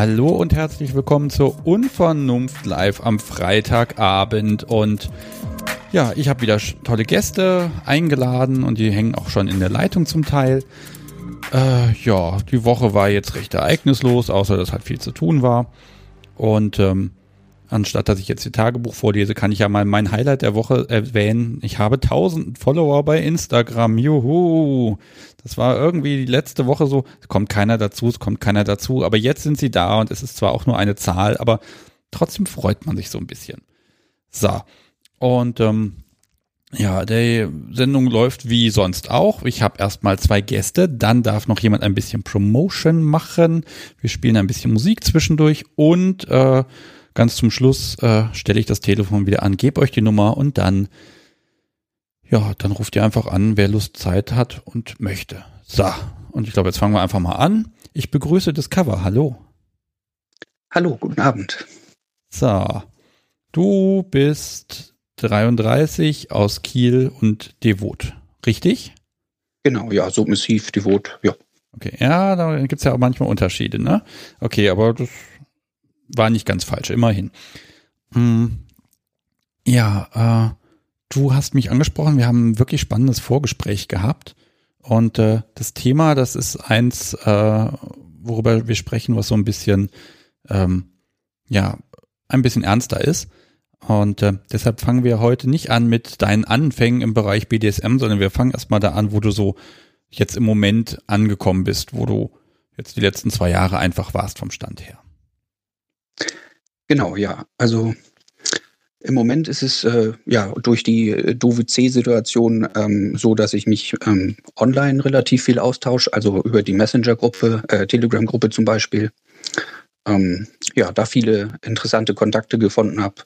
Hallo und herzlich willkommen zur Unvernunft live am Freitagabend und ja, ich habe wieder tolle Gäste eingeladen und die hängen auch schon in der Leitung zum Teil. Äh, ja, die Woche war jetzt recht ereignislos, außer dass halt viel zu tun war. Und ähm, anstatt dass ich jetzt ihr Tagebuch vorlese, kann ich ja mal mein Highlight der Woche erwähnen. Ich habe 1000 Follower bei Instagram. Juhu. Das war irgendwie die letzte Woche so. Es kommt keiner dazu, es kommt keiner dazu. Aber jetzt sind sie da und es ist zwar auch nur eine Zahl, aber trotzdem freut man sich so ein bisschen. So. Und ähm, ja, die Sendung läuft wie sonst auch. Ich habe erstmal zwei Gäste, dann darf noch jemand ein bisschen Promotion machen. Wir spielen ein bisschen Musik zwischendurch und äh, ganz zum Schluss äh, stelle ich das Telefon wieder an, gebe euch die Nummer und dann, ja, dann ruft ihr einfach an, wer Lust, Zeit hat und möchte. So, und ich glaube, jetzt fangen wir einfach mal an. Ich begrüße Discover. Hallo. Hallo, guten Abend. So, du bist 33 aus Kiel und Devot. Richtig? Genau, ja, submissiv, Devot, ja. Okay, ja, da gibt es ja auch manchmal Unterschiede, ne? Okay, aber das war nicht ganz falsch, immerhin. Hm, ja, äh, du hast mich angesprochen, wir haben ein wirklich spannendes Vorgespräch gehabt. Und äh, das Thema, das ist eins, äh, worüber wir sprechen, was so ein bisschen, ähm, ja, ein bisschen ernster ist. Und äh, deshalb fangen wir heute nicht an mit deinen Anfängen im Bereich BDSM, sondern wir fangen erstmal da an, wo du so jetzt im Moment angekommen bist, wo du jetzt die letzten zwei Jahre einfach warst vom Stand her. Genau, ja. Also im Moment ist es äh, ja durch die äh, doofe C-Situation ähm, so, dass ich mich ähm, online relativ viel austausche, also über die Messenger-Gruppe, äh, Telegram-Gruppe zum Beispiel. Ähm, ja, da viele interessante Kontakte gefunden habe.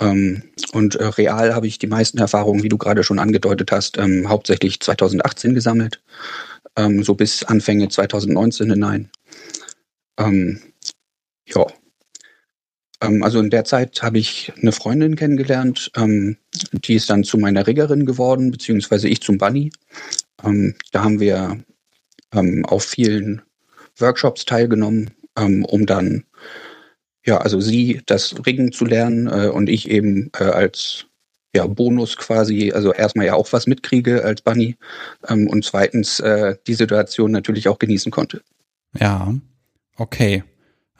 Ähm, und äh, real habe ich die meisten Erfahrungen, wie du gerade schon angedeutet hast, ähm, hauptsächlich 2018 gesammelt, ähm, so bis Anfänge 2019 hinein. Ja. Ähm, also in der Zeit habe ich eine Freundin kennengelernt, ähm, die ist dann zu meiner Riggerin geworden, beziehungsweise ich zum Bunny. da haben wir auf vielen Workshops teilgenommen, um dann ja, also sie das Ringen zu lernen äh, und ich eben äh, als ja, Bonus quasi, also erstmal ja auch was mitkriege als Bunny ähm, und zweitens äh, die Situation natürlich auch genießen konnte. Ja, okay.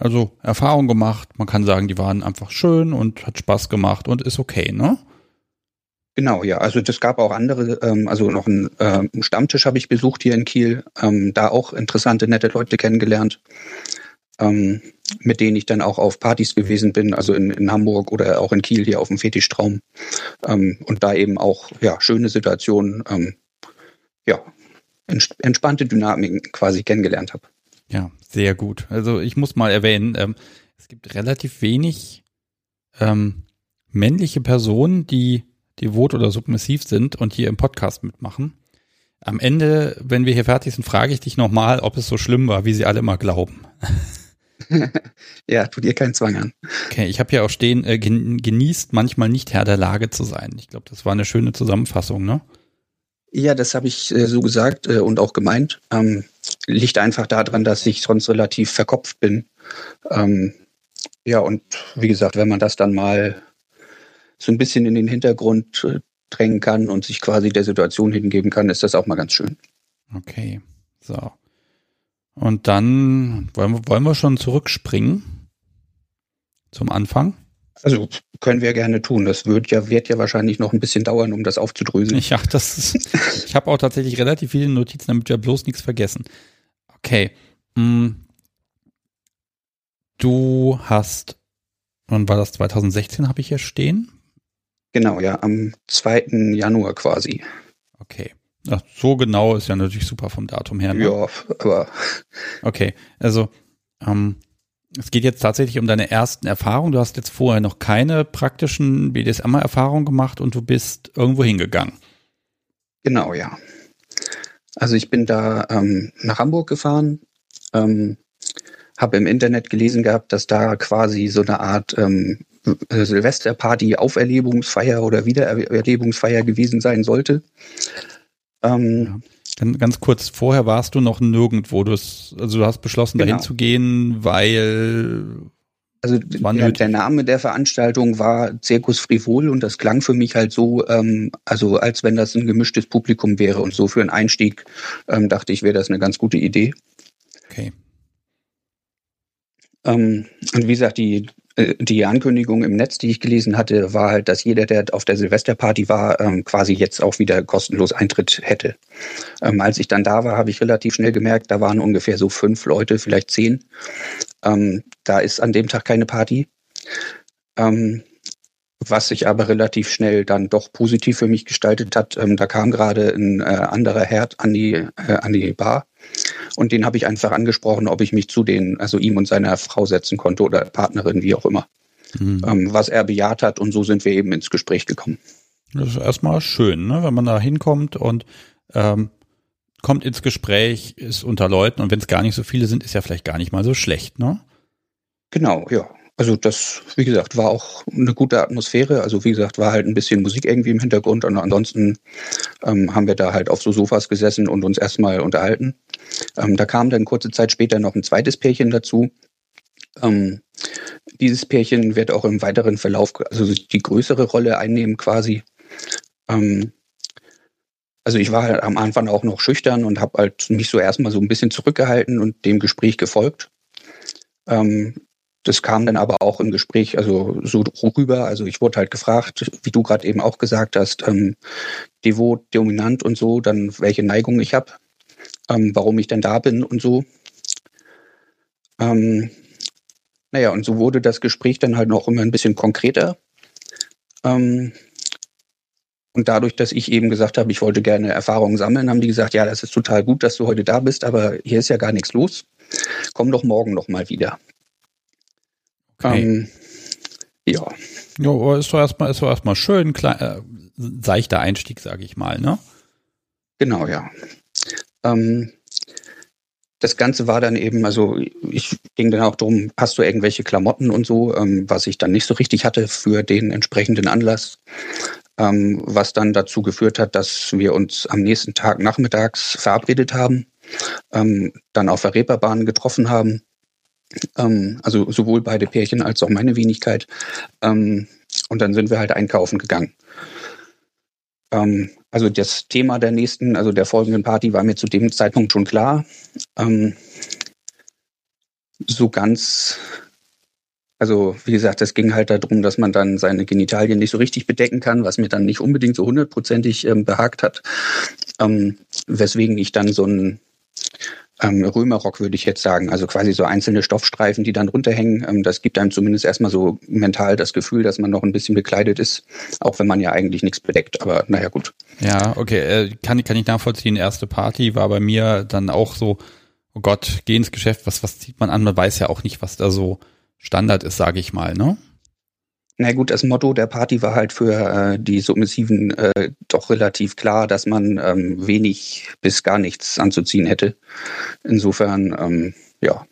Also Erfahrung gemacht, man kann sagen, die waren einfach schön und hat Spaß gemacht und ist okay, ne? Genau, ja. Also das gab auch andere, ähm, also noch einen ähm, Stammtisch habe ich besucht hier in Kiel, ähm, da auch interessante, nette Leute kennengelernt. Ähm, mit denen ich dann auch auf Partys gewesen bin, also in, in Hamburg oder auch in Kiel hier auf dem Fetischtraum. Ähm, und da eben auch ja, schöne Situationen, ähm, ja, entspannte Dynamiken quasi kennengelernt habe. Ja, sehr gut. Also ich muss mal erwähnen, ähm, es gibt relativ wenig ähm, männliche Personen, die devot oder submissiv sind und hier im Podcast mitmachen. Am Ende, wenn wir hier fertig sind, frage ich dich nochmal, ob es so schlimm war, wie sie alle immer glauben. ja, tu dir keinen Zwang an. Okay, ich habe hier auch stehen, äh, genießt manchmal nicht Herr der Lage zu sein. Ich glaube, das war eine schöne Zusammenfassung, ne? Ja, das habe ich äh, so gesagt äh, und auch gemeint. Ähm, liegt einfach daran, dass ich sonst relativ verkopft bin. Ähm, ja, und wie gesagt, wenn man das dann mal so ein bisschen in den Hintergrund äh, drängen kann und sich quasi der Situation hingeben kann, ist das auch mal ganz schön. Okay, so. Und dann wollen wir, wollen wir schon zurückspringen zum Anfang. Also können wir gerne tun. Das wird ja, wird ja wahrscheinlich noch ein bisschen dauern, um das aufzudröseln. Ja, das ist, ich habe auch tatsächlich relativ viele Notizen, damit wir bloß nichts vergessen. Okay. Mm. Du hast, wann war das? 2016 habe ich hier stehen? Genau, ja, am 2. Januar quasi. Okay. Ach, so genau ist ja natürlich super vom Datum her. Ne? Ja, aber. Okay, also ähm, es geht jetzt tatsächlich um deine ersten Erfahrungen. Du hast jetzt vorher noch keine praktischen BDSM-Erfahrungen gemacht und du bist irgendwo hingegangen. Genau, ja. Also ich bin da ähm, nach Hamburg gefahren, ähm, habe im Internet gelesen gehabt, dass da quasi so eine Art ähm, Silvesterparty, Auferlebungsfeier oder Wiedererlebungsfeier gewesen sein sollte. Ähm, ja. Ganz, ganz kurz, vorher warst du noch nirgendwo. Du hast, also du hast beschlossen, genau. dahin zu gehen, weil also der, der, Name der Veranstaltung war Zirkus Frivol und das klang für mich halt so, ähm, also als wenn das ein gemischtes Publikum wäre und so für einen Einstieg ähm, dachte ich, wäre das eine ganz gute Idee. Okay. Ähm, und wie gesagt, die äh, die Ankündigung im Netz, die ich gelesen hatte, war halt, dass jeder, der auf der Silvesterparty war, ähm, quasi jetzt auch wieder kostenlos Eintritt hätte. Ähm, als ich dann da war, habe ich relativ schnell gemerkt, da waren ungefähr so fünf Leute, vielleicht zehn. Ähm, da ist an dem Tag keine Party. Ähm, was sich aber relativ schnell dann doch positiv für mich gestaltet hat. Ähm, da kam gerade ein äh, anderer Herd an die, äh, an die Bar und den habe ich einfach angesprochen, ob ich mich zu den, also ihm und seiner Frau setzen konnte oder Partnerin, wie auch immer. Mhm. Ähm, was er bejaht hat und so sind wir eben ins Gespräch gekommen. Das ist erstmal schön, ne? wenn man da hinkommt und ähm, kommt ins Gespräch, ist unter Leuten und wenn es gar nicht so viele sind, ist ja vielleicht gar nicht mal so schlecht, ne? Genau, ja. Also das, wie gesagt, war auch eine gute Atmosphäre. Also wie gesagt, war halt ein bisschen Musik irgendwie im Hintergrund und ansonsten ähm, haben wir da halt auf so Sofas gesessen und uns erstmal unterhalten. Ähm, da kam dann kurze Zeit später noch ein zweites Pärchen dazu. Ähm, dieses Pärchen wird auch im weiteren Verlauf, also die größere Rolle einnehmen quasi. Ähm, also ich war halt am Anfang auch noch schüchtern und habe halt mich so erstmal so ein bisschen zurückgehalten und dem Gespräch gefolgt. Ähm, das kam dann aber auch im Gespräch also so rüber. Also ich wurde halt gefragt, wie du gerade eben auch gesagt hast, ähm, devot, dominant und so, dann welche Neigung ich habe, ähm, warum ich denn da bin und so. Ähm, naja, und so wurde das Gespräch dann halt noch immer ein bisschen konkreter. Ähm, und dadurch, dass ich eben gesagt habe, ich wollte gerne Erfahrungen sammeln, haben die gesagt, ja, das ist total gut, dass du heute da bist, aber hier ist ja gar nichts los. Komm doch morgen noch mal wieder. Okay. Ähm, ja. Ja, aber ist doch erstmal, ist doch erstmal schön, klein, äh, seichter Einstieg, sage ich mal, ne? Genau, ja. Ähm, das Ganze war dann eben, also ich ging dann auch darum, hast du irgendwelche Klamotten und so, ähm, was ich dann nicht so richtig hatte für den entsprechenden Anlass, ähm, was dann dazu geführt hat, dass wir uns am nächsten Tag nachmittags verabredet haben, ähm, dann auf der Reeperbahn getroffen haben ähm, also sowohl beide Pärchen als auch meine Wenigkeit. Ähm, und dann sind wir halt einkaufen gegangen. Ähm, also das Thema der nächsten, also der folgenden Party war mir zu dem Zeitpunkt schon klar. Ähm, so ganz, also wie gesagt, es ging halt darum, dass man dann seine Genitalien nicht so richtig bedecken kann, was mir dann nicht unbedingt so hundertprozentig ähm, behagt hat. Ähm, weswegen ich dann so ein ähm, Römerrock, würde ich jetzt sagen. Also quasi so einzelne Stoffstreifen, die dann runterhängen. Ähm, das gibt einem zumindest erstmal so mental das Gefühl, dass man noch ein bisschen bekleidet ist, auch wenn man ja eigentlich nichts bedeckt. Aber naja, gut. Ja, okay. Äh, kann, kann ich nachvollziehen. Erste Party war bei mir dann auch so, oh Gott, geh ins Geschäft, was, was zieht man an? Man weiß ja auch nicht, was da so Standard ist, sage ich mal, ne? Na gut, das Motto der Party war halt für äh, die Submissiven äh, doch relativ klar, dass man ähm, wenig bis gar nichts anzuziehen hätte. Insofern, ähm, ja.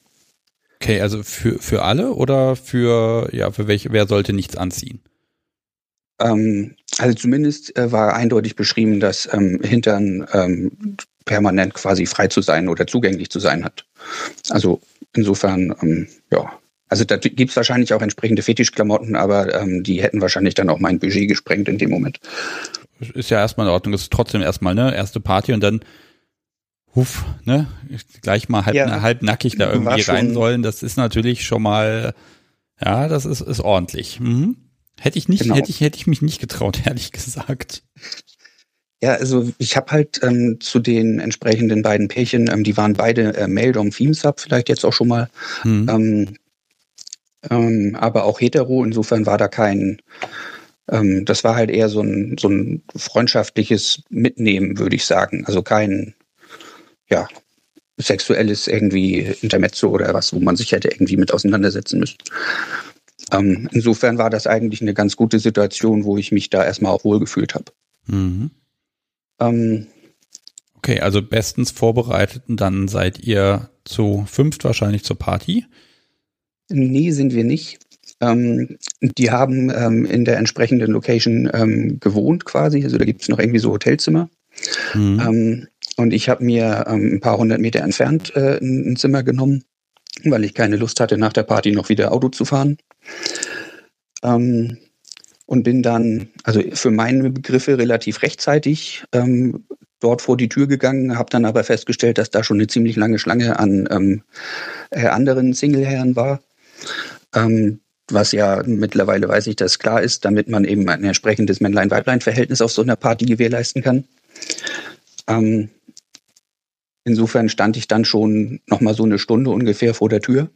Okay, also für, für alle oder für, ja, für welche, wer sollte nichts anziehen? Ähm, also zumindest äh, war eindeutig beschrieben, dass ähm, Hintern ähm, permanent quasi frei zu sein oder zugänglich zu sein hat. Also insofern, ähm, ja. Also da gibt es wahrscheinlich auch entsprechende Fetischklamotten, aber ähm, die hätten wahrscheinlich dann auch mein Budget gesprengt in dem Moment. Ist ja erstmal in Ordnung, das ist trotzdem erstmal, ne, erste Party und dann Huff, ne, gleich mal halb, ja, halb nackig da irgendwie rein sollen, das ist natürlich schon mal, ja, das ist, ist ordentlich. Mhm. Hätte ich nicht, genau. hätte ich, hätte ich mich nicht getraut, ehrlich gesagt. Ja, also ich habe halt ähm, zu den entsprechenden beiden Pärchen, ähm, die waren beide äh, Male Dom Theme Sub, vielleicht jetzt auch schon mal. Mhm. Ähm, ähm, aber auch hetero. Insofern war da kein, ähm, das war halt eher so ein, so ein freundschaftliches Mitnehmen, würde ich sagen. Also kein, ja, sexuelles irgendwie Intermezzo oder was, wo man sich hätte irgendwie mit auseinandersetzen müssen. Ähm, insofern war das eigentlich eine ganz gute Situation, wo ich mich da erstmal auch wohlgefühlt habe. Mhm. Ähm, okay, also bestens vorbereitet und dann seid ihr zu fünft wahrscheinlich zur Party. Nee, sind wir nicht. Ähm, die haben ähm, in der entsprechenden Location ähm, gewohnt quasi. Also da gibt es noch irgendwie so Hotelzimmer. Mhm. Ähm, Und ich habe mir ähm, ein paar hundert Meter entfernt äh, ein, Zimmer genommen, weil ich keine Lust hatte, nach der Party noch wieder Auto zu fahren. Ähm, und bin dann, also für meine Begriffe relativ rechtzeitig dort vor die Tür gegangen, habe dann aber festgestellt, dass da schon eine ziemlich lange Schlange an äh, anderen Singleherren war. Ähm, was ja mittlerweile weiß ich, dass klar ist, damit man eben ein entsprechendes Männlein-Weiblein-Verhältnis auf so einer Party gewährleisten kann. Ähm, insofern stand ich dann schon noch mal so eine Stunde ungefähr vor der Tür.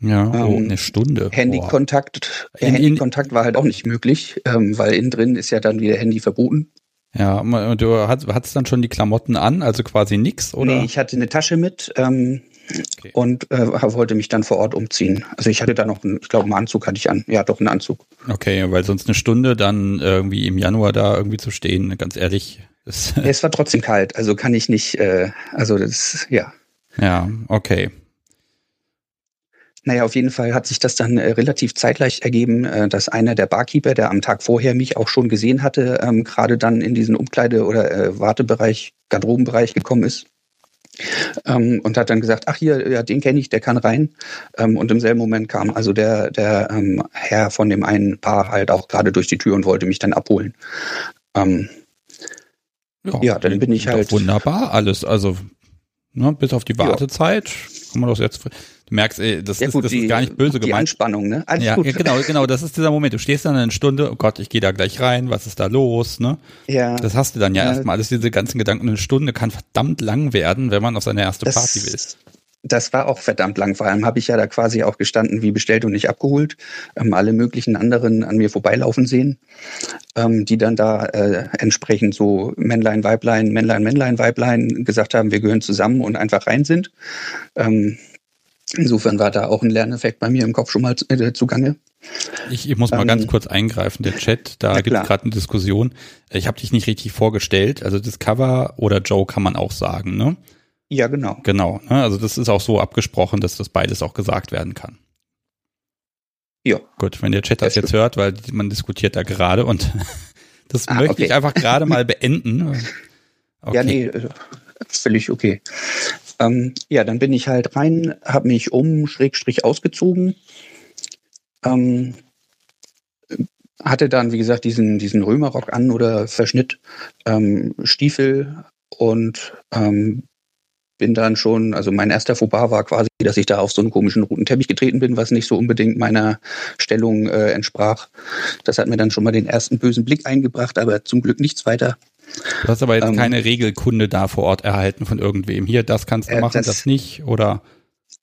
Ja, oh, ähm, eine Stunde. Handykontakt, in, Handykontakt war halt auch nicht möglich, ähm, weil innen drin ist ja dann wieder Handy verboten. Ja, und du hattest dann schon die Klamotten an, also quasi nix, oder? Nee, ich hatte eine Tasche mit, ähm, Okay. Und äh, wollte mich dann vor Ort umziehen. Also ich hatte da noch, einen, ich glaube, einen Anzug hatte ich an. Ja, doch einen Anzug. Okay, weil sonst eine Stunde dann irgendwie im Januar da irgendwie zu stehen, ganz ehrlich. Ist ja, es war trotzdem kalt, also kann ich nicht, äh, also das, ja. Ja, okay. Naja, auf jeden Fall hat sich das dann äh, relativ zeitgleich ergeben, äh, dass einer der Barkeeper, der am Tag vorher mich auch schon gesehen hatte, ähm, gerade dann in diesen Umkleide- oder äh, Wartebereich, Garderobenbereich gekommen ist ähm, und hat dann gesagt, ach hier, ja, den kenne ich, der kann rein. Ähm, und im selben Moment kam also der, der ähm, Herr von dem einen Paar halt auch gerade durch die Tür und wollte mich dann abholen. Ähm, ja, ja, dann bin ich halt. Wunderbar, alles. Also, ne, bis auf die Wartezeit, ja. kann man das jetzt Du merkst, ey, das, ja, ist, das die, ist gar nicht böse die gemeint. Die Anspannung, ne? Alles ja, gut. ja, genau, genau, das ist dieser Moment. Du stehst dann eine Stunde, oh Gott, ich gehe da gleich rein, was ist da los, ne? Ja. Das hast du dann ja, ja erstmal alles diese ganzen Gedanken. Eine Stunde kann verdammt lang werden, wenn man auf seine erste das, Party will. Das war auch verdammt lang. Vor allem habe ich ja da quasi auch gestanden, wie bestellt und nicht abgeholt. Ähm, alle möglichen anderen an mir vorbeilaufen sehen, ähm, die dann da äh, entsprechend so Männlein, Weiblein, Männlein, Männlein, Weiblein gesagt haben, wir gehören zusammen und einfach rein sind. Ähm, Insofern war da auch ein Lerneffekt bei mir im Kopf schon mal äh, zugange. Ich, ich muss mal ähm, ganz kurz eingreifen. Der Chat, da gibt es gerade eine Diskussion. Ich habe dich nicht richtig vorgestellt. Also Discover oder Joe kann man auch sagen, ne? Ja, genau. Genau. Ne? Also das ist auch so abgesprochen, dass das beides auch gesagt werden kann. Ja. Gut, wenn der Chat das, das jetzt hört, weil man diskutiert da gerade und das ah, möchte okay. ich einfach gerade mal beenden. Okay. Ja, nee, äh, völlig okay. Ähm, ja, dann bin ich halt rein, habe mich um, Schrägstrich ausgezogen. Ähm, hatte dann, wie gesagt, diesen, diesen Römerrock an oder Verschnitt, ähm, Stiefel und ähm, bin dann schon, also mein erster Fauxpas war quasi, dass ich da auf so einen komischen roten Teppich getreten bin, was nicht so unbedingt meiner Stellung äh, entsprach. Das hat mir dann schon mal den ersten bösen Blick eingebracht, aber zum Glück nichts weiter. Du hast aber jetzt ähm, keine Regelkunde da vor Ort erhalten von irgendwem. Hier, das kannst du äh, machen, das, das nicht, oder?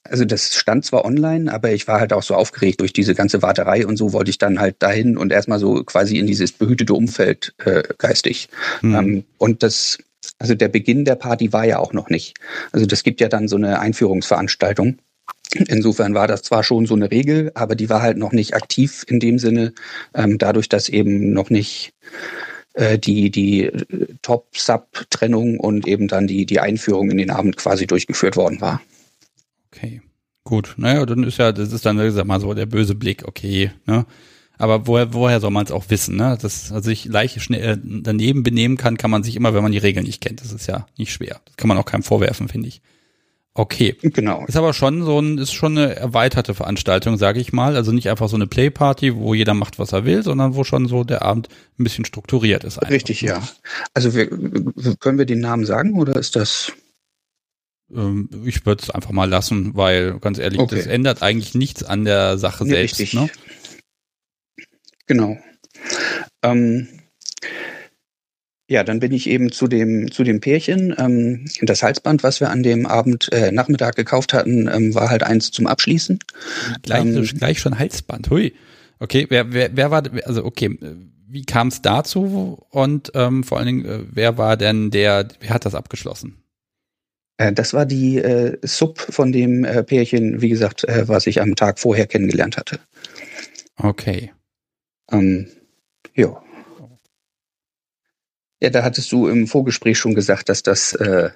Also das stand zwar online, aber ich war halt auch so aufgeregt durch diese ganze Warterei und so wollte ich dann halt dahin und erstmal so quasi in dieses behütete Umfeld äh, geistig. Hm. Ähm, und das, also der Beginn der Party war ja auch noch nicht. Also das gibt ja dann so eine Einführungsveranstaltung. Insofern war das zwar schon so eine Regel, aber die war halt noch nicht aktiv in dem Sinne, ähm, dadurch, dass eben noch nicht äh, die, die Top-Sub-Trennung und eben dann die, die Einführung in den Abend quasi durchgeführt worden war. Okay, gut. Naja, dann ist ja, das ist dann, sag mal so, der böse Blick, okay, ne? Aber woher, woher soll man es auch wissen, ne? Dass also sich leicht schnell äh, daneben benehmen kann, kann man sich immer, wenn man die Regeln nicht kennt. Das ist ja nicht schwer. Das kann man auch keinem vorwerfen, finde ich. Okay. Genau. Ist aber schon so ein, ist schon eine erweiterte Veranstaltung, sage ich mal. Also nicht einfach so eine Playparty, wo jeder macht, was er will, sondern wo schon so der Abend ein bisschen strukturiert ist. Einfach. Richtig, ja. Also wir, können wir den Namen sagen oder ist das? Ähm, ich würde es einfach mal lassen, weil ganz ehrlich, okay. das ändert eigentlich nichts an der Sache nee, selbst. Richtig. Ne? Genau. Ähm, ja, dann bin ich eben zu dem, zu dem Pärchen. Ähm, das Halsband, was wir an dem Abend äh, Nachmittag gekauft hatten, ähm, war halt eins zum Abschließen. Gleich, ähm, gleich schon Halsband, hui. Okay, wer, wer, wer war, also okay, wie kam es dazu und ähm, vor allen Dingen, äh, wer war denn der, wer hat das abgeschlossen? Äh, das war die äh, Sub von dem äh, Pärchen, wie gesagt, äh, was ich am Tag vorher kennengelernt hatte. Okay. Ähm, ja. Ja, da hattest du im Vorgespräch schon gesagt, dass das äh,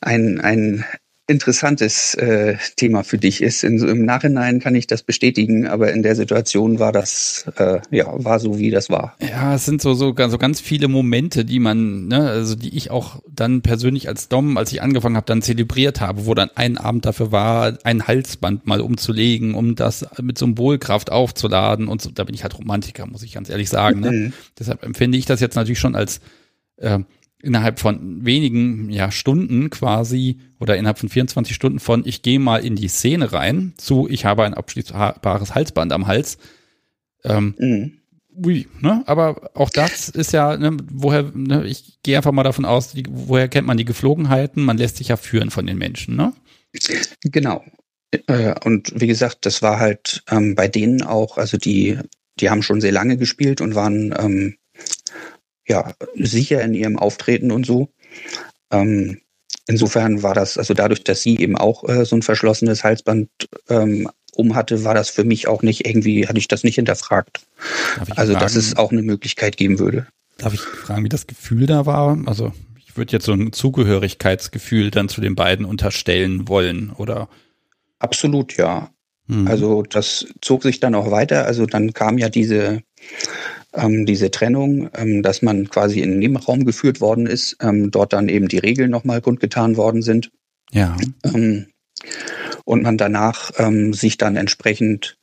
ein, ein interessantes äh, Thema für dich ist. In, Im Nachhinein kann ich das bestätigen, aber in der Situation war das, äh, ja, war so, wie das war. Ja, es sind so, so, so ganz viele Momente, die man, ne, also die ich auch dann persönlich als Dom, als ich angefangen habe, dann zelebriert habe, wo dann ein Abend dafür war, ein Halsband mal umzulegen, um das mit Symbolkraft aufzuladen und so, da bin ich halt Romantiker, muss ich ganz ehrlich sagen. Ne? Mhm. Deshalb empfinde ich das jetzt natürlich schon als äh, innerhalb von wenigen ja, Stunden quasi oder innerhalb von 24 Stunden von ich gehe mal in die Szene rein zu ich habe ein abschließbares Halsband am Hals. Ähm, mhm. Ui, ne? Aber auch das ist ja, ne, woher, ne, ich gehe einfach mal davon aus, die, woher kennt man die Geflogenheiten? Man lässt sich ja führen von den Menschen, ne? Genau. Äh, und wie gesagt, das war halt ähm, bei denen auch, also die, die haben schon sehr lange gespielt und waren ähm, ja, sicher in ihrem Auftreten und so. Ähm, insofern war das, also dadurch, dass sie eben auch äh, so ein verschlossenes Halsband ähm, um hatte, war das für mich auch nicht irgendwie, hatte ich das nicht hinterfragt. Also, fragen, dass es auch eine Möglichkeit geben würde. Darf ich fragen, wie das Gefühl da war? Also, ich würde jetzt so ein Zugehörigkeitsgefühl dann zu den beiden unterstellen wollen, oder? Absolut, ja. Mhm. Also, das zog sich dann auch weiter. Also, dann kam ja diese, ähm, diese Trennung, ähm, dass man quasi in den Nebenraum geführt worden ist, ähm, dort dann eben die Regeln nochmal kundgetan worden sind. Ja. Ähm, und man danach ähm, sich dann entsprechend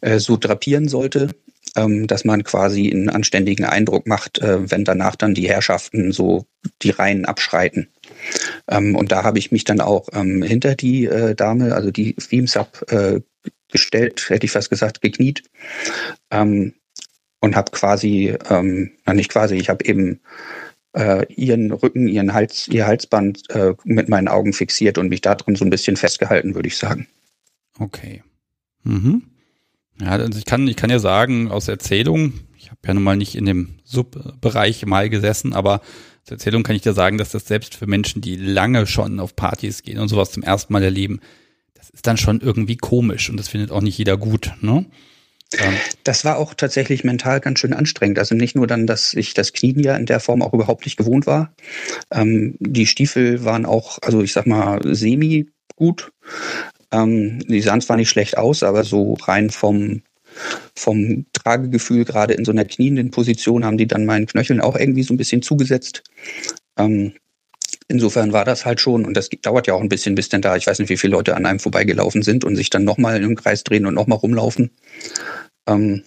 äh, so drapieren sollte, ähm, dass man quasi einen anständigen Eindruck macht, äh, wenn danach dann die Herrschaften so die Reihen abschreiten. und da habe ich mich dann auch hinter die äh, Dame, also die Theme Sub, äh, gestellt, hätte ich fast gesagt, gekniet. Ähm, und habe quasi, ähm, na nicht quasi, ich habe eben äh, ihren Rücken, ihren Hals, ihr Halsband äh, mit meinen Augen fixiert und mich da drin so ein bisschen festgehalten, würde ich sagen. Okay. Mhm. Ja, also ich kann, ich kann ja sagen, aus Erzählung, ich habe ja nun mal nicht in dem Subbereich mal gesessen, aber aus Erzählung kann ich dir sagen, dass das selbst für Menschen, die lange schon auf Partys gehen und sowas zum ersten Mal erleben, das ist dann schon irgendwie komisch und das findet auch nicht jeder gut, ne? Das war auch tatsächlich mental ganz schön anstrengend. Also nicht nur dann, dass ich das Knien ja in der Form auch überhaupt nicht gewohnt war. Ähm, die Stiefel waren auch, also ich sag mal, semi gut. Ähm, die sahen zwar nicht schlecht aus, aber so rein vom, vom Tragegefühl, gerade in so einer knienden Position, haben die dann meinen Knöcheln auch irgendwie so ein bisschen zugesetzt. Ähm, Insofern war das halt schon, und das dauert ja auch ein bisschen, bis denn da, ich weiß nicht, wie viele Leute an einem vorbeigelaufen sind und sich dann nochmal im Kreis drehen und nochmal rumlaufen. Ähm,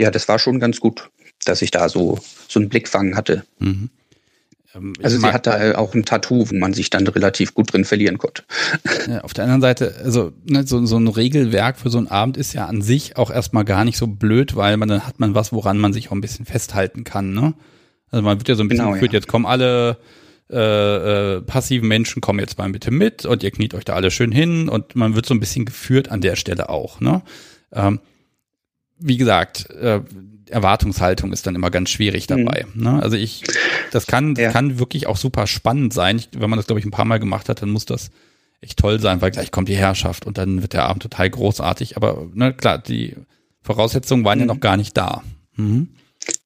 ja, das war schon ganz gut, dass ich da so, so einen Blickfang hatte. Mhm. Ähm, also sie hat da auch ein Tattoo, wo man sich dann relativ gut drin verlieren konnte. Ja, auf der anderen Seite, also ne, so, so ein Regelwerk für so einen Abend ist ja an sich auch erstmal gar nicht so blöd, weil man dann hat man was, woran man sich auch ein bisschen festhalten kann. Ne? Also man wird ja so ein bisschen genau, geführt, ja. jetzt kommen alle äh, äh, passiven Menschen kommen jetzt mal bitte mit und ihr kniet euch da alle schön hin und man wird so ein bisschen geführt an der Stelle auch. Ne? Ähm, wie gesagt, äh, Erwartungshaltung ist dann immer ganz schwierig mhm. dabei. Mhm. Ne? Also ich, das kann, ja. kann wirklich auch super spannend sein. Ich, wenn man das, glaube ich, ein paar Mal gemacht hat, dann muss das echt toll sein, weil gleich kommt die Herrschaft und dann wird der Abend total großartig. Aber ne, klar, die Voraussetzungen waren mhm. ja noch gar nicht da. Mhm.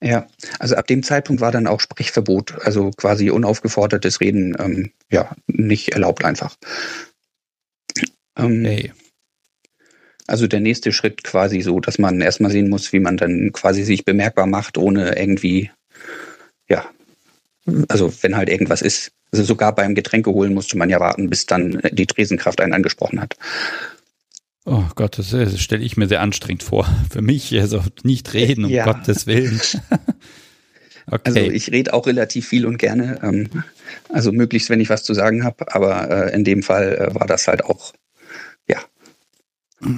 Ja, also ab dem Zeitpunkt war dann auch Sprechverbot, also quasi unaufgefordertes Reden, ähm, ja, nicht erlaubt einfach. Ähm, hey. Also der nächste Schritt quasi so, dass man erstmal sehen muss, wie man dann quasi sich bemerkbar macht, ohne irgendwie, ja, also wenn halt irgendwas ist. Also sogar beim Getränke holen musste man ja warten, bis dann die Tresenkraft einen angesprochen hat. Oh Gott, das, das stelle ich mir sehr anstrengend vor. Für mich, also nicht reden, um ja. Gottes Willen. okay. Also ich rede auch relativ viel und gerne. Ähm, also möglichst, wenn ich was zu sagen habe, aber äh, in dem Fall äh, war das halt auch, ja.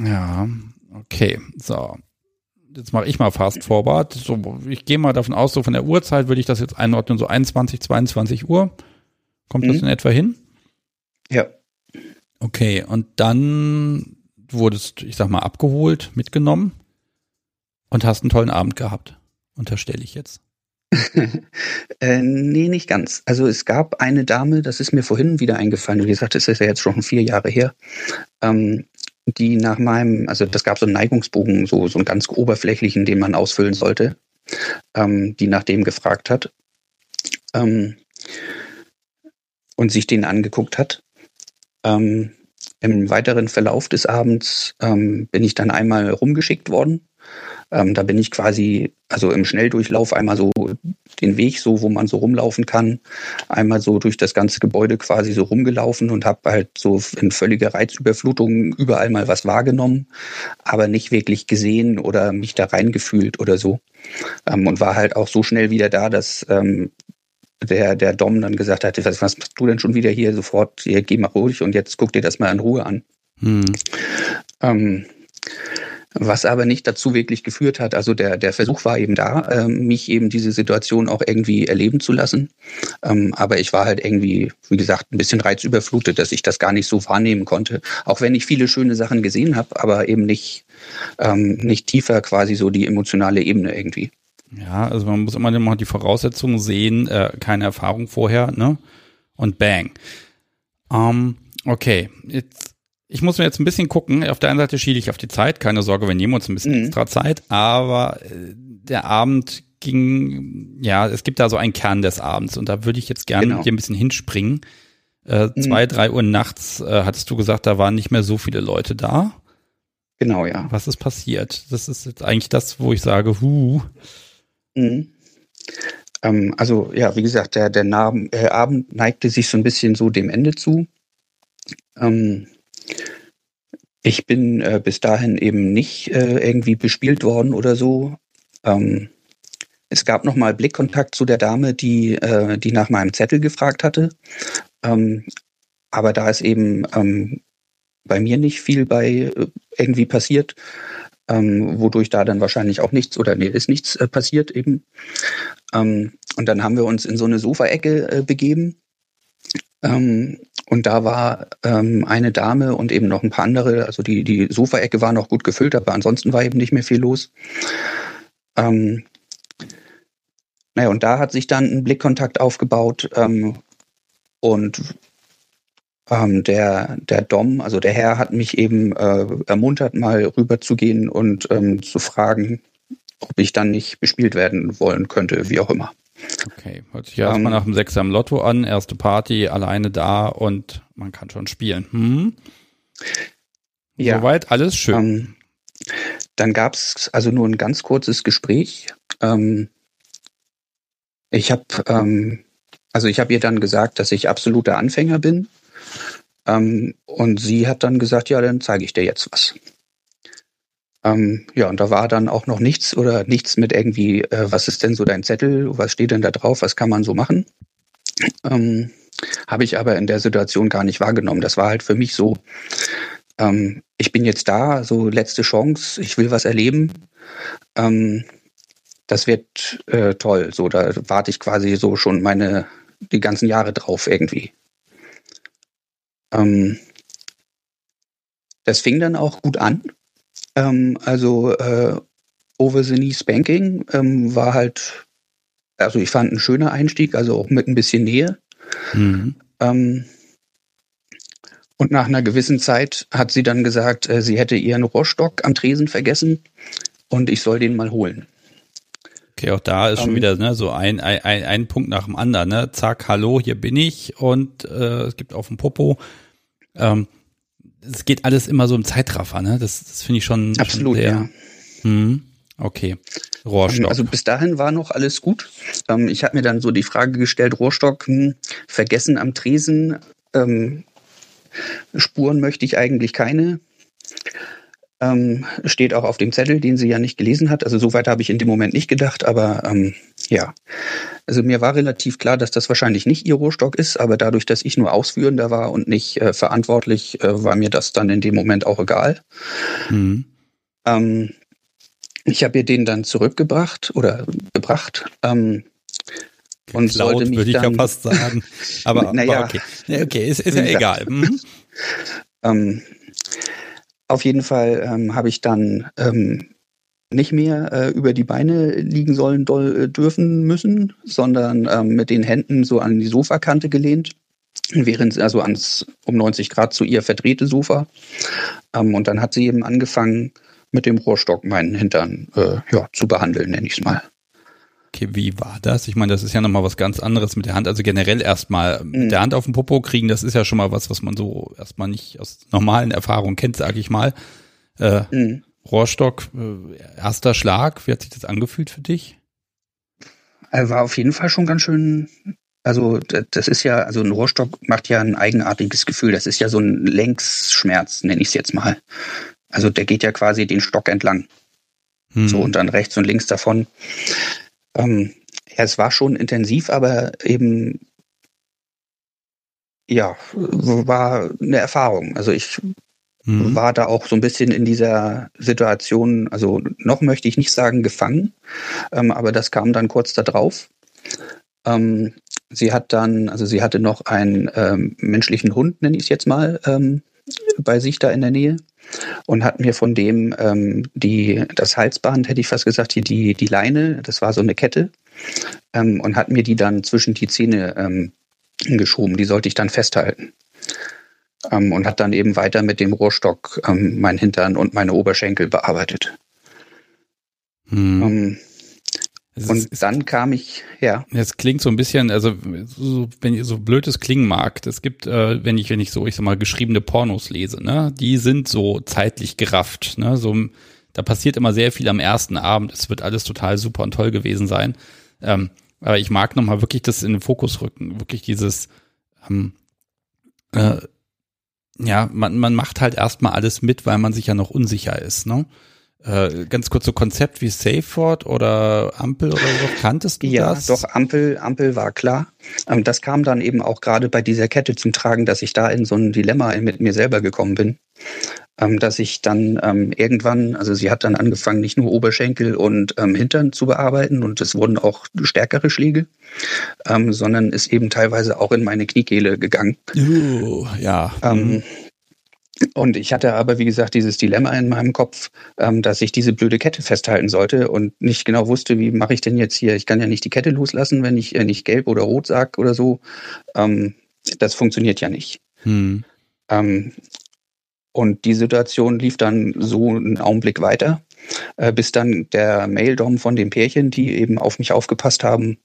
Ja, okay. So. Jetzt mache ich mal Fast Forward. So, ich gehe mal davon aus, so von der Uhrzeit würde ich das jetzt einordnen, so 21, 22 Uhr. Kommt mhm. das in etwa hin? Ja. Okay, und dann wurdest, ich sag mal, abgeholt, mitgenommen und hast einen tollen Abend gehabt. Unterstelle ich jetzt. äh, nee, nicht ganz. Also es gab eine Dame, das ist mir vorhin wieder eingefallen, wie gesagt, das ist ja jetzt schon vier Jahre her, ähm, die nach meinem, also das gab so einen Neigungsbogen, so, so einen ganz oberflächlichen, den man ausfüllen sollte, ähm, die nach dem gefragt hat ähm, und sich den angeguckt hat Ähm, Im weiteren Verlauf des Abends ähm, bin ich dann einmal rumgeschickt worden ähm, da bin ich quasi, also im Schnelldurchlauf einmal so den Weg, so wo man so rumlaufen kann, einmal so durch das ganze Gebäude quasi so rumgelaufen und habe halt so in völliger Reizüberflutung überall mal was wahrgenommen, aber nicht wirklich gesehen oder mich da reingefühlt oder so. Ähm, und war halt auch so schnell wieder da, dass ähm, der, der Dom dann gesagt hat, was, was machst du denn schon wieder hier sofort, hier, geh mal ruhig und jetzt guck dir das mal in Ruhe an. Hm. Ähm, was aber nicht dazu wirklich geführt hat. Also der, der Versuch war eben da, äh, mich eben diese Situation auch irgendwie erleben zu lassen. Ähm, aber ich war halt irgendwie, wie gesagt, ein bisschen reizüberflutet, dass ich das gar nicht so wahrnehmen konnte. Auch wenn ich viele schöne Sachen gesehen habe, aber eben nicht, ähm, nicht tiefer quasi so die emotionale Ebene irgendwie. Ja, also man muss immer noch die Voraussetzungen sehen, äh, keine Erfahrung vorher, ne? Und bang. Ähm, okay, jetzt ich muss mir jetzt ein bisschen gucken. Auf der einen Seite schiele ich auf die Zeit. Keine Sorge, wir nehmen uns ein bisschen mhm. extra Zeit. Aber äh, der Abend ging, ja, es gibt da so einen Kern des Abends und da würde ich jetzt gerne genau. hier ein bisschen hinspringen. Äh, mhm. Zwei, drei Uhr nachts äh, hattest du gesagt, da waren nicht mehr so viele Leute da. Genau, ja. Was ist passiert? Das ist jetzt eigentlich das, wo ich sage, hu. Mhm. Ähm, also, ja, wie gesagt, der, der Namen, äh, Abend neigte sich so ein bisschen so dem Ende zu. Ähm, ich bin äh, bis dahin eben nicht äh, irgendwie bespielt worden oder so. Ähm, es gab noch mal Blickkontakt zu der Dame, die, äh, die nach meinem Zettel gefragt hatte. Ähm, aber da ist eben ähm, bei mir nicht viel bei äh, irgendwie passiert, ähm, wodurch da dann wahrscheinlich auch nichts oder nee, ist nichts äh, passiert eben. Ähm, und dann haben wir uns in so eine Sofaecke äh, begeben. Ähm, und da war ähm, eine Dame und eben noch ein paar andere. Also die, die Sofaecke war noch gut gefüllt, aber ansonsten war eben nicht mehr viel los. Ähm, naja, und da hat sich dann ein Blickkontakt aufgebaut. Ähm, und ähm, der, der Dom, also der Herr, hat mich eben äh, ermuntert, mal rüber zu gehen und ähm, zu fragen, ob ich dann nicht bespielt werden wollen könnte, wie auch immer. Okay, hört sich ja erstmal nach dem Sechser im Lotto an, erste Party, alleine da und man kann schon spielen. Hm? Ja. Soweit alles schön. Ähm, dann gab es also nur ein ganz kurzes Gespräch. Ähm, ich habe ähm, also ich habe ihr dann gesagt, dass ich absoluter Anfänger bin. Ähm, und sie hat dann gesagt, ja, dann zeige ich dir jetzt was. Ähm, ja, und da war dann auch noch nichts oder nichts mit irgendwie, äh, was ist denn so dein Zettel, was steht denn da drauf, was kann man so machen? Ähm, Habe ich aber in der Situation gar nicht wahrgenommen. Das war halt für mich so, ähm, ich bin jetzt da, so letzte Chance, ich will was erleben. Ähm, das wird äh, toll. So, da warte ich quasi so schon meine, die ganzen Jahre drauf irgendwie. Ähm, das fing dann auch gut an. Ähm, also äh, Over the Knee Spanking ähm, war halt, also ich fand ein schöner Einstieg, also auch mit ein bisschen Nähe. Mhm. Ähm, und nach einer gewissen Zeit hat sie dann gesagt, äh, sie hätte ihren Rohrstock am Tresen vergessen und ich soll den mal holen. Okay, auch da ist schon um, ähm. wieder ne, so ein, ein, ein Punkt nach dem anderen. Ne? Zack, hallo, hier bin ich und äh, es gibt auf dem Popo. Ähm, es geht alles immer so im Zeitraffer, ne? Das, das finde ich schon. Absolut, schon sehr, ja. Hm, okay. Rohrstock. Also bis dahin war noch alles gut. Ähm, ich habe mir dann so die Frage gestellt, Rohrstock, hm, vergessen am Tresen, ähm, Spuren möchte ich eigentlich keine. Ähm, steht auch auf dem Zettel, den sie ja nicht gelesen hat. Also soweit habe ich in dem Moment nicht gedacht, aber ähm, ja. Also mir war relativ klar, dass das wahrscheinlich nicht ihr Rohstock ist, aber dadurch, dass ich nur Ausführender war und nicht äh, verantwortlich, äh, war mir das dann in dem Moment auch egal. Mhm. Ähm, ich habe ihr den dann zurückgebracht oder gebracht. Ähm, und Geklaut, sollte mich würde ich dann, ja fast sagen. Aber, naja, okay. okay, ist, ist ja egal. Mhm. ähm, auf jeden Fall ähm, habe ich dann ähm, nicht mehr äh, über die Beine liegen sollen doll, äh, dürfen müssen, sondern ähm, mit den Händen so an die Sofakante gelehnt, während also ans um 90 Grad zu ihr verdrehte Sofa. Ähm, und dann hat sie eben angefangen, mit dem Rohrstock meinen Hintern äh, ja, zu behandeln, nenne ich es mal. Okay, wie war das? Ich meine, das ist ja nochmal was ganz anderes mit der Hand. Also generell erstmal mit Mhm. der Hand auf den Popo kriegen, das ist ja schon mal was, was man so erstmal nicht aus normalen Erfahrungen kennt, sage ich mal. Äh, Mhm. Rohrstock, äh, erster Schlag, wie hat sich das angefühlt für dich? Er war auf jeden Fall schon ganz schön. Also das ist ja, also ein Rohrstock macht ja ein eigenartiges Gefühl. Das ist ja so ein Längsschmerz, nenne ich es jetzt mal. Also der geht ja quasi den Stock entlang. Hm. So und dann rechts und links davon. Ähm, ja, es war schon intensiv, aber eben ja, war eine Erfahrung. Also ich Hm. war da auch so ein bisschen in dieser Situation, also noch möchte ich nicht sagen gefangen, ähm, aber das kam dann kurz da drauf. Ähm, sie hat dann, also sie hatte noch einen ähm, menschlichen Hund, nenne ich es jetzt mal, ähm, bei sich da in der Nähe und hat mir von dem ähm, die, das Halsband, hätte ich fast gesagt, hier die, die Leine, das war so eine Kette, ähm, und hat mir die dann zwischen die Zähne ähm, geschoben. Die sollte ich dann festhalten ähm, und hat dann eben weiter mit dem Rohrstock ähm, mein Hintern und meine Oberschenkel bearbeitet. Hm. Es ist- und dann kam ich, ja, Es klingt so ein bisschen, also so, wenn ihr so blöd es klingen mag, es gibt, äh, wenn ich, wenn ich so, ich sag mal, geschriebene Pornos lese, ne, die sind so zeitlich gerafft, ne, so, da passiert immer sehr viel am ersten Abend, es wird alles total super und toll gewesen sein, ähm, aber ich mag nochmal wirklich das in den Fokus rücken, wirklich dieses, ähm, äh, ja, man, man macht halt erstmal alles mit, weil man sich ja noch unsicher ist, ne? Äh, ganz kurz so Konzept wie Safeword oder Ampel oder so, kanntest du ja, das? doch Ampel, Ampel war klar. Ähm, das kam dann eben auch gerade bei dieser Kette zum Tragen, dass ich da in so ein Dilemma mit mir selber gekommen bin. Ähm, dass ich dann ähm, irgendwann, also sie hat dann angefangen, nicht nur Oberschenkel und ähm, Hintern zu bearbeiten und es wurden auch stärkere Schläge, ähm, sondern ist eben teilweise auch in meine Kniekehle gegangen. Uh, ja. Ähm, und ich hatte aber, wie gesagt, dieses Dilemma in meinem Kopf, ähm, dass ich diese blöde Kette festhalten sollte und nicht genau wusste, wie mache ich denn jetzt hier? Ich kann ja nicht die Kette loslassen, wenn ich äh, nicht gelb oder rot sag oder so. Ähm, das funktioniert ja nicht. Hm. Ähm, und die Situation lief dann so einen Augenblick weiter, äh, bis dann der Maildom von dem Pärchen, die eben auf mich aufgepasst haben,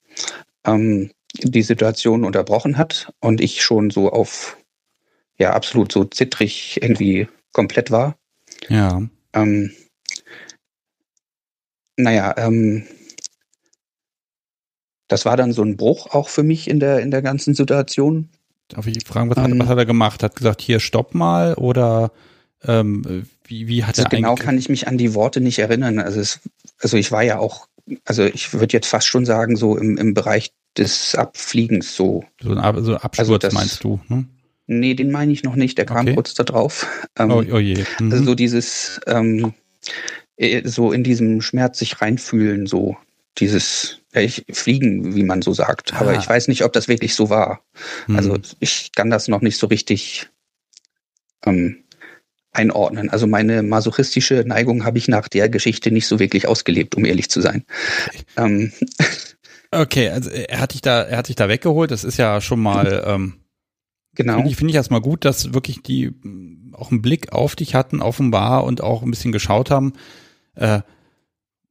ähm, die Situation unterbrochen hat und ich schon so auf, ja, absolut so zittrig irgendwie komplett war. Ja. Ähm, naja, ähm, das war dann so ein Bruch auch für mich in der, in der ganzen Situation. Darf ich fragen, was, hat, Ähm, was hat er gemacht? Hat gesagt, hier stopp mal oder ähm, wie, wie hat Also er genau kann ich mich an die Worte nicht erinnern. Also, es, also ich war ja auch, also ich würde jetzt fast schon sagen, so im, im Bereich des Abfliegens so. so ein Ab- so ein Absturz Also das- meinst du? Hm? Nee, den meine ich noch nicht, der kam Okay. kurz da drauf. Ähm, Oh, oh je. Mhm. Also so dieses, ähm, äh, so in diesem Schmerz sich reinfühlen, so dieses ich, Fliegen, wie man so sagt. Aber Ah. ich weiß nicht, ob das wirklich so war. Hm. Also ich kann das noch nicht so richtig ähm, einordnen. Also meine masochistische Neigung habe ich nach der Geschichte nicht so wirklich ausgelebt, um ehrlich zu sein. Ähm, okay, also er hat dich da, er hat dich da weggeholt. Das ist ja schon mal ähm, genau. Finde ich, finde ich erstmal gut, dass wirklich die mh, auch einen Blick auf dich hatten, offenbar, und auch ein bisschen geschaut haben. Äh,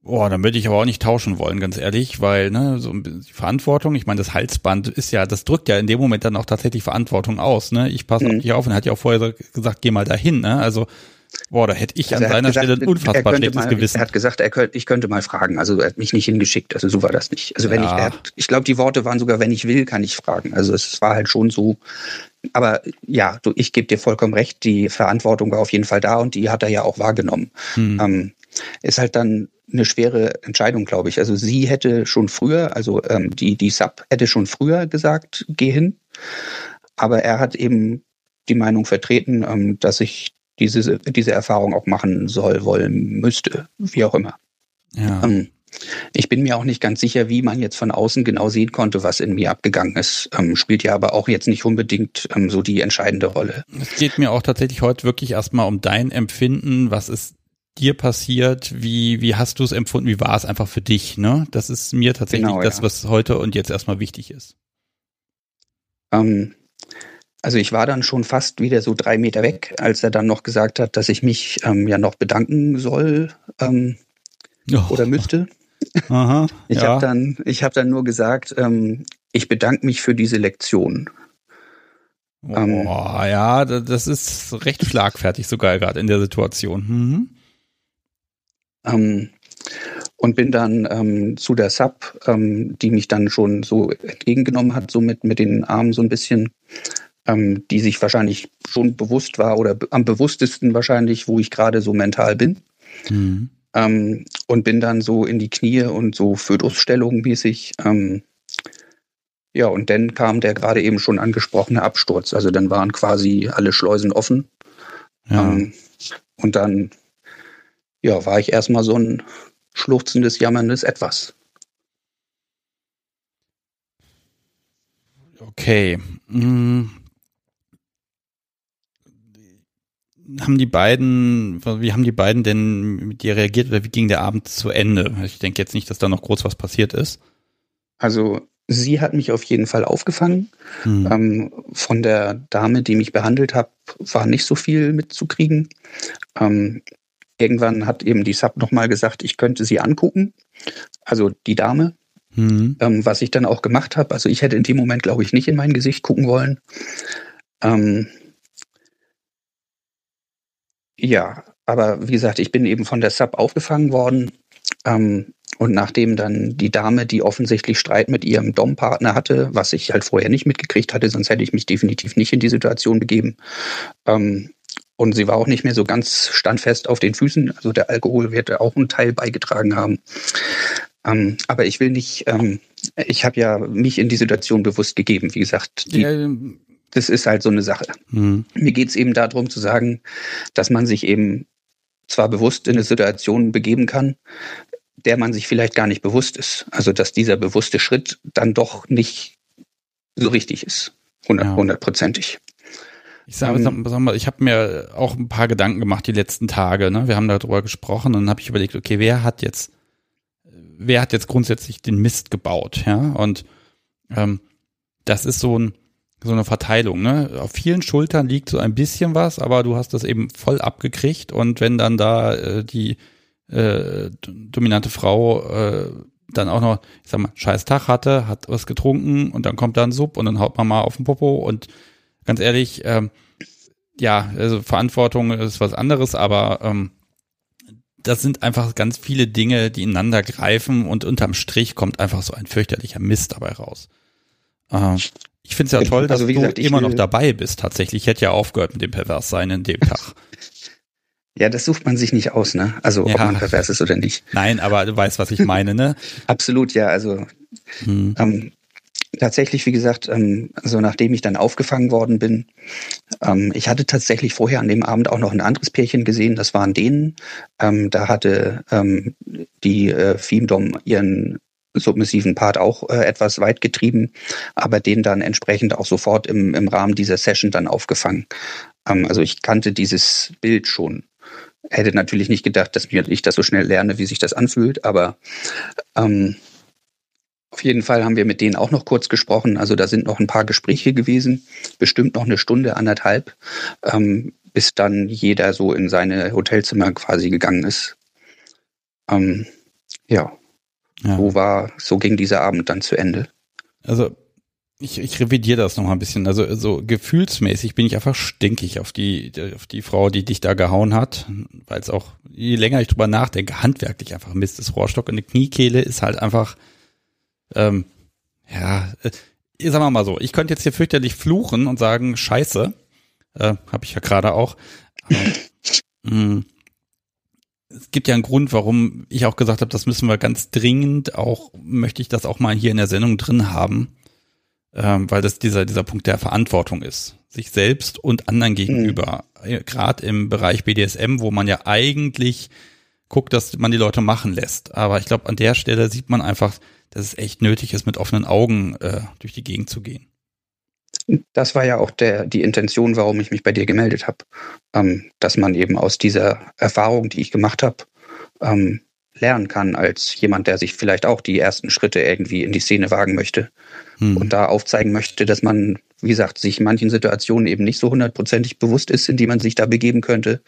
boah, dann würde ich aber auch nicht tauschen wollen, ganz ehrlich, weil, ne, so ein bisschen die Verantwortung, ich meine, das Halsband ist ja, das drückt ja in dem Moment dann auch tatsächlich Verantwortung aus, ne? Ich passe auf Mhm. dich auf und hat ja auch vorher gesagt, geh mal dahin, ne? Also, boah, da hätte ich Also an er seiner gesagt, Stelle ein unfassbar schlechtes mal, Gewissen. Er hat gesagt, er könnte, ich könnte mal fragen. Also er hat mich nicht hingeschickt. Also so war das nicht. Also wenn Ja. ich, hat, ich glaube, die Worte waren sogar, wenn ich will, kann ich fragen. Also es war halt schon so. Aber ja, du, ich gebe dir vollkommen recht. Die Verantwortung war auf jeden Fall da und die hat er ja auch wahrgenommen. Hm. Ähm, ist halt dann eine schwere Entscheidung, glaube ich. Also sie hätte schon früher, also ähm, die, die Sub hätte schon früher gesagt, geh hin. Aber er hat eben die Meinung vertreten, ähm, dass ich diese, diese Erfahrung auch machen soll, wollen, müsste, wie auch immer. ja. Ähm, ich bin mir auch nicht ganz sicher, wie man jetzt von außen genau sehen konnte, was in mir abgegangen ist. Ähm, spielt ja aber auch jetzt nicht unbedingt ähm, so die entscheidende Rolle. Es geht mir auch tatsächlich heute wirklich erstmal um dein Empfinden, was ist dir passiert, wie, wie hast du es empfunden, wie war es einfach für dich, ne? Das ist mir tatsächlich Genau, das, ja. was heute und jetzt erstmal wichtig ist. Ähm, also ich war dann schon fast wieder so drei Meter weg, als er dann noch gesagt hat, dass ich mich ähm, ja noch bedanken soll ähm, Oh, oder müsste. Aha, ich ja. habe dann, ich habe dann nur gesagt, ähm, ich bedanke mich für diese Lektion. Ähm, oh, ja, das ist recht schlagfertig sogar gerade in der Situation. Mhm. Ähm, und bin dann ähm, zu der Sub, ähm, die mich dann schon so entgegengenommen hat, so mit, mit den Armen so ein bisschen, ähm, die sich wahrscheinlich schon bewusst war oder am bewusstesten wahrscheinlich, wo ich gerade so mental bin. Mhm. Ähm, und bin dann so in die Knie und so Fötusstellung mäßig. Ähm, ja, und dann kam der gerade eben schon angesprochene Absturz. Also dann waren quasi alle Schleusen offen. Ja. Ähm, und dann ja, war ich erstmal so ein schluchzendes, jammerndes Etwas. Okay. Hm. Haben die beiden, wie haben die beiden denn mit dir reagiert oder wie ging der Abend zu Ende? Ich denke jetzt nicht, dass da noch groß was passiert ist. Also sie hat mich auf jeden Fall aufgefangen. Hm. Ähm, von der Dame, die mich behandelt hat, war nicht so viel mitzukriegen. Ähm, irgendwann hat eben die Sub nochmal gesagt, ich könnte sie angucken. Also die Dame. Mhm. Ähm, was ich dann auch gemacht habe. Also ich hätte in dem Moment, glaube ich, nicht in mein Gesicht gucken wollen. Ähm, ja, aber wie gesagt, ich bin eben von der Sub aufgefangen worden. Ähm, und nachdem dann die Dame, die offensichtlich Streit mit ihrem Dom-Partner hatte, was ich halt vorher nicht mitgekriegt hatte, sonst hätte ich mich definitiv nicht in die Situation begeben, ähm, und sie war auch nicht mehr so ganz standfest auf den Füßen. Also der Alkohol wird auch einen Teil beigetragen haben. Ähm, aber ich will nicht, ähm, ich habe ja mich in die Situation bewusst gegeben. Wie gesagt, die, ja, das ist halt so eine Sache. Mhm. Mir geht es eben darum zu sagen, dass man sich eben zwar bewusst in eine Situation begeben kann, der man sich vielleicht gar nicht bewusst ist. Also dass dieser bewusste Schritt dann doch nicht so richtig ist. Hundertprozentig. Ich sage, ähm, sag mal, ich habe mir auch ein paar Gedanken gemacht die letzten Tage. Ne? Wir haben darüber gesprochen und dann habe ich überlegt, okay, wer hat jetzt, wer hat jetzt grundsätzlich den Mist gebaut, ja? Und ähm, das ist so ein so eine Verteilung, ne? Auf vielen Schultern liegt so ein bisschen was, aber du hast das eben voll abgekriegt und wenn dann da äh, die äh, dominante Frau äh, dann auch noch, ich sag mal, scheiß Tag hatte, hat was getrunken und dann kommt da ein Sub und dann haut man mal auf den Popo und ganz ehrlich, ähm, ja, also Verantwortung ist was anderes, aber ähm, das sind einfach ganz viele Dinge, die ineinander greifen und unterm Strich kommt einfach so ein fürchterlicher Mist dabei raus. Ähm, ich finde es ja toll, dass also, gesagt, du immer noch dabei bist. Tatsächlich, ich hätte ja aufgehört mit dem Perverssein in dem Tag. Ja, das sucht man sich nicht aus, ne? Also ja. ob man pervers ist oder nicht. Nein, aber du weißt, was ich meine, ne? Absolut, ja. Also hm. ähm, tatsächlich, wie gesagt, ähm, also nachdem ich dann aufgefangen worden bin, ähm, ich hatte tatsächlich vorher an dem Abend auch noch ein anderes Pärchen gesehen, das waren denen. Ähm, da hatte ähm, die äh, Femdom ihren submissiven Part auch äh, etwas weit getrieben, aber den dann entsprechend auch sofort im, im Rahmen dieser Session dann aufgefangen. Ähm, also ich kannte dieses Bild schon. Hätte natürlich nicht gedacht, dass ich das so schnell lerne, wie sich das anfühlt, aber ähm, auf jeden Fall haben wir mit denen auch noch kurz gesprochen. Also da sind noch ein paar Gespräche gewesen, bestimmt noch eine Stunde, anderthalb, ähm, bis dann jeder so in seine Hotelzimmer quasi gegangen ist. Ähm, ja. Ja. So war, so ging dieser Abend dann zu Ende. Also ich, ich revidiere das noch mal ein bisschen. Also so gefühlsmäßig bin ich einfach stinkig auf die auf die Frau, die dich da gehauen hat, weil es auch je länger ich drüber nachdenke, handwerklich einfach Mist ist. Rohrstock in der Kniekehle ist halt einfach ähm, ja, äh, sagen wir mal so, ich könnte jetzt hier fürchterlich fluchen und sagen, scheiße, äh, habe ich ja gerade auch. Aber, mh, mm, es gibt ja einen Grund, warum ich auch gesagt habe, das müssen wir ganz dringend auch, möchte ich das auch mal hier in der Sendung drin haben, ähm, weil das dieser, dieser Punkt der Verantwortung ist. Sich selbst und anderen gegenüber. Mhm. Gerade im Bereich BDSM, wo man ja eigentlich guckt, dass man die Leute machen lässt. Aber ich glaube, an der Stelle sieht man einfach, dass es echt nötig ist, mit offenen Augen äh, durch die Gegend zu gehen. Das war ja auch der, die Intention, warum ich mich bei dir gemeldet habe. Ähm, dass man eben aus dieser Erfahrung, die ich gemacht habe, ähm, lernen kann als jemand, der sich vielleicht auch die ersten Schritte irgendwie in die Szene wagen möchte hm. und da aufzeigen möchte, dass man, wie gesagt, sich in manchen Situationen eben nicht so hundertprozentig bewusst ist, in die man sich da begeben könnte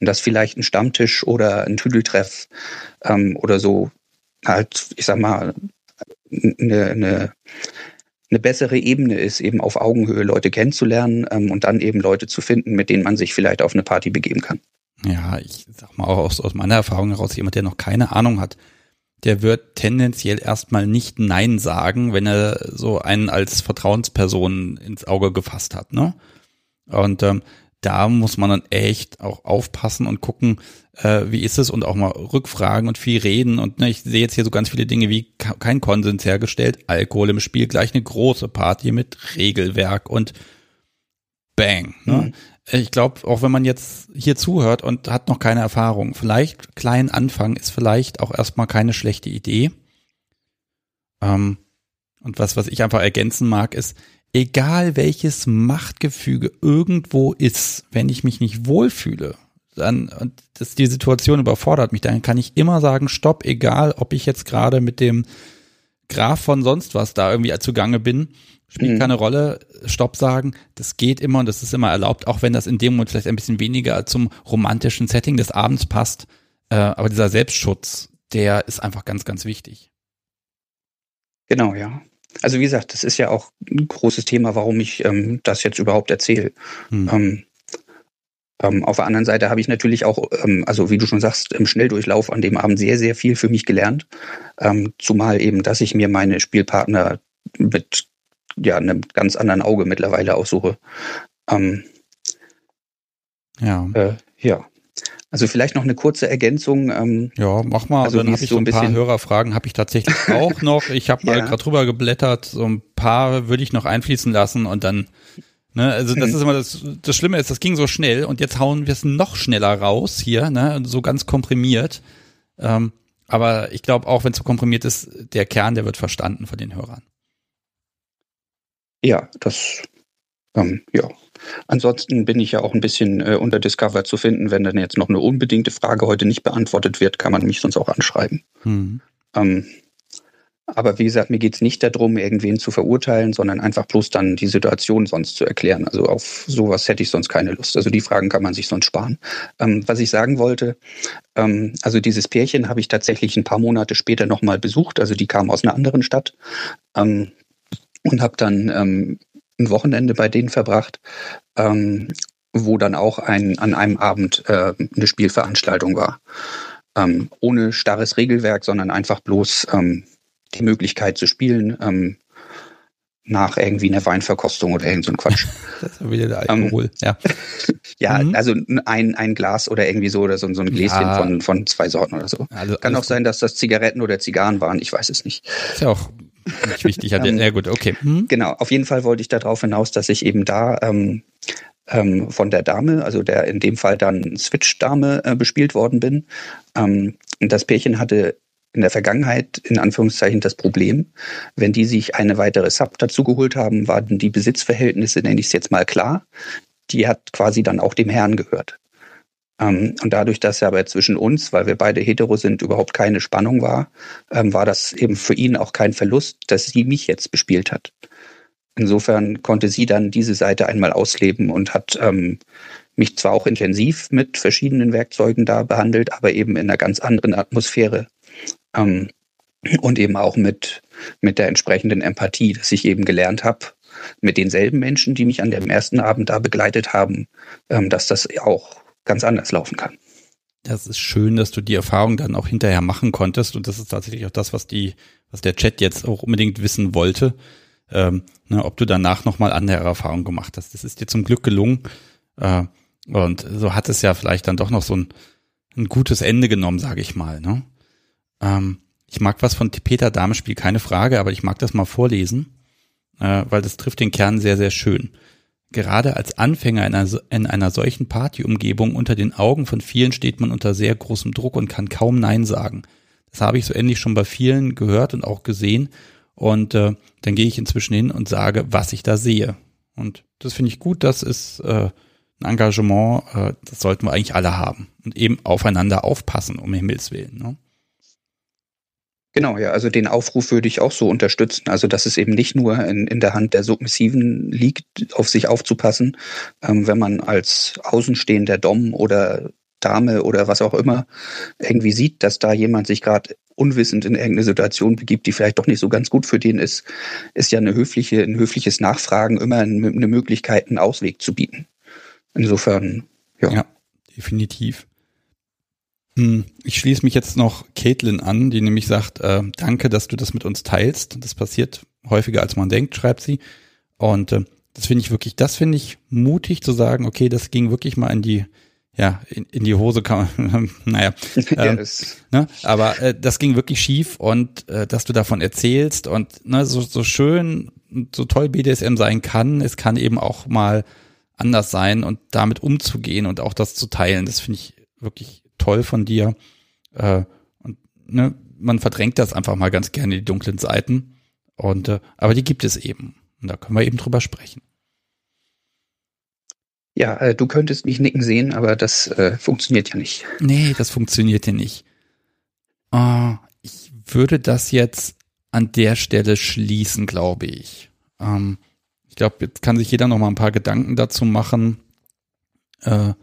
und dass vielleicht ein Stammtisch oder ein Tüdeltreff ähm, oder so halt, ich sag mal, eine, eine, eine bessere Ebene ist, eben auf Augenhöhe Leute kennenzulernen ähm, und dann eben Leute zu finden, mit denen man sich vielleicht auf eine Party begeben kann. Ja, ich sag mal auch aus, aus meiner Erfahrung heraus, jemand, der noch keine Ahnung hat, der wird tendenziell erstmal nicht Nein sagen, wenn er so einen als Vertrauensperson ins Auge gefasst hat, ne? Und ähm, da muss man dann echt auch aufpassen und gucken, äh, wie ist es und auch mal rückfragen und viel reden. Und ne, ich sehe jetzt hier so ganz viele Dinge wie kein Konsens hergestellt, Alkohol im Spiel, gleich eine große Party mit Regelwerk und Bang. Ne? Mhm. Ich glaube, auch wenn man jetzt hier zuhört und hat noch keine Erfahrung, vielleicht klein anfangen ist vielleicht auch erstmal keine schlechte Idee. Ähm, und was, was ich einfach ergänzen mag, ist, egal welches Machtgefüge irgendwo ist, wenn ich mich nicht wohlfühle, dann, und das, die Situation überfordert mich, dann kann ich immer sagen, stopp, egal, ob ich jetzt gerade mit dem Graf von sonst was da irgendwie zugange bin, spielt mhm. keine Rolle, stopp sagen, das geht immer und das ist immer erlaubt, auch wenn das in dem Moment vielleicht ein bisschen weniger zum romantischen Setting des Abends passt, äh, aber dieser Selbstschutz, der ist einfach ganz, ganz wichtig. Genau, ja. Also wie gesagt, das ist ja auch ein großes Thema, warum ich ähm, das jetzt überhaupt erzähle. Hm. Ähm, ähm, auf der anderen Seite habe ich natürlich auch, ähm, also wie du schon sagst, im Schnelldurchlauf an dem Abend sehr, sehr viel für mich gelernt. Ähm, zumal eben, dass ich mir meine Spielpartner mit ja, einem ganz anderen Auge mittlerweile aussuche. Ähm, ja. Äh, ja. Also vielleicht noch eine kurze Ergänzung. Ähm, ja, mach mal. Also dann habe ich so ein, paar Hörerfragen, habe ich tatsächlich auch noch. Ich habe mal ja. gerade drüber geblättert. So ein paar würde ich noch einfließen lassen und dann. Ne, also das hm. ist immer das, das Schlimme ist, das ging so schnell und jetzt hauen wir es noch schneller raus hier, ne, so ganz komprimiert. Ähm, aber ich glaube, auch wenn es so komprimiert ist, der Kern, der wird verstanden von den Hörern. Ja, das, ähm, ja, Ansonsten bin ich ja auch ein bisschen äh, unter Discover zu finden. Wenn dann jetzt noch eine unbedingte Frage heute nicht beantwortet wird, kann man mich sonst auch anschreiben. Mhm. Ähm, aber wie gesagt, mir geht es nicht darum, irgendwen zu verurteilen, sondern einfach bloß dann die Situation sonst zu erklären. Also auf sowas hätte ich sonst keine Lust. Also die Fragen kann man sich sonst sparen. Ähm, was ich sagen wollte, ähm, also dieses Pärchen habe ich tatsächlich ein paar Monate später nochmal besucht. Also die kam aus einer anderen Stadt ähm, und habe dann ähm, ein Wochenende bei denen verbracht, ähm, wo dann auch ein, an einem Abend äh, eine Spielveranstaltung war. Ähm, ohne starres Regelwerk, sondern einfach bloß ähm, die Möglichkeit zu spielen ähm, nach irgendwie einer Weinverkostung oder irgend so ein Quatsch. das ist wieder der ähm, Alkohol, ja. ja, mhm. also ein, ein Glas oder irgendwie so oder so, so ein Gläschen ja. von, von zwei Sorten oder so. Also, Kann auch sein, dass das Zigaretten oder Zigarren waren, ich weiß es nicht. Ist ja auch nicht wichtig. ähm, ja gut, okay. Hm? Genau, auf jeden Fall wollte ich darauf hinaus, dass ich eben da ähm, ähm, von der Dame, also der in dem Fall dann Switch-Dame äh, bespielt worden bin. Ähm, das Pärchen hatte in der Vergangenheit in Anführungszeichen das Problem, wenn die sich eine weitere Sub dazu geholt haben, waren die Besitzverhältnisse, nenne ich es jetzt mal klar, die hat quasi dann auch dem Herrn gehört. Ähm, und dadurch, dass ja aber zwischen uns, weil wir beide hetero sind, überhaupt keine Spannung war, ähm, war das eben für ihn auch kein Verlust, dass sie mich jetzt bespielt hat. Insofern konnte sie dann diese Seite einmal ausleben und hat ähm, mich zwar auch intensiv mit verschiedenen Werkzeugen da behandelt, aber eben in einer ganz anderen Atmosphäre. Ähm, und eben auch mit, mit der entsprechenden Empathie, dass ich eben gelernt habe, mit denselben Menschen, die mich an dem ersten Abend da begleitet haben, ähm, dass das auch ganz anders laufen kann. Das ist schön, dass du die Erfahrung dann auch hinterher machen konntest und das ist tatsächlich auch das, was die, was der Chat jetzt auch unbedingt wissen wollte, ähm, ne, ob du danach nochmal andere Erfahrungen gemacht hast. Das ist dir zum Glück gelungen äh, und so hat es ja vielleicht dann doch noch so ein, ein gutes Ende genommen, sage ich mal. Ne? Ähm, ich mag was von Peter Damespiel, keine Frage, aber ich mag das mal vorlesen, äh, weil das trifft den Kern sehr, sehr schön. Gerade als Anfänger in einer, in einer solchen Partyumgebung unter den Augen von vielen steht man unter sehr großem Druck und kann kaum Nein sagen. Das habe ich so ähnlich schon bei vielen gehört und auch gesehen. Und äh, dann gehe ich inzwischen hin und sage, was ich da sehe. Und das finde ich gut. Das ist äh, ein Engagement, äh, das sollten wir eigentlich alle haben. Und eben aufeinander aufpassen, um Himmels Willen. Ne? Genau, ja, also den Aufruf würde ich auch so unterstützen. Also, dass es eben nicht nur in, in der Hand der Submissiven liegt, auf sich aufzupassen, ähm, wenn man als außenstehender Dom oder Dame oder was auch immer irgendwie sieht, dass da jemand sich gerade unwissend in irgendeine Situation begibt, die vielleicht doch nicht so ganz gut für den ist, ist ja eine höfliche, ein höfliches Nachfragen immer eine Möglichkeit, einen Ausweg zu bieten. Insofern, ja. Ja, definitiv. Hm, ich schließe mich jetzt noch Caitlin an, die nämlich sagt, äh, danke, dass du das mit uns teilst. Das passiert häufiger, als man denkt, schreibt sie. Und äh, das finde ich wirklich, das finde ich mutig zu sagen, okay, das ging wirklich mal in die, ja, in, in die Hose kann man, naja. Ähm, ne, aber äh, das ging wirklich schief und äh, dass du davon erzählst und ne, so, so schön, so toll BDSM sein kann, es kann eben auch mal anders sein und damit umzugehen und auch das zu teilen, das finde ich wirklich toll von dir. Äh, und ne, man verdrängt das einfach mal ganz gerne, die dunklen Seiten. Und äh, aber die gibt es eben. Und da können wir eben drüber sprechen. Ja, äh, du könntest mich nicken sehen, aber das äh, funktioniert ja nicht. Nee, das funktioniert ja nicht. Uh, ich würde das jetzt an der Stelle schließen, glaube ich. Ähm, ich glaube, jetzt kann sich jeder noch mal ein paar Gedanken dazu machen, äh,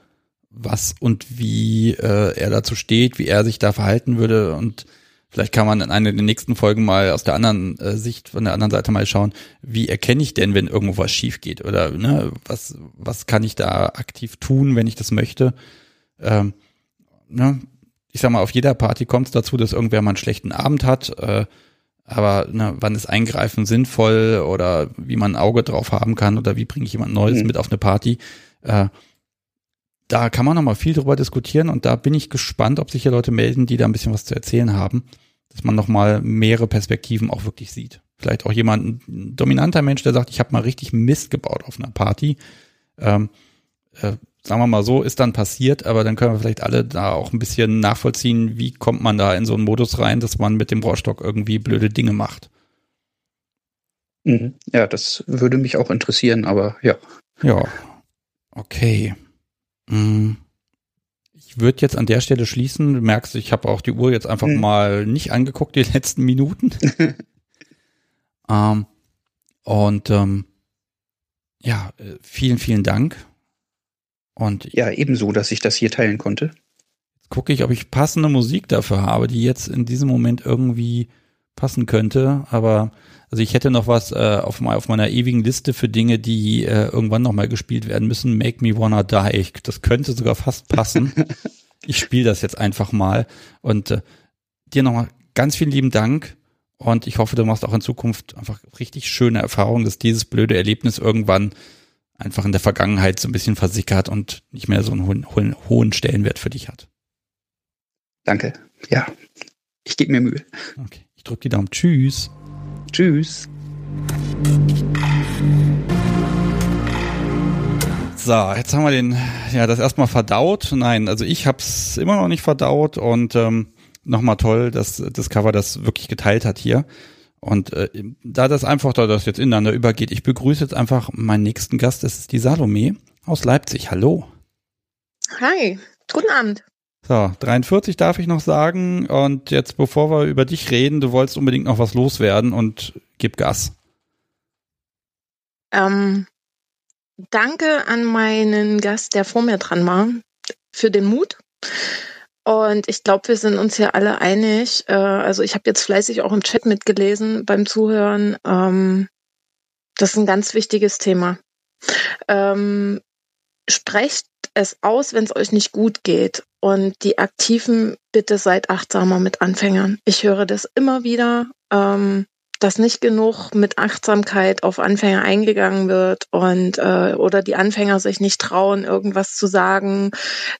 was und wie äh, er dazu steht, wie er sich da verhalten würde und Vielleicht kann man in einer der nächsten Folgen mal aus der anderen äh, Sicht, von der anderen Seite mal schauen, wie erkenne ich denn, wenn irgendwo was schief geht? Oder ne, was, was kann ich da aktiv tun, wenn ich das möchte? Ähm, ne, ich sag mal, auf jeder Party kommt es dazu, dass irgendwer mal einen schlechten Abend hat. Äh, aber ne, wann ist Eingreifen sinnvoll oder wie man ein Auge drauf haben kann oder wie bringe ich jemand Neues mhm. mit auf eine Party? Äh, da kann man noch mal viel drüber diskutieren und da bin ich gespannt, ob sich hier Leute melden, die da ein bisschen was zu erzählen haben, dass man noch mal mehrere Perspektiven auch wirklich sieht. Vielleicht auch jemand, ein dominanter Mensch, der sagt, ich habe mal richtig Mist gebaut auf einer Party. Ähm, äh, sagen wir mal so, ist dann passiert, aber dann können wir vielleicht alle da auch ein bisschen nachvollziehen, wie kommt man da in so einen Modus rein, dass man mit dem Rohrstock irgendwie blöde Dinge macht. Mhm. Ja, das würde mich auch interessieren, aber ja. Ja, okay. Mm. Ich würde jetzt an der Stelle schließen. Du merkst, ich habe auch die Uhr jetzt einfach mhm. mal nicht angeguckt, die letzten Minuten. ähm, und ähm, ja, äh, vielen, vielen Dank. Und ja, ebenso, dass ich das hier teilen konnte. Jetzt gucke ich, ob ich passende Musik dafür habe, die jetzt in diesem Moment irgendwie passen könnte. Aber also ich hätte noch was äh, auf, auf meiner ewigen Liste für Dinge, die äh, irgendwann nochmal gespielt werden müssen. Make Me Wanna Die. Das könnte sogar fast passen. ich spiele das jetzt einfach mal. Und äh, dir nochmal ganz vielen lieben Dank. Und ich hoffe, du machst auch in Zukunft einfach richtig schöne Erfahrungen, dass dieses blöde Erlebnis irgendwann einfach in der Vergangenheit so ein bisschen versickert und nicht mehr so einen hohen, hohen, hohen Stellenwert für dich hat. Danke. Ja, ich gebe mir Mühe. Okay, ich drücke die Daumen. Tschüss. Tschüss. So, jetzt haben wir den, ja, das erstmal verdaut. Nein, also ich hab's immer noch nicht verdaut und ähm, nochmal toll, dass das Cover das wirklich geteilt hat hier. Und äh, da das einfach, da das jetzt ineinander übergeht, ich begrüße jetzt einfach meinen nächsten Gast, das ist die Salome aus Leipzig. Hallo. Hi, guten Abend. So, 43 darf ich noch sagen. Und jetzt, bevor wir über dich reden, du wolltest unbedingt noch was loswerden und gib Gas. Ähm, danke an meinen Gast, der vor mir dran war, für den Mut. Und ich glaube, wir sind uns hier alle einig. Äh, also ich habe jetzt fleißig auch im Chat mitgelesen beim Zuhören. Ähm, das ist ein ganz wichtiges Thema. Ähm, sprecht es aus, wenn es euch nicht gut geht. Und die Aktiven, bitte seid achtsamer mit Anfängern. Ich höre das immer wieder, ähm, dass nicht genug mit Achtsamkeit auf Anfänger eingegangen wird und äh, oder die Anfänger sich nicht trauen, irgendwas zu sagen,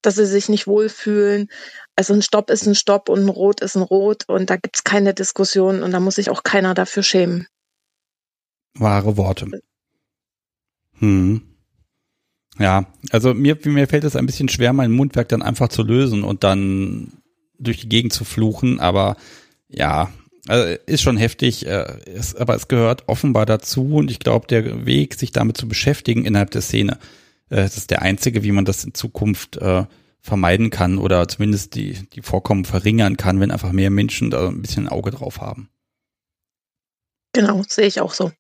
dass sie sich nicht wohlfühlen. Also ein Stopp ist ein Stopp und ein Rot ist ein Rot und da gibt's keine Diskussion und da muss sich auch keiner dafür schämen. Wahre Worte. Hm. Ja, also mir, mir fällt es ein bisschen schwer, mein Mundwerk dann einfach zu lösen und dann durch die Gegend zu fluchen, aber ja, also ist schon heftig, äh, ist, aber es gehört offenbar dazu und ich glaube, der Weg, sich damit zu beschäftigen innerhalb der Szene, äh, das ist der einzige, wie man das in Zukunft äh, vermeiden kann oder zumindest die, die Vorkommen verringern kann, wenn einfach mehr Menschen da ein bisschen ein Auge drauf haben. Genau, sehe ich auch so.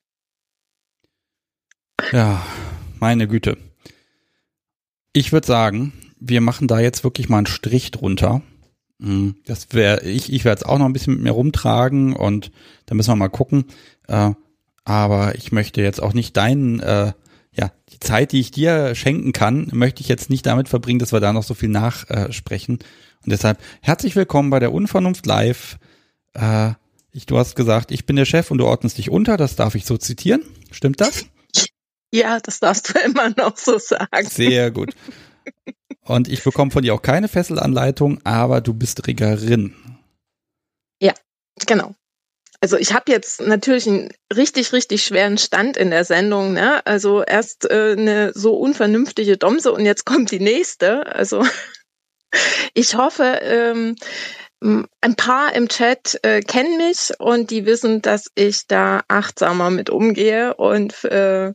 Ja, meine Güte. Ich würde sagen, wir machen da jetzt wirklich mal einen Strich drunter Hm, das wäre, ich, ich werde es auch noch ein bisschen mit mir rumtragen und da müssen wir mal gucken. Äh, aber ich möchte jetzt auch nicht deinen, äh, ja, die Zeit, die ich dir schenken kann, möchte ich jetzt nicht damit verbringen, dass wir da noch so viel nachsprechen. und deshalb herzlich willkommen bei der Unvernunft Live. Äh, ich, du hast gesagt, ich bin der Chef und du ordnest dich unter. Das darf ich so zitieren. Stimmt das? Ja, das darfst du immer noch so sagen. Sehr gut. Und ich bekomme von dir auch keine Fesselanleitung, aber du bist Riggerin. Ja, genau. Also ich habe jetzt natürlich einen richtig, richtig schweren Stand in der Sendung. Ne? Also erst äh, eine so unvernünftige Domse und jetzt kommt die nächste. Also ich hoffe, ähm, ein paar im Chat äh, kennen mich und die wissen, dass ich da achtsamer mit umgehe und äh,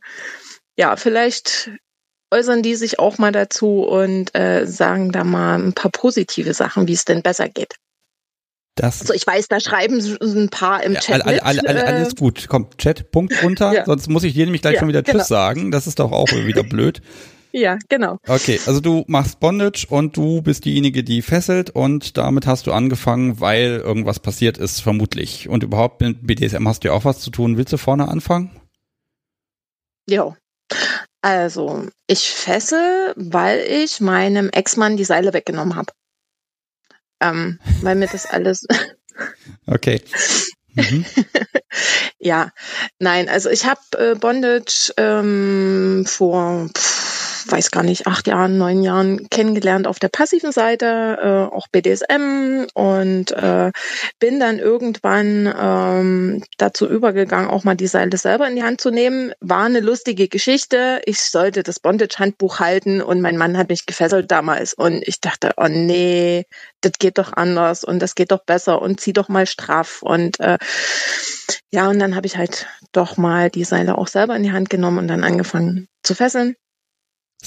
ja, vielleicht äußern die sich auch mal dazu und äh, sagen da mal ein paar positive Sachen, wie es denn besser geht. Das also ich weiß, da schreiben ein paar im Chat. All, all, all, alles äh. gut. Komm, Chat, Punkt runter. ja. Sonst muss ich dir nämlich gleich ja, schon wieder genau. Tschüss sagen. Das ist doch auch wieder blöd. Ja, genau. Okay, also du machst Bondage und du bist diejenige, die fesselt und damit hast du angefangen, weil irgendwas passiert ist, vermutlich. Und überhaupt mit BDSM hast du ja auch was zu tun. Willst du vorne anfangen? Ja. Also, ich fessel, weil ich meinem Ex-Mann die Seile weggenommen habe. Ähm, weil mir das alles. okay. Mhm. ja, nein, also ich habe äh, Bondage ähm, vor pff, weiß gar nicht, acht Jahren, neun Jahren kennengelernt auf der passiven Seite, äh, auch BDSM und äh, bin dann irgendwann ähm, dazu übergegangen, auch mal die Seile selber in die Hand zu nehmen. War eine lustige Geschichte. Ich sollte das Bondage-Handbuch halten und mein Mann hat mich gefesselt damals und ich dachte, oh nee, das geht doch anders und das geht doch besser und zieh doch mal straff und äh, ja, und dann habe ich halt doch mal die Seile auch selber in die Hand genommen und dann angefangen zu fesseln.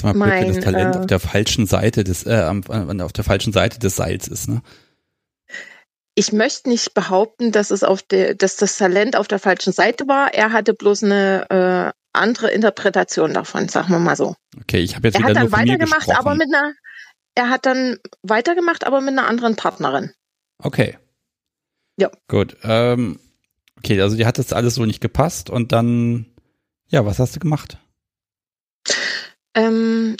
Mal mein, das Talent äh, auf der falschen Seite des, äh, auf der falschen Seite des Seils ist, ne? Ich möchte nicht behaupten, dass es auf der, dass das Talent auf der falschen Seite war. Er hatte bloß eine äh, andere Interpretation davon, sagen wir mal so. Okay, ich habe jetzt er wieder hat dann weitergemacht, aber mit einer, er hat dann weitergemacht, aber mit einer anderen Partnerin. Okay. Ja. Gut. Ähm, okay, also dir hat das alles so nicht gepasst und dann, ja, was hast du gemacht? Ähm,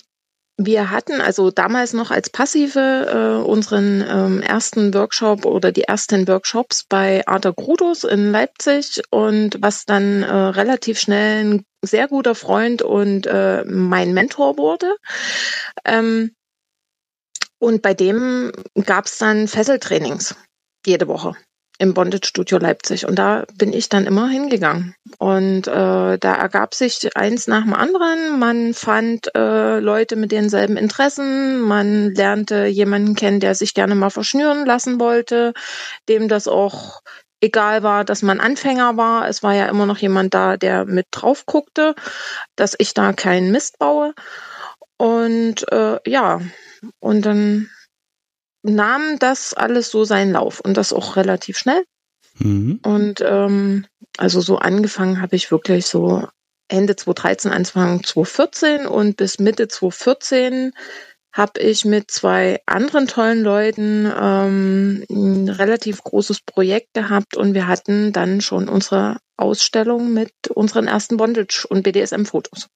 wir hatten also damals noch als Passive äh, unseren ähm, ersten Workshop oder die ersten Workshops bei Arthur Grudus in Leipzig und was dann äh, relativ schnell ein sehr guter Freund und äh, mein Mentor wurde. Ähm, und bei dem gab es dann Fesseltrainings jede Woche im Bondage Studio Leipzig. Und da bin ich dann immer hingegangen. Und äh, da ergab sich eins nach dem anderen. Man fand äh, Leute mit denselben Interessen. Man lernte jemanden kennen, der sich gerne mal verschnüren lassen wollte, dem das auch egal war, dass man Anfänger war. Es war ja immer noch jemand da, der mit drauf guckte, dass ich da keinen Mist baue. Und äh, ja, und dann nahm das alles so seinen Lauf und das auch relativ schnell. Mhm. Und ähm, also so angefangen habe ich wirklich so Ende 2013, Anfang 2014 und bis Mitte 2014 habe ich mit zwei anderen tollen Leuten ähm, ein relativ großes Projekt gehabt und wir hatten dann schon unsere Ausstellung mit unseren ersten Bondage- und BDSM-Fotos.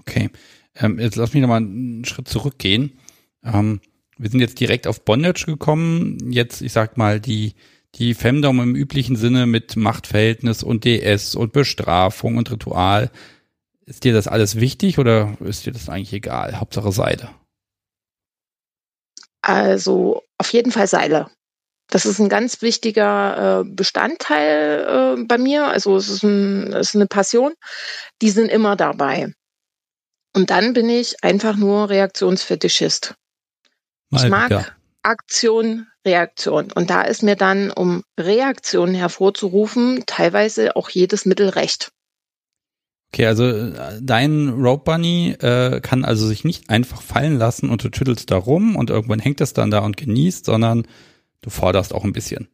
Okay, ähm, jetzt lass mich nochmal einen Schritt zurückgehen. Ähm, wir sind jetzt direkt auf Bondage gekommen. Jetzt, ich sag mal, die, die Femdom im üblichen Sinne mit Machtverhältnis und DS und Bestrafung und Ritual. Ist dir das alles wichtig oder ist dir das eigentlich egal? Hauptsache Seile. Also auf jeden Fall Seile. Das ist ein ganz wichtiger äh, Bestandteil äh, bei mir. Also es ist, ein, es ist eine Passion. Die sind immer dabei. Und dann bin ich einfach nur Reaktionsfetischist. Mal, ich mag ja. Aktion, Reaktion. Und da ist mir dann, um Reaktionen hervorzurufen, teilweise auch jedes Mittel recht. Okay, also äh, dein Rope Bunny äh, kann also sich nicht einfach fallen lassen und du schüttelst da rum und irgendwann hängt es dann da und genießt, sondern du forderst auch ein bisschen.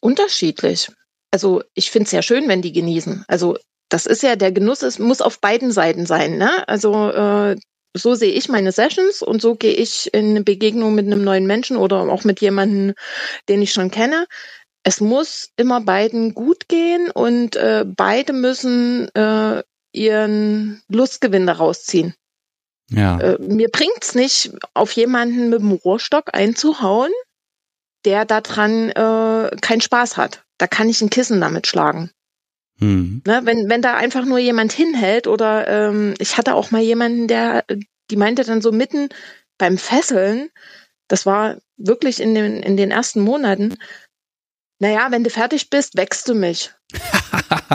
Unterschiedlich. Also ich finde es ja schön, wenn die genießen. Also das ist ja der Genuss, es muss auf beiden Seiten sein. Ne? Also äh, so sehe ich meine Sessions und so gehe ich in eine Begegnung mit einem neuen Menschen oder auch mit jemandem, den ich schon kenne. Es muss immer beiden gut gehen und äh, beide müssen äh, ihren Lustgewinn daraus ziehen. Ja. Äh, mir bringt's nicht, auf jemanden mit dem Rohrstock einzuhauen, der daran äh, keinen Spaß hat. Da kann ich ein Kissen damit schlagen. Hm. Ne, wenn, wenn da einfach nur jemand hinhält oder ähm, ich hatte auch mal jemanden, der, die meinte dann so mitten beim Fesseln, das war wirklich in den, in den ersten Monaten, naja, wenn du fertig bist, wächst du mich.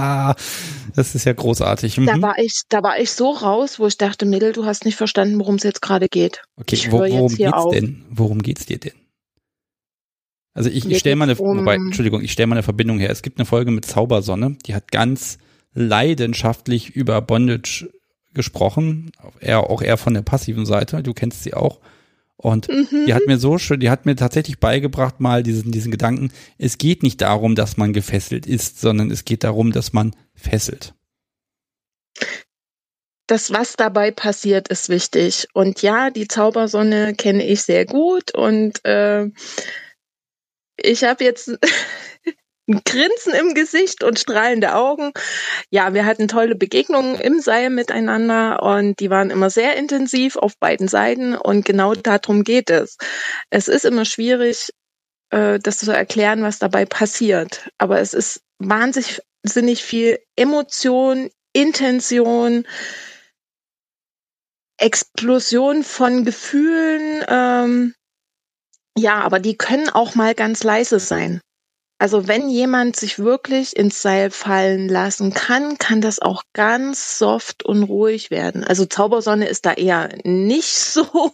das ist ja großartig. Mhm. Da war ich, da war ich so raus, wo ich dachte, Mädel, du hast nicht verstanden, worum es jetzt gerade geht. Okay, ich wo, worum geht's auf. denn? Worum geht's dir denn? Also ich, ich stelle mal eine, um, wobei, Entschuldigung, ich stelle mal eine Verbindung her. Es gibt eine Folge mit Zaubersonne, die hat ganz leidenschaftlich über Bondage gesprochen, eher, auch eher von der passiven Seite. Du kennst sie auch. Und mhm. die hat mir so schön, die hat mir tatsächlich beigebracht, mal diesen, diesen Gedanken, es geht nicht darum, dass man gefesselt ist, sondern es geht darum, dass man fesselt. Das, was dabei passiert, ist wichtig. Und ja, die Zaubersonne kenne ich sehr gut und äh, ich habe jetzt ein Grinsen im Gesicht und strahlende Augen. Ja, wir hatten tolle Begegnungen im Seil miteinander und die waren immer sehr intensiv auf beiden Seiten und genau darum geht es. Es ist immer schwierig, äh, das zu erklären, was dabei passiert, aber es ist wahnsinnig viel Emotion, Intention, Explosion von Gefühlen. Ähm, ja, aber die können auch mal ganz leise sein. Also wenn jemand sich wirklich ins Seil fallen lassen kann, kann das auch ganz soft und ruhig werden. Also Zaubersonne ist da eher nicht so.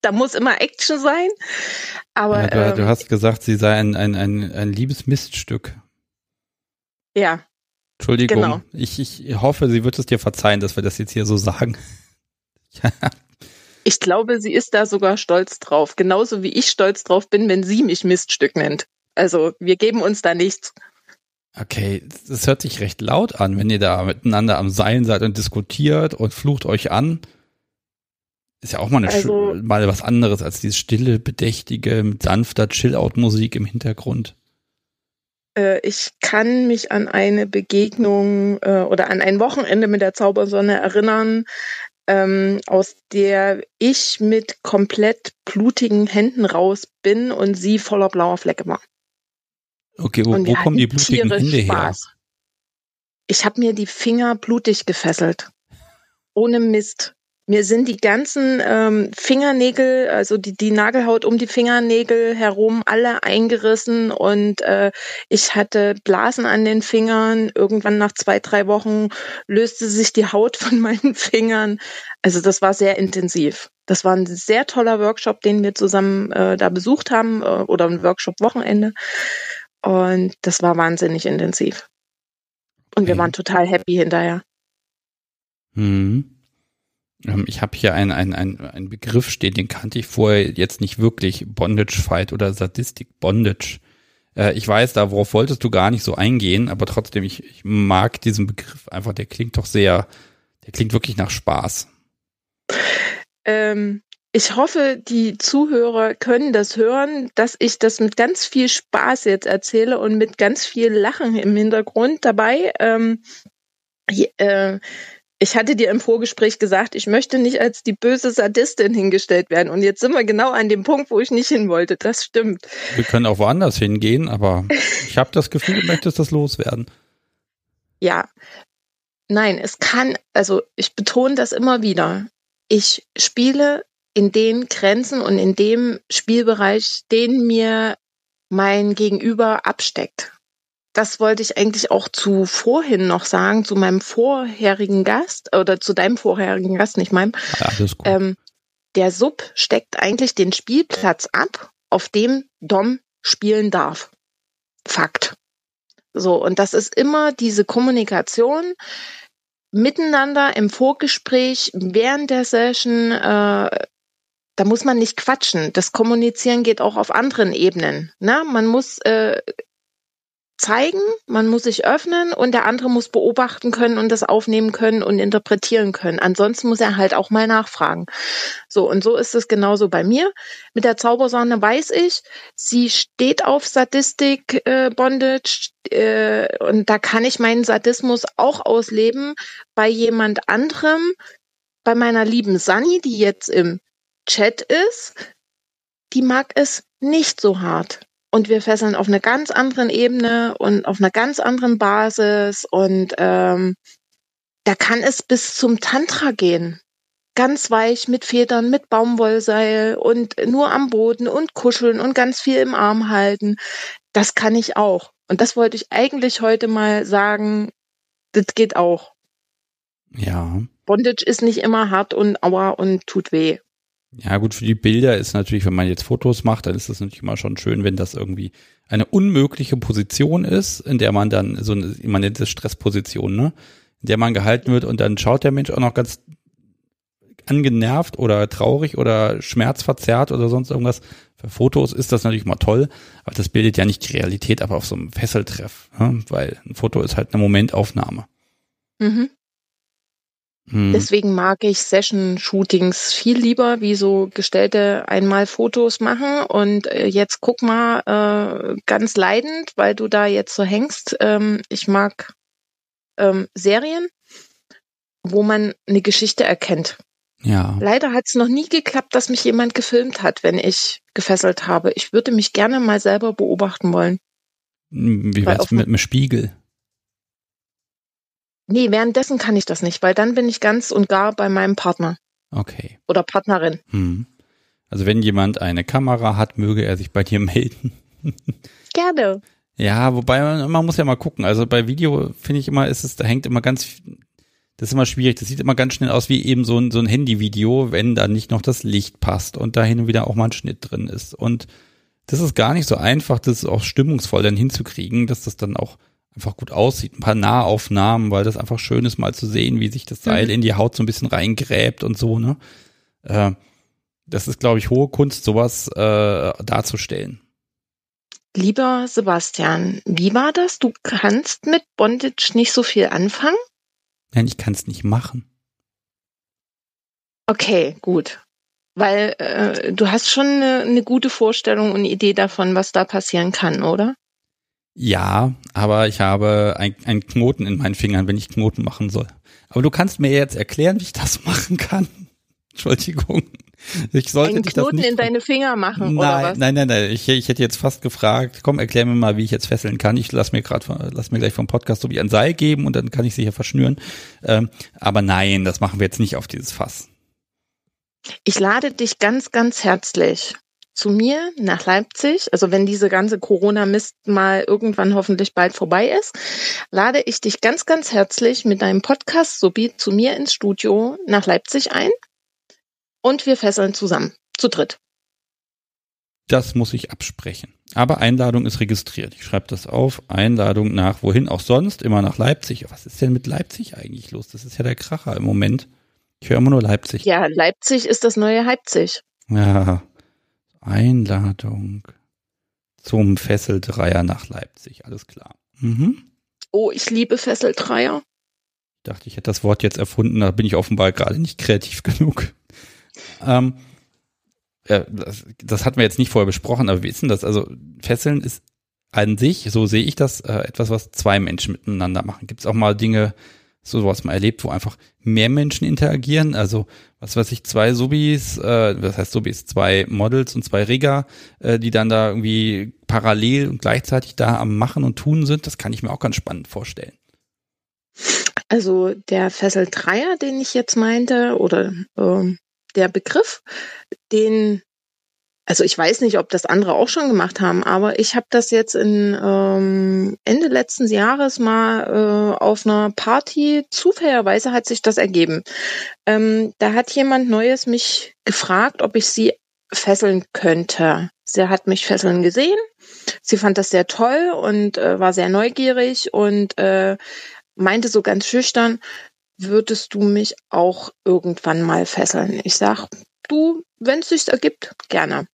da muss immer Action sein. Aber ja, du, ähm, du, hast gesagt, sie sei ein, ein, ein, ein liebes Miststück. Ja. Entschuldigung. Genau. Ich, ich hoffe, sie wird es dir verzeihen, dass wir das jetzt hier so sagen. ich glaube, sie ist da sogar stolz drauf. Genauso wie ich stolz drauf bin, wenn sie mich Miststück nennt. Also wir geben uns da nichts. Okay, das hört sich recht laut an, wenn ihr da miteinander am Seilen seid und diskutiert und flucht euch an. Ist ja auch mal, eine also, mal was anderes als dieses stille, bedächtige, mit sanfter Chill-Out-Musik im Hintergrund. Äh, ich kann mich an eine Begegnung äh, oder an ein Wochenende mit der Zaubersonne erinnern, ähm, aus der ich mit komplett blutigen Händen raus bin und sie voller blauer Flecke war. Okay, wo, wo kommen die blutigen Hände Spaß. her? Ich habe mir die Finger blutig gefesselt. Ohne Mist. Mir sind die ganzen ähm, Fingernägel, also die, die Nagelhaut um die Fingernägel herum, alle eingerissen und äh, ich hatte Blasen an den Fingern. Irgendwann nach zwei, drei Wochen löste sich die Haut von meinen Fingern. Also das war sehr intensiv. Das war ein sehr toller Workshop, den wir zusammen äh, da besucht haben äh, oder ein Workshop-Wochenende. Und das war wahnsinnig intensiv. Und wir mhm. waren total happy hinterher. Mhm. Ich habe hier einen ein, ein Begriff stehen, den kannte ich vorher jetzt nicht wirklich. Bondage Fight oder Sadistic Bondage. Äh, ich weiß, da worauf wolltest du gar nicht so eingehen, aber trotzdem, ich, ich mag diesen Begriff einfach, der klingt doch sehr, der klingt wirklich nach Spaß. Ähm, ich hoffe, die Zuhörer können das hören, dass ich das mit ganz viel Spaß jetzt erzähle und mit ganz viel Lachen im Hintergrund dabei. Ähm, äh, ich hatte dir im Vorgespräch gesagt, ich möchte nicht als die böse Sadistin hingestellt werden. Und jetzt sind wir genau an dem Punkt, wo ich nicht hin wollte. Das stimmt. Wir können auch woanders hingehen, aber ich habe das Gefühl, du möchtest das loswerden. Ja. Nein, es kann, also ich betone das immer wieder. Ich spiele in den Grenzen und in dem Spielbereich, den mir mein Gegenüber absteckt. Das wollte ich eigentlich auch zu vorhin noch sagen, zu meinem vorherigen Gast oder zu deinem vorherigen Gast, nicht meinem. Ja, alles gut. Ähm, der Sub steckt eigentlich den Spielplatz ab, auf dem Dom spielen darf. Fakt. So, und das ist immer diese Kommunikation miteinander im Vorgespräch, während der Session, äh, da muss man nicht quatschen. Das Kommunizieren geht auch auf anderen Ebenen. Ne? Man muss äh, zeigen, man muss sich öffnen und der andere muss beobachten können und das aufnehmen können und interpretieren können. Ansonsten muss er halt auch mal nachfragen. So, und so ist es genauso bei mir. Mit der Zaubersahne weiß ich, sie steht auf Sadistik äh, Bondage äh, und da kann ich meinen Sadismus auch ausleben bei jemand anderem, bei meiner lieben Sunny, die jetzt im Chat ist, die mag es nicht so hart und wir fesseln auf einer ganz anderen Ebene und auf einer ganz anderen Basis und ähm, da kann es bis zum Tantra gehen. Ganz weich mit Federn, mit Baumwollseil und nur am Boden und kuscheln und ganz viel im Arm halten. Das kann ich auch. Und das wollte ich eigentlich heute mal sagen. Das geht auch. Ja. Bondage ist nicht immer hart und aua und tut weh. Ja, gut, für die Bilder ist natürlich, wenn man jetzt Fotos macht, dann ist das natürlich immer schon schön, wenn das irgendwie eine unmögliche Position ist, in der man dann so eine, man nennt das Stressposition, ne? In der man gehalten wird und dann schaut der Mensch auch noch ganz angenervt oder traurig oder schmerzverzerrt oder sonst irgendwas. Für Fotos ist das natürlich mal toll, aber das bildet ja nicht die Realität, aber auf so einem Fesseltreff, ne? weil ein Foto ist halt eine Momentaufnahme. Mhm. Hm. Deswegen mag ich Session-Shootings viel lieber, wie so gestellte einmal Fotos machen und äh, jetzt guck mal äh, ganz leidend, weil du da jetzt so hängst. Ähm, ich mag ähm, Serien, wo man eine Geschichte erkennt. Ja. Leider hat es noch nie geklappt, dass mich jemand gefilmt hat, wenn ich gefesselt habe. Ich würde mich gerne mal selber beobachten wollen. Wie wär's mit einem Spiegel? Nee, währenddessen kann ich das nicht, weil dann bin ich ganz und gar bei meinem Partner. Okay. Oder Partnerin. Hm. Also wenn jemand eine Kamera hat, möge er sich bei dir melden. Gerne. Ja, wobei man, man muss ja mal gucken. Also bei Video finde ich immer, ist es, da hängt immer ganz, das ist immer schwierig. Das sieht immer ganz schnell aus wie eben so ein, so ein Handyvideo, wenn da nicht noch das Licht passt und da hin und wieder auch mal ein Schnitt drin ist. Und das ist gar nicht so einfach, das auch stimmungsvoll dann hinzukriegen, dass das dann auch einfach gut aussieht. Ein paar Nahaufnahmen, weil das einfach schön ist, mal zu sehen, wie sich das Seil mhm. in die Haut so ein bisschen reingräbt und so, ne? Äh, das ist, glaube ich, hohe Kunst, sowas äh, darzustellen. Lieber Sebastian, wie war das? Du kannst mit Bondage nicht so viel anfangen? Nein, ich kann es nicht machen. Okay, gut. Weil äh, du hast schon eine, eine gute Vorstellung und Idee davon, was da passieren kann, oder? Ja, aber ich habe einen Knoten in meinen Fingern, wenn ich Knoten machen soll. Aber du kannst mir jetzt erklären, wie ich das machen kann. Entschuldigung. Ich sollte einen dich Knoten das nicht in deine Finger machen nein, oder was? Nein, nein, nein. Ich, ich hätte jetzt fast gefragt, komm, erklär mir mal, wie ich jetzt fesseln kann. Ich lass mir gerade, lass mir gleich vom Podcast so wie ein Seil geben und dann kann ich sie hier verschnüren. Ähm, aber nein, das machen wir jetzt nicht auf dieses Fass. Ich lade dich ganz, ganz herzlich zu mir nach Leipzig, also wenn diese ganze Corona-Mist mal irgendwann hoffentlich bald vorbei ist, lade ich dich ganz, ganz herzlich mit deinem Podcast sowie zu mir ins Studio nach Leipzig ein und wir fesseln zusammen, zu dritt. Das muss ich absprechen. Aber Einladung ist registriert. Ich schreibe das auf. Einladung nach wohin auch sonst, immer nach Leipzig. Was ist denn mit Leipzig eigentlich los? Das ist ja der Kracher im Moment. Ich höre immer nur Leipzig. Ja, Leipzig ist das neue Leipzig. Ja, Einladung zum Fesseldreier nach Leipzig. Alles klar. Mhm. Oh, ich liebe Fesseldreier. Ich dachte, ich hätte das Wort jetzt erfunden, da bin ich offenbar gerade nicht kreativ genug. Ähm, ja, das, das hatten wir jetzt nicht vorher besprochen, aber wir wissen das. Also Fesseln ist an sich, so sehe ich das, äh, etwas, was zwei Menschen miteinander machen. Gibt es auch mal Dinge, so was man erlebt, wo einfach mehr Menschen interagieren. Also was weiß ich, zwei Subis, äh, was heißt Subis, zwei Models und zwei Rigger, äh, die dann da irgendwie parallel und gleichzeitig da am Machen und Tun sind. Das kann ich mir auch ganz spannend vorstellen. Also der Fessel Dreier, den ich jetzt meinte, oder äh, der Begriff, den also ich weiß nicht, ob das andere auch schon gemacht haben, aber ich habe das jetzt in ähm, Ende letzten Jahres mal äh, auf einer Party, zufälligerweise hat sich das ergeben. Ähm, da hat jemand Neues mich gefragt, ob ich sie fesseln könnte. Sie hat mich fesseln gesehen, sie fand das sehr toll und äh, war sehr neugierig und äh, meinte so ganz schüchtern, würdest du mich auch irgendwann mal fesseln? Ich sag, du, wenn es sich ergibt, gerne.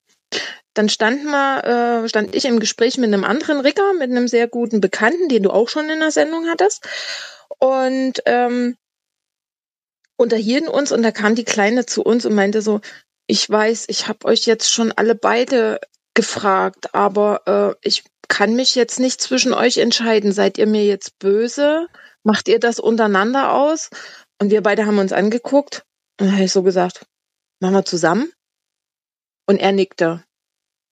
Dann standen wir, äh, stand ich im Gespräch mit einem anderen Ricker, mit einem sehr guten Bekannten, den du auch schon in der Sendung hattest. Und ähm, unterhielten uns und da kam die Kleine zu uns und meinte so, ich weiß, ich habe euch jetzt schon alle beide gefragt, aber äh, ich kann mich jetzt nicht zwischen euch entscheiden. Seid ihr mir jetzt böse? Macht ihr das untereinander aus? Und wir beide haben uns angeguckt und dann habe ich so gesagt, machen wir zusammen? Und er nickte.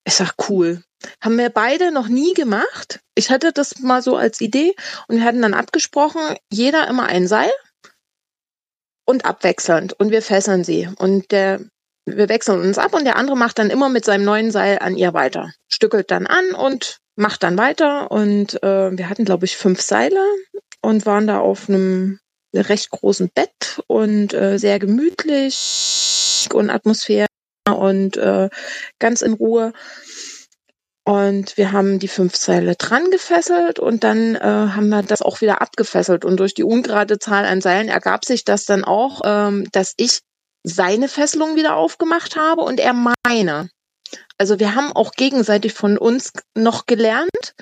Ich sag, cool. Haben wir beide noch nie gemacht. Ich hatte das mal so als Idee und wir hatten dann abgesprochen, jeder immer ein Seil und abwechselnd und wir fesseln sie. Und der, wir wechseln uns ab und der andere macht dann immer mit seinem neuen Seil an ihr weiter. Stückelt dann an und macht dann weiter. Und äh, wir hatten, glaube ich, fünf Seile und waren da auf einem recht großen Bett und äh, sehr gemütlich und Atmosphäre und äh, ganz in Ruhe. Und wir haben die fünf Seile dran gefesselt und dann äh, haben wir das auch wieder abgefesselt. Und durch die ungerade Zahl an Seilen ergab sich das dann auch, ähm, dass ich seine Fesselung wieder aufgemacht habe und er meine. Also wir haben auch gegenseitig von uns noch gelernt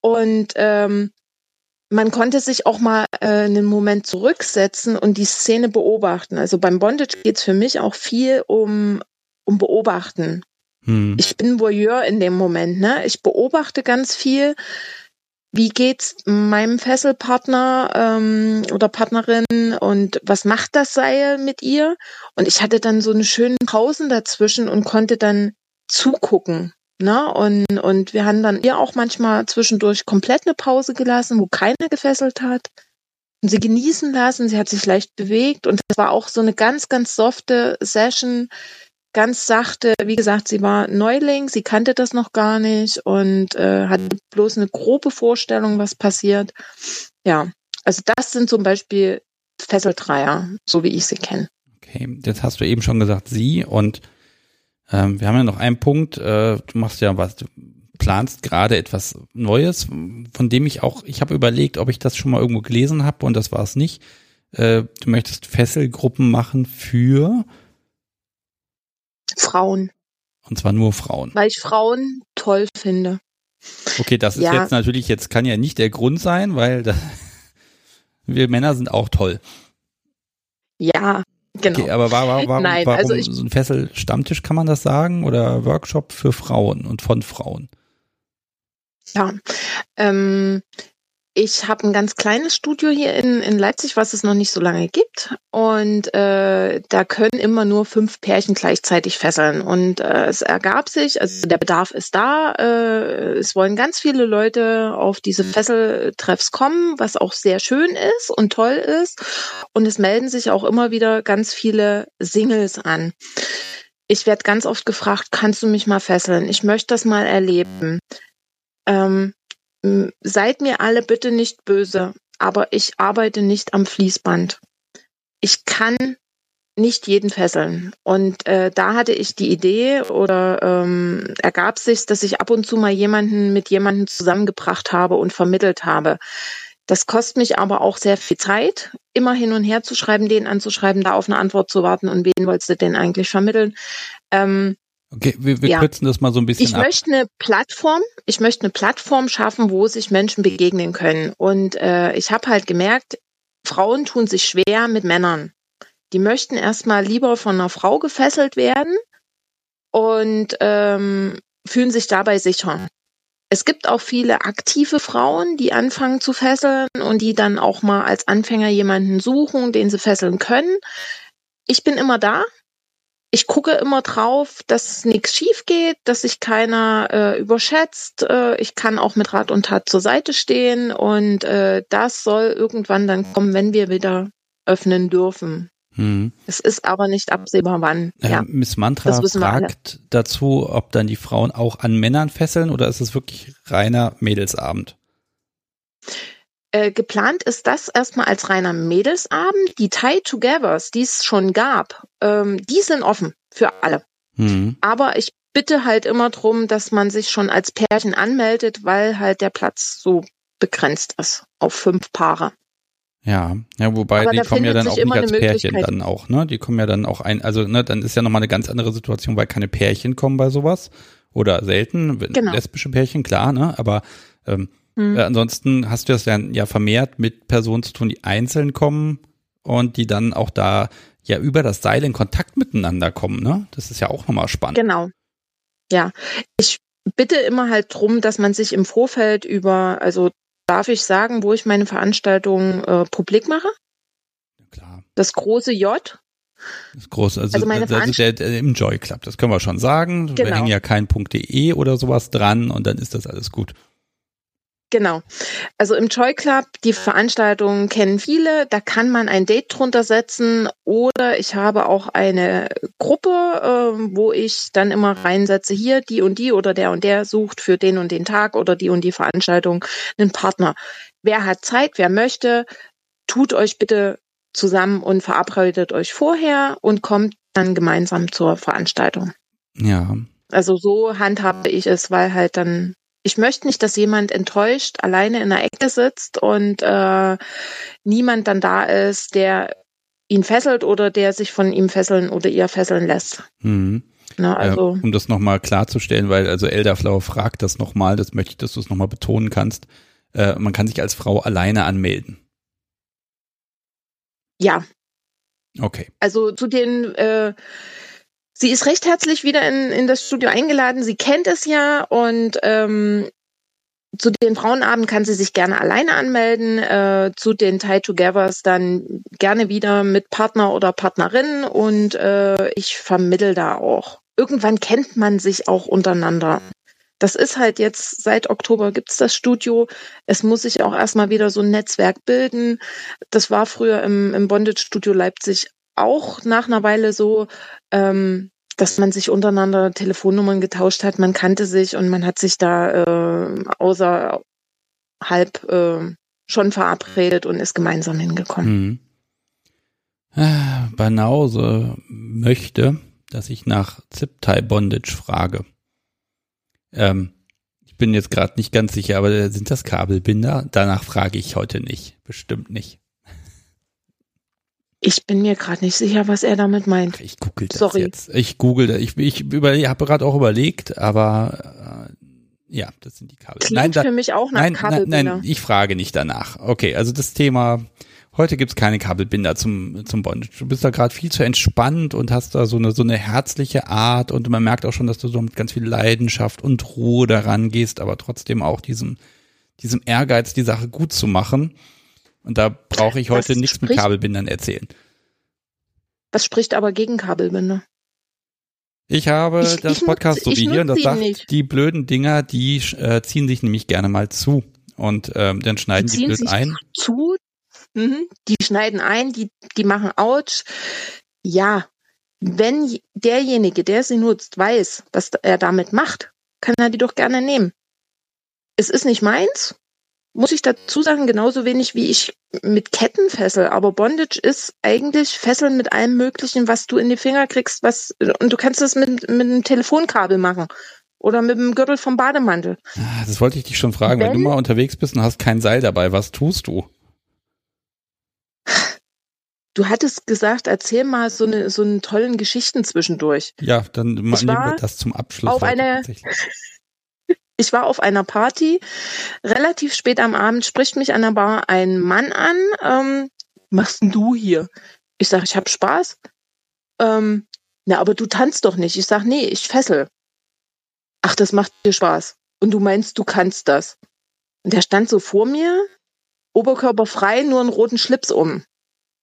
und ähm, man konnte sich auch mal äh, einen Moment zurücksetzen und die Szene beobachten. Also beim Bondage geht es für mich auch viel um, um Beobachten. Hm. Ich bin Voyeur in dem Moment, ne? Ich beobachte ganz viel. Wie geht's meinem Fesselpartner ähm, oder Partnerin und was macht das Seil mit ihr? Und ich hatte dann so eine schöne Pausen dazwischen und konnte dann zugucken. Ne? Und, und wir haben dann ihr auch manchmal zwischendurch komplett eine Pause gelassen, wo keiner gefesselt hat. Und sie genießen lassen, sie hat sich leicht bewegt und das war auch so eine ganz, ganz softe Session, ganz sachte. Wie gesagt, sie war Neuling, sie kannte das noch gar nicht und äh, hatte bloß eine grobe Vorstellung, was passiert. Ja, also das sind zum Beispiel Fesseldreier, so wie ich sie kenne. Okay, jetzt hast du eben schon gesagt, sie und ähm, wir haben ja noch einen Punkt, äh, du machst ja was, du planst gerade etwas Neues, von dem ich auch, ich habe überlegt, ob ich das schon mal irgendwo gelesen habe und das war es nicht. Äh, du möchtest Fesselgruppen machen für Frauen. Und zwar nur Frauen. Weil ich Frauen toll finde. Okay, das ist ja. jetzt natürlich, jetzt kann ja nicht der Grund sein, weil da, wir Männer sind auch toll. Ja, genau. Okay, aber war, war, war, Nein, warum also ich, so ein Fessel-Stammtisch, kann man das sagen? Oder Workshop für Frauen und von Frauen? Ja, ähm, ich habe ein ganz kleines Studio hier in, in Leipzig, was es noch nicht so lange gibt. Und äh, da können immer nur fünf Pärchen gleichzeitig fesseln. Und äh, es ergab sich, also der Bedarf ist da. Äh, es wollen ganz viele Leute auf diese Fesseltreffs kommen, was auch sehr schön ist und toll ist. Und es melden sich auch immer wieder ganz viele Singles an. Ich werde ganz oft gefragt, kannst du mich mal fesseln? Ich möchte das mal erleben. Ähm, seid mir alle bitte nicht böse, aber ich arbeite nicht am Fließband. Ich kann nicht jeden fesseln. Und äh, da hatte ich die Idee oder ähm, ergab sich, dass ich ab und zu mal jemanden mit jemandem zusammengebracht habe und vermittelt habe. Das kostet mich aber auch sehr viel Zeit, immer hin und her zu schreiben, den anzuschreiben, da auf eine Antwort zu warten und wen wolltest du denn eigentlich vermitteln. Ähm, Okay, wir, wir ja. kürzen das mal so ein bisschen ich ab. Ich möchte eine Plattform, ich möchte eine Plattform schaffen, wo sich Menschen begegnen können. Und äh, ich habe halt gemerkt, Frauen tun sich schwer mit Männern. Die möchten erstmal lieber von einer Frau gefesselt werden und ähm, fühlen sich dabei sicher. Es gibt auch viele aktive Frauen, die anfangen zu fesseln und die dann auch mal als Anfänger jemanden suchen, den sie fesseln können. Ich bin immer da, ich gucke immer drauf, dass nichts schief geht, dass sich keiner äh, überschätzt. Äh, ich kann auch mit Rat und Tat zur Seite stehen und äh, das soll irgendwann dann kommen, wenn wir wieder öffnen dürfen. Hm. Es ist aber nicht absehbar, wann. Äh, ja. Miss Mantra fragt dazu, ob dann die Frauen auch an Männern fesseln oder ist es wirklich reiner Mädelsabend? Äh, geplant ist das erstmal als reiner Mädelsabend. Die Tie-Togethers, die es schon gab, ähm, die sind offen für alle. Mhm. Aber ich bitte halt immer drum, dass man sich schon als Pärchen anmeldet, weil halt der Platz so begrenzt ist auf fünf Paare. Ja, ja, wobei Aber die kommen ja dann auch nicht als Pärchen dann auch, ne? Die kommen ja dann auch ein, also ne, dann ist ja nochmal eine ganz andere Situation, weil keine Pärchen kommen bei sowas. Oder selten, Genau. lesbische Pärchen, klar, ne? Aber ähm, Hm. äh, ansonsten hast du das dann ja vermehrt mit Personen zu tun, die einzeln kommen und die dann auch da ja über das Seil in Kontakt miteinander kommen, ne? Das ist ja auch nochmal spannend. Genau. Ja. Ich bitte immer halt drum, dass man sich im Vorfeld über, also darf ich sagen, wo ich meine Veranstaltung äh, publik mache? Klar. Das große J. Das ist groß. Also, Also meine also der, der, im Joy Club, das können wir schon sagen. Wir Genau. hängen ja kein .de oder sowas dran und dann ist das alles gut. Genau. Also im Joy Club, die Veranstaltungen kennen viele, da kann man ein Date drunter setzen oder ich habe auch eine Gruppe, äh, wo ich dann immer reinsetze, hier die und die oder der und der sucht für den und den Tag oder die und die Veranstaltung einen Partner. Wer hat Zeit, wer möchte, tut euch bitte zusammen und verabredet euch vorher und kommt dann gemeinsam zur Veranstaltung. Ja. Also so handhabe ich es, weil halt dann, ich möchte nicht, dass jemand enttäuscht alleine in der Ecke sitzt und äh, niemand dann da ist, der ihn fesselt oder der sich von ihm fesseln oder ihr fesseln lässt. Mhm. Ne, also äh, um das nochmal klarzustellen, weil also Elderflower fragt das nochmal, das möchte ich, dass du es nochmal betonen kannst. Äh, man kann sich als Frau alleine anmelden. ja, Okay. also zu den äh, Sie ist recht herzlich wieder in, in das Studio eingeladen. Sie kennt es ja und ähm, zu den Frauenabend kann sie sich gerne alleine anmelden. Äh, zu den Tie Togethers dann gerne wieder mit Partner oder Partnerin und äh, ich vermittel da auch. Irgendwann kennt man sich auch untereinander. Das ist halt jetzt, seit Oktober gibt's das Studio. Es muss sich auch erstmal wieder so ein Netzwerk bilden. Das war früher im, im Bondage-Studio Leipzig auch nach einer Weile so, ähm, dass man sich untereinander Telefonnummern getauscht hat. Man kannte sich und man hat sich da äh, außerhalb äh, schon verabredet und ist gemeinsam hingekommen. Hm. Ah, Banause möchte, dass ich nach Zip-Tie Bondage frage. Ähm, ich bin jetzt gerade nicht ganz sicher, aber sind das Kabelbinder? Danach frage ich heute nicht. Bestimmt nicht. Ich bin mir gerade nicht sicher, was er damit meint. Ich google das Sorry. jetzt. Ich google das. Ich, ich über, ich habe gerade auch überlegt, aber äh, ja, das sind die Kabel. Klingt nein, da, für mich auch nach nein, nein, Kabelbinder. nein, ich frage nicht danach. Okay, also das Thema, heute gibt's keine Kabelbinder zum, zum Bondage. Du bist da gerade viel zu entspannt und hast da so eine, so eine herzliche Art und man merkt auch schon, dass du so mit ganz viel Leidenschaft und Ruhe daran gehst, aber trotzdem auch diesem, diesem Ehrgeiz, die Sache gut zu machen. Und da brauche ich heute Das nichts mit spricht- Kabelbindern erzählen. Was spricht aber gegen Kabelbinder? Ich habe Ich- das ich Podcast so wie hier und das sagt, nicht. die blöden Dinger, die äh, ziehen sich nämlich gerne mal zu. Und ähm, dann schneiden die ziehen blöd ein. zu, mhm. die schneiden ein, die, die machen Autsch. Ja, wenn derjenige, der sie nutzt, weiß, was er damit macht, kann er die doch gerne nehmen. Es ist nicht meins, muss ich dazu sagen, genauso wenig wie ich mit Ketten fessel. Aber Bondage ist eigentlich Fesseln mit allem Möglichen, was du in die Finger kriegst, was, und du kannst das mit, mit einem Telefonkabel machen. Oder mit dem Gürtel vom Bademantel. Ah, Das wollte ich dich schon fragen. Wenn, Wenn- du mal unterwegs bist und hast kein Seil dabei, was tust du? Du hattest gesagt, erzähl mal so, eine, so einen tollen Geschichten zwischendurch. Ja, dann ma- Ich nehmen wir das zum Abschluss. auf eine-. Ich war auf einer Party, relativ spät am Abend spricht mich an der Bar ein Mann an. Ähm, machst denn du hier? Ich sag, ich hab Spaß. Ähm, na, aber du tanzt doch nicht. Ich sag, nee, ich fessel. Ach, das macht dir Spaß. Und du meinst, du kannst das. Und der stand so vor mir, Oberkörper frei, nur einen roten Schlips um.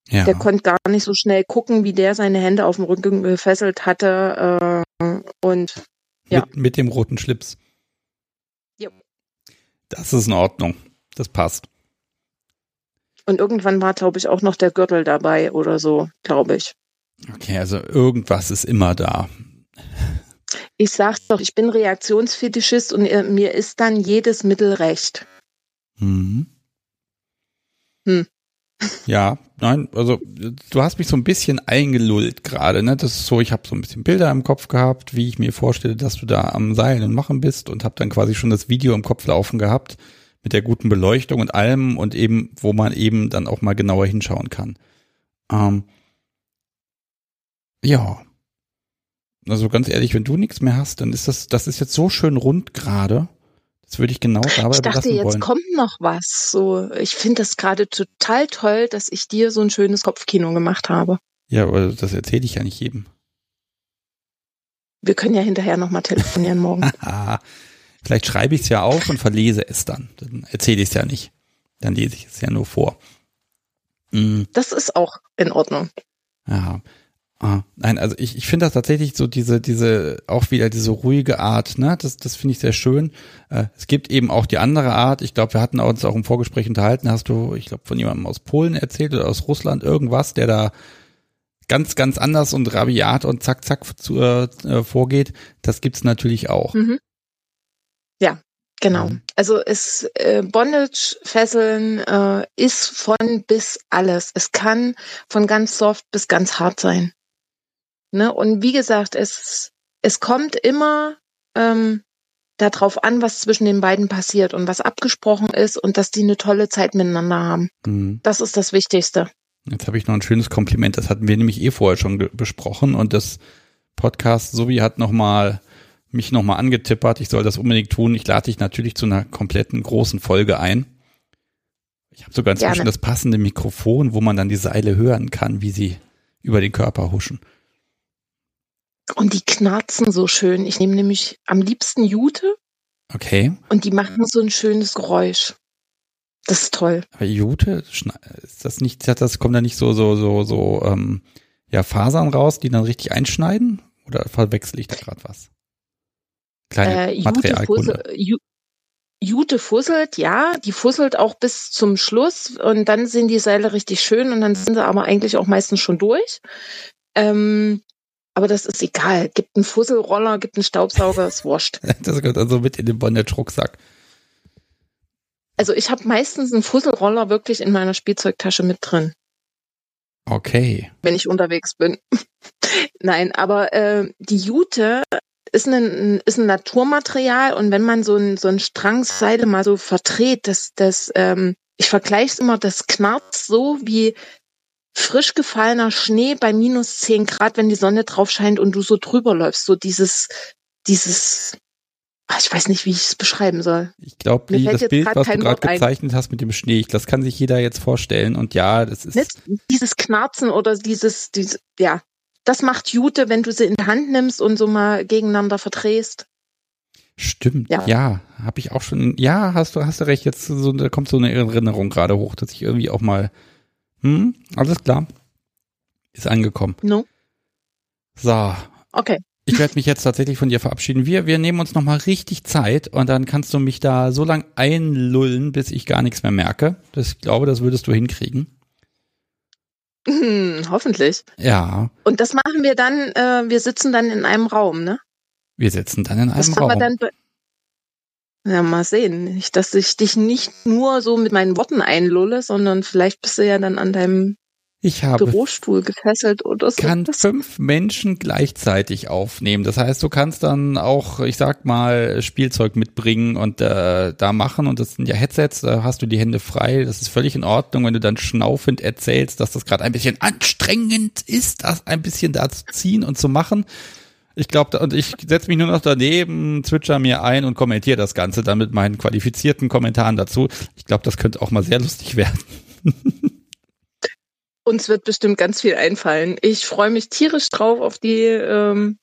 Ja. Der konnte gar nicht so schnell gucken, wie der seine Hände auf dem Rücken gefesselt hatte. Äh, und ja. Mit, mit dem roten Schlips. Das ist in Ordnung. Das passt. Und irgendwann war, glaube ich, auch noch der Gürtel dabei oder so, glaube ich. Okay, also irgendwas ist immer da. Ich sag's doch, ich bin Reaktionsfetischist und äh, mir ist dann jedes Mittel recht. Mhm. Hm. Ja, nein, also du hast mich so ein bisschen eingelullt gerade, ne? Das ist so, ich habe so ein bisschen Bilder im Kopf gehabt, wie ich mir vorstelle, dass du da am Seil und machen bist und habe dann quasi schon das Video im Kopf laufen gehabt mit der guten Beleuchtung und allem und eben, wo man eben dann auch mal genauer hinschauen kann. Ähm, ja. Also ganz ehrlich, wenn du nichts mehr hast, dann ist das, das ist jetzt so schön rund gerade. Das würde ich genau dabei Ich dachte, jetzt wollen. kommt noch was. So, ich finde das gerade total toll, dass ich dir so ein schönes Kopfkino gemacht habe. Ja, aber das erzähle ich ja nicht jedem. Wir können ja hinterher nochmal telefonieren morgen. Vielleicht schreibe ich es ja auf und verlese es dann. Dann erzähle ich es ja nicht. Dann lese ich es ja nur vor. Mhm. Das ist auch in Ordnung. Ja. Ah, nein, also ich, ich finde das tatsächlich so diese, diese, auch wieder diese ruhige Art, ne? Das, das finde ich sehr schön. Äh, es gibt eben auch die andere Art. Ich glaube, wir hatten uns auch im Vorgespräch unterhalten, hast du, ich glaube, von jemandem aus Polen erzählt oder aus Russland irgendwas, der da ganz, ganz anders und rabiat und zack, zack zu, äh, vorgeht. Das gibt's natürlich auch. Mhm. Ja, Genau. Mhm. Also es äh, Bondage, Fesseln äh, ist von bis alles. Es kann von ganz soft bis ganz hart sein. Ne? Und wie gesagt, es, es kommt immer ähm, darauf an, was zwischen den beiden passiert und was abgesprochen ist und dass die eine tolle Zeit miteinander haben. Mhm. Das ist das Wichtigste. Jetzt habe ich noch ein schönes Kompliment. Das hatten wir nämlich eh vorher schon besprochen und das Podcast Sobi hat noch mal mich noch mal angetippert. Ich soll das unbedingt tun. Ich lade dich natürlich zu einer kompletten großen Folge ein. Ich habe sogar inzwischen Gerne. das passende Mikrofon, wo man dann die Seile hören kann, wie sie über den Körper huschen. Und die knarzen so schön. Ich nehme nämlich am liebsten Jute. Okay. Und die machen so ein schönes Geräusch. Das ist toll. Aber Jute, ist das nicht, das kommt da nicht so, so, so, so, ähm, ja, Fasern raus, die dann richtig einschneiden? Oder verwechsel ich da gerade was? Kleine äh. Jute, Jute fusselt, ja, die fusselt auch bis zum Schluss und dann sind die Seile richtig schön und dann sind sie aber eigentlich auch meistens schon durch. Ähm, aber das ist egal. Gibt einen Fusselroller, gibt einen Staubsauger, ist wurscht. das gehört also mit in den Bondage-Rucksack. Also ich habe meistens einen Fusselroller wirklich in meiner Spielzeugtasche mit drin. Okay. Wenn ich unterwegs bin. Nein, aber äh, die Jute ist ein, ist ein Naturmaterial und wenn man so ein, so ein Strang Seile mal so verdreht, das, das, ähm, ich vergleiche es immer, das knarzt so wie frisch gefallener Schnee bei minus zehn Grad, wenn die Sonne drauf scheint und du so drüber läufst. So dieses, dieses, ach, ich weiß nicht, wie ich es beschreiben soll. Ich glaube, das Bild, was du gerade gezeichnet hast mit dem Schnee, das kann sich jeder jetzt vorstellen. Und ja, das ist. Nicht dieses Knarzen oder dieses, dieses, ja, das macht Jute, wenn du sie in die Hand nimmst und so mal gegeneinander verdrehst. Stimmt, ja, ja habe ich auch schon. Ja, hast du, hast du recht. Jetzt so, da kommt so eine Erinnerung gerade hoch, dass ich irgendwie auch mal hm, alles klar. Ist angekommen. No. So. Okay. Ich werde mich jetzt tatsächlich von dir verabschieden. Wir, wir nehmen uns nochmal richtig Zeit und dann kannst du mich da so lang einlullen, bis ich gar nichts mehr merke. Das, ich glaube, das würdest du hinkriegen. Hm, hoffentlich. Ja. Und das machen wir dann, äh, wir sitzen dann in einem Raum, ne? Wir sitzen dann in einem das Raum. Wir dann ja, mal sehen. Nicht, dass ich dich nicht nur so mit meinen Worten einlulle, sondern vielleicht bist du ja dann an deinem ich habe Bürostuhl gefesselt oder so. Kann fünf Menschen gleichzeitig aufnehmen. Das heißt, du kannst dann auch, ich sag mal, Spielzeug mitbringen und äh, da machen. Und das sind ja Headsets, da hast du die Hände frei. Das ist völlig in Ordnung, wenn du dann schnaufend erzählst, dass das gerade ein bisschen anstrengend ist, das ein bisschen da zu ziehen und zu machen. Ich glaube, und ich setze mich nur noch daneben, zwitscher mir ein und kommentiere das Ganze dann mit meinen qualifizierten Kommentaren dazu. Ich glaube, das könnte auch mal sehr lustig werden. Uns wird bestimmt ganz viel einfallen. Ich freue mich tierisch drauf auf die ähm,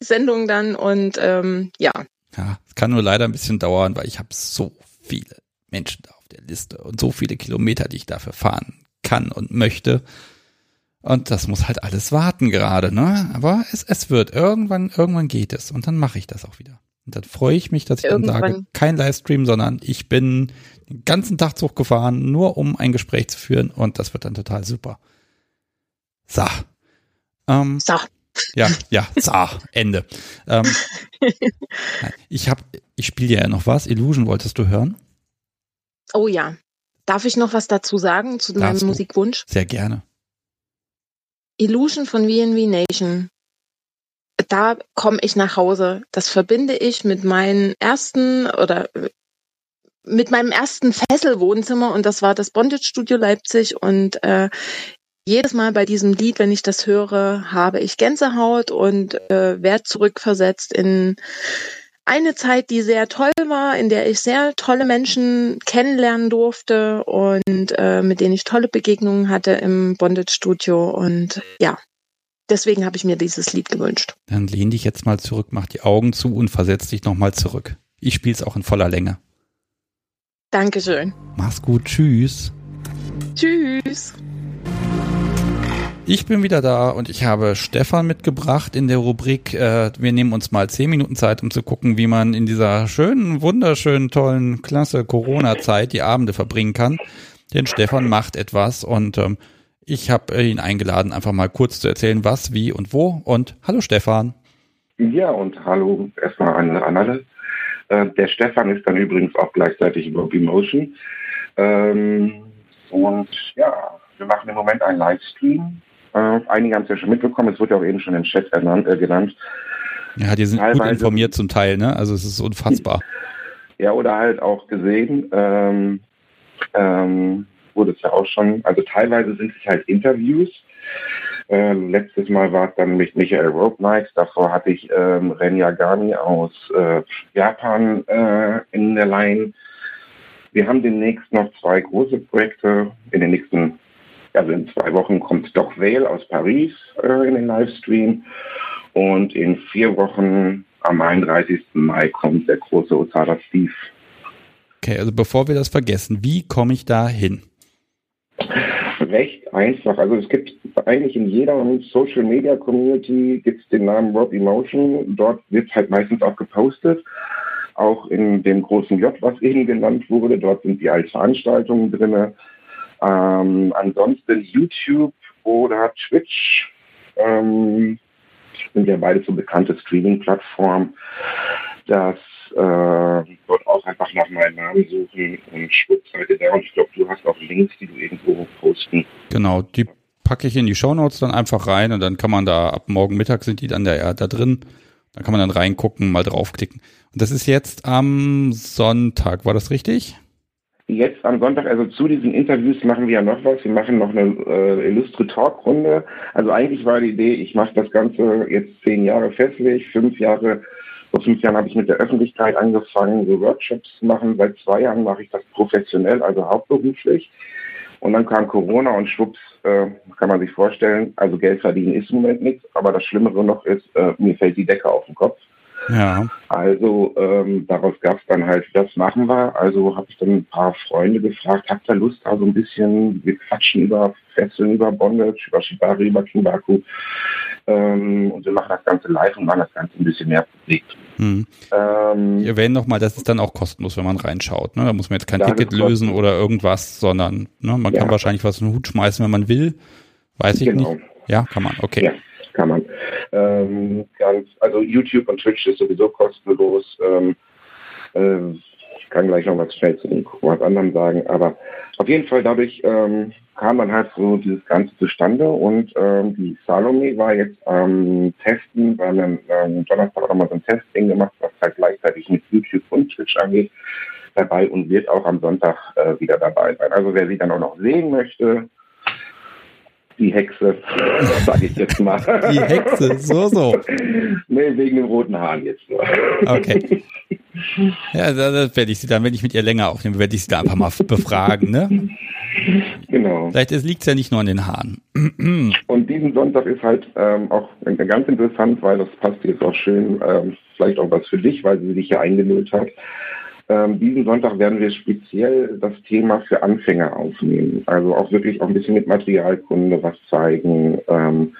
Sendung dann und ähm, ja. Ja, es kann nur leider ein bisschen dauern, weil ich habe so viele Menschen da auf der Liste und so viele Kilometer, die ich dafür fahren kann und möchte. Und das muss halt alles warten gerade, ne? Aber es, es wird. Irgendwann, irgendwann geht es. Und dann mache ich das auch wieder. Und dann freue ich mich, dass ich irgendwann. dann sage, kein Livestream, sondern ich bin den ganzen Tag Zug gefahren, nur um ein Gespräch zu führen. Und das wird dann total super. So. Ähm, so. Ja, ja, so, Ende. Ähm, ich habe, ich spiele ja noch was. Illusion wolltest du hören? Oh ja. Darf ich noch was dazu sagen zu Darfst meinem Musikwunsch? Sehr gerne. Illusion von VNV Nation. Da komme ich nach Hause. Das verbinde ich mit meinen ersten oder mit meinem ersten Fesselwohnzimmer und das war das Bondage Studio Leipzig und äh, jedes Mal bei diesem Lied, wenn ich das höre, habe ich Gänsehaut und äh, werde zurückversetzt in eine Zeit, die sehr toll war, in der ich sehr tolle Menschen kennenlernen durfte und äh, mit denen ich tolle Begegnungen hatte im Bondage Studio und ja, deswegen habe ich mir dieses Lied gewünscht. Dann lehn dich jetzt mal zurück, mach die Augen zu und versetz dich nochmal zurück. Ich spiele es auch in voller Länge. Dankeschön. Mach's gut, tschüss. Tschüss. Ich bin wieder da und ich habe Stefan mitgebracht in der Rubrik. Äh, wir nehmen uns mal zehn Minuten Zeit, um zu gucken, wie man in dieser schönen, wunderschönen, tollen, klasse Corona-Zeit die Abende verbringen kann. Denn Stefan macht etwas und ähm, ich habe ihn eingeladen, einfach mal kurz zu erzählen, was, wie und wo. Und hallo Stefan. Ja, und hallo erstmal an, an alle. Äh, der Stefan ist dann übrigens auch gleichzeitig über Emotion. Ähm, und ja, wir machen im Moment einen Livestream. Äh, einige haben es ja schon mitbekommen, es wurde ja auch eben schon im Chat ernannt, äh, genannt. Ja, die sind Teilweise, gut informiert zum Teil, ne? Also es ist unfassbar. Ja, oder halt auch gesehen. Ähm, ähm, wurde es ja auch schon. Also teilweise sind es halt Interviews. Äh, letztes Mal war es dann mit Michael Rope Davor hatte ich ähm, Ren Yagami aus äh, Japan äh, in der Line. Wir haben demnächst noch zwei große Projekte. In den nächsten, also in zwei Wochen kommt Doc Vale aus Paris äh, in den Livestream. Und in vier Wochen am 31. Mai kommt der große Osada Steve. Okay, also bevor wir das vergessen, wie komme ich da hin? recht einfach. Also es gibt eigentlich in jeder Social Media Community gibt es den Namen Rob Emotion. Dort wird halt meistens auch gepostet. Auch in dem großen J, was eben genannt wurde, dort sind die als Veranstaltungen drin. Ähm, ansonsten YouTube oder Twitch ähm, sind ja beide so bekannte Streaming-Plattformen. Das äh, dort auch einfach nach meinem Namen suchen und Schwuppseite da. Und ich glaube, du hast auch Links, die du irgendwo posten. Genau, die packe ich in die Shownotes dann einfach rein und dann kann man da ab morgen Mittag sind die dann da, da drin. Da kann man dann reingucken, mal draufklicken. Und das ist jetzt am Sonntag, war das richtig? Jetzt am Sonntag, also zu diesen Interviews machen wir ja noch was. Wir machen noch eine äh, illustre Talkrunde. Also eigentlich war die Idee, ich mache das Ganze jetzt zehn Jahre festlich, fünf Jahre vor fünf Jahren habe ich mit der Öffentlichkeit angefangen, so Workshops zu machen. Seit zwei Jahren mache ich das professionell, also hauptberuflich. Und dann kam Corona und schwupps, äh, kann man sich vorstellen, also Geld verdienen ist im Moment nichts, aber das Schlimmere noch ist, äh, mir fällt die Decke auf den Kopf. Ja. Also ähm, daraus gab es dann halt, das machen wir. Also habe ich dann ein paar Freunde gefragt, habt ihr Lust, also ein bisschen, wir quatschen über Fesseln, über Bondage, über Shibari, über Kimbaku. Ähm, und wir machen das Ganze live und machen das Ganze ein bisschen mehr Publik. Hm. Ähm, wir erwähnen nochmal, das ist dann auch kostenlos, wenn man reinschaut. Ne? Da muss man jetzt kein Ticket lösen oder irgendwas, sondern ne, man ja. kann wahrscheinlich was in den Hut schmeißen, wenn man will. Weiß ich genau. nicht. Ja, kann man, okay. Ja kann man. Ähm, ganz, also YouTube und Twitch ist sowieso kostenlos. Ähm, äh, ich kann gleich noch was schnell zu den was anderem sagen, aber auf jeden Fall dadurch ähm, kam dann halt so dieses Ganze zustande und ähm, die Salome war jetzt am ähm, Testen, weil wir ähm, Donnerstag nochmal so ein Testing gemacht, was halt gleichzeitig mit YouTube und Twitch angeht dabei und wird auch am Sonntag äh, wieder dabei sein. Also wer sie dann auch noch sehen möchte, die Hexe, sage ich jetzt mal. Die Hexe, so, so. nee, wegen den roten Haaren jetzt nur. Okay. Ja, das werde ich sie dann, wenn ich mit ihr länger aufnehme, werde ich sie da einfach mal befragen, ne? Genau. Vielleicht liegt es ja nicht nur an den Haaren. Und diesen Sonntag ist halt ähm, auch ganz interessant, weil das passt jetzt auch schön, ähm, vielleicht auch was für dich, weil sie dich ja eingenullt hat. Ähm, diesen Sonntag werden wir speziell das Thema für Anfänger aufnehmen. Also auch wirklich auch ein bisschen mit Materialkunde was zeigen ähm,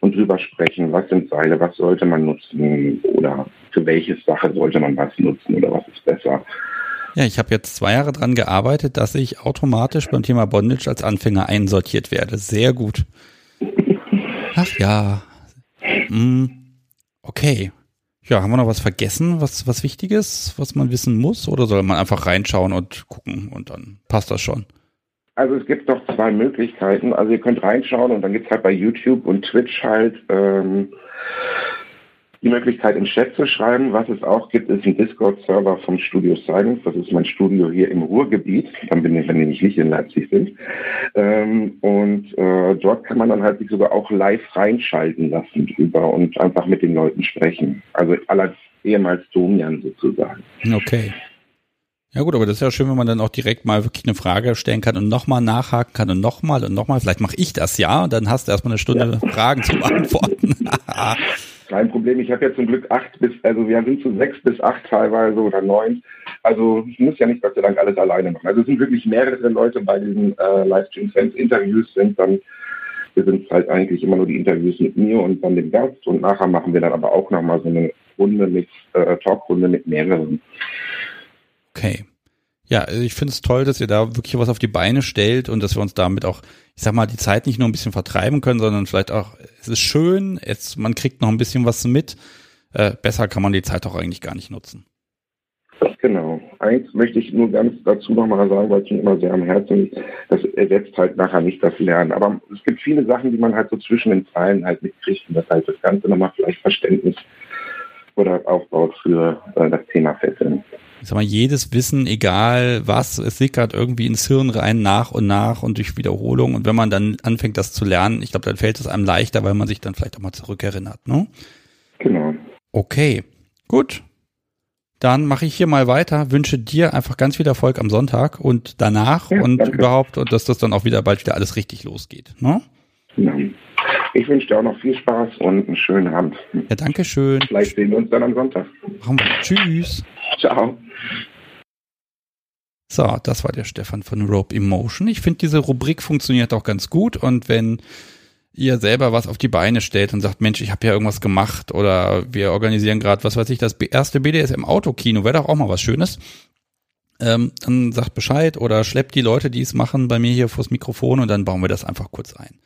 und drüber sprechen, was sind Seile, was sollte man nutzen oder für welche Sache sollte man was nutzen oder was ist besser. Ja, ich habe jetzt zwei Jahre daran gearbeitet, dass ich automatisch beim Thema Bondage als Anfänger einsortiert werde. Sehr gut. Ach ja. Hm. Okay. Ja, haben wir noch was vergessen, was, was Wichtiges, was man wissen muss? Oder soll man einfach reinschauen und gucken und dann passt das schon? Also es gibt noch zwei Möglichkeiten. Also ihr könnt reinschauen und dann gibt es halt bei YouTube und Twitch halt ähm, die Möglichkeit, im Chat zu schreiben. Was es auch gibt, ist ein Discord-Server vom Studio Silence. Das ist mein Studio hier im Ruhrgebiet, dann bin ich, wenn ich nicht in Leipzig bin. Ähm, und äh, dort kann man dann halt sich sogar auch live reinschalten lassen drüber und einfach mit den Leuten sprechen. Also aller ehemals Domian sozusagen. Okay. Ja gut, aber das ist ja schön, wenn man dann auch direkt mal wirklich eine Frage stellen kann und nochmal nachhaken kann und nochmal und nochmal. Vielleicht mache ich das ja und dann hast du erstmal eine Stunde ja. Fragen zu beantworten. Kein Problem. Ich habe ja zum Glück acht bis, also wir sind zu sechs bis acht teilweise oder neun. Also ich muss ja nicht Gott sei Dank alles alleine machen. Also es sind wirklich mehrere Leute bei diesen äh, Livestreams. Wenn es Interviews sind, dann wir sind halt eigentlich immer nur die Interviews mit mir und dann dem Gast und nachher machen wir dann aber auch nochmal so eine Runde mit, äh, Talkrunde mit mehreren. Okay. Ja, also ich finde es toll, dass ihr da wirklich was auf die Beine stellt und dass wir uns damit auch, ich sag mal, die Zeit nicht nur ein bisschen vertreiben können, sondern vielleicht auch, es ist schön, es, man kriegt noch ein bisschen was mit. Äh, besser kann man die Zeit auch eigentlich gar nicht nutzen. Genau. Eins möchte ich nur ganz dazu nochmal sagen, weil es mir immer sehr am Herzen liegt, das ersetzt halt nachher nicht das Lernen. Aber es gibt viele Sachen, die man halt so zwischen den Zeilen halt mitkriegt und das halt das Ganze nochmal vielleicht Verständnis oder aufbaut für äh, das Thema Fesseln ich sag mal, jedes Wissen, egal was, es sickert irgendwie ins Hirn rein nach und nach und durch Wiederholung. Und wenn man dann anfängt, das zu lernen, ich glaube, dann fällt es einem leichter, weil man sich dann vielleicht auch mal zurückerinnert. Ne? Genau. Okay, gut. Dann mache ich hier mal weiter, wünsche dir einfach ganz viel Erfolg am Sonntag und danach ja, und danke. überhaupt und dass das dann auch wieder bald wieder alles richtig losgeht. Ne? Ja. Ich wünsche dir auch noch viel Spaß und einen schönen Abend. Ja, danke schön. Vielleicht sehen wir uns dann am Sonntag. Machen wir. Tschüss. Ciao. So, das war der Stefan von Rope Emotion. Ich finde, diese Rubrik funktioniert auch ganz gut und wenn ihr selber was auf die Beine stellt und sagt, Mensch, ich habe ja irgendwas gemacht oder wir organisieren gerade, was weiß ich, das erste BDSM-Autokino, wäre doch auch mal was Schönes. Ähm, dann sagt Bescheid oder schleppt die Leute, die es machen, bei mir hier vors Mikrofon und dann bauen wir das einfach kurz ein.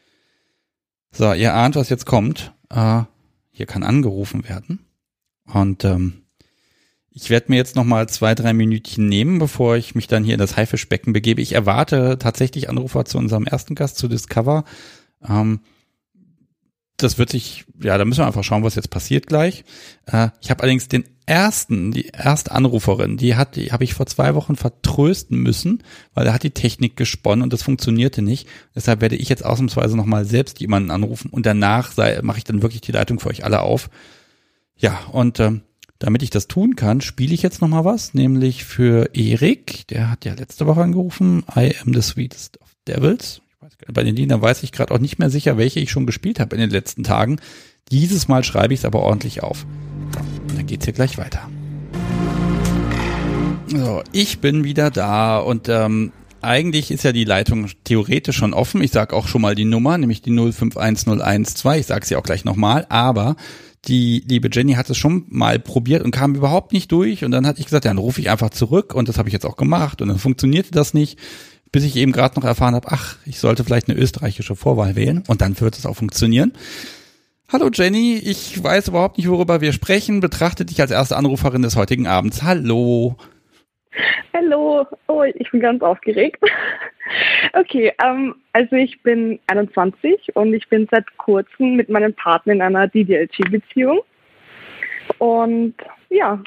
So, ihr ahnt, was jetzt kommt. Äh, hier kann angerufen werden. Und ähm, ich werde mir jetzt noch mal zwei, drei Minütchen nehmen, bevor ich mich dann hier in das Haifischbecken begebe. Ich erwarte tatsächlich Anrufer zu unserem ersten Gast, zu Discover. Ähm, das wird sich, ja, da müssen wir einfach schauen, was jetzt passiert gleich. Äh, ich habe allerdings den ersten, die erste Anruferin, die hat, die habe ich vor zwei Wochen vertrösten müssen, weil da hat die Technik gesponnen und das funktionierte nicht. Deshalb werde ich jetzt ausnahmsweise nochmal selbst jemanden anrufen und danach mache ich dann wirklich die Leitung für euch alle auf. Ja, und ähm, damit ich das tun kann, spiele ich jetzt nochmal was, nämlich für Erik, der hat ja letzte Woche angerufen, I am the sweetest of devils. Bei den Liedern weiß ich gerade auch nicht mehr sicher, welche ich schon gespielt habe in den letzten Tagen. Dieses Mal schreibe ich es aber ordentlich auf. So, dann geht's hier gleich weiter. So, ich bin wieder da und ähm, eigentlich ist ja die Leitung theoretisch schon offen. Ich sage auch schon mal die Nummer, nämlich die 051012. Ich sage sie auch gleich nochmal, aber die liebe Jenny hat es schon mal probiert und kam überhaupt nicht durch. Und dann hatte ich gesagt, ja, dann rufe ich einfach zurück und das habe ich jetzt auch gemacht und dann funktionierte das nicht bis ich eben gerade noch erfahren habe, ach, ich sollte vielleicht eine österreichische Vorwahl wählen und dann wird es auch funktionieren. Hallo Jenny, ich weiß überhaupt nicht, worüber wir sprechen. Betrachte dich als erste Anruferin des heutigen Abends. Hallo. Hallo, oh, ich bin ganz aufgeregt. Okay, ähm, also ich bin 21 und ich bin seit kurzem mit meinem Partner in einer DDLG-Beziehung. Und ja,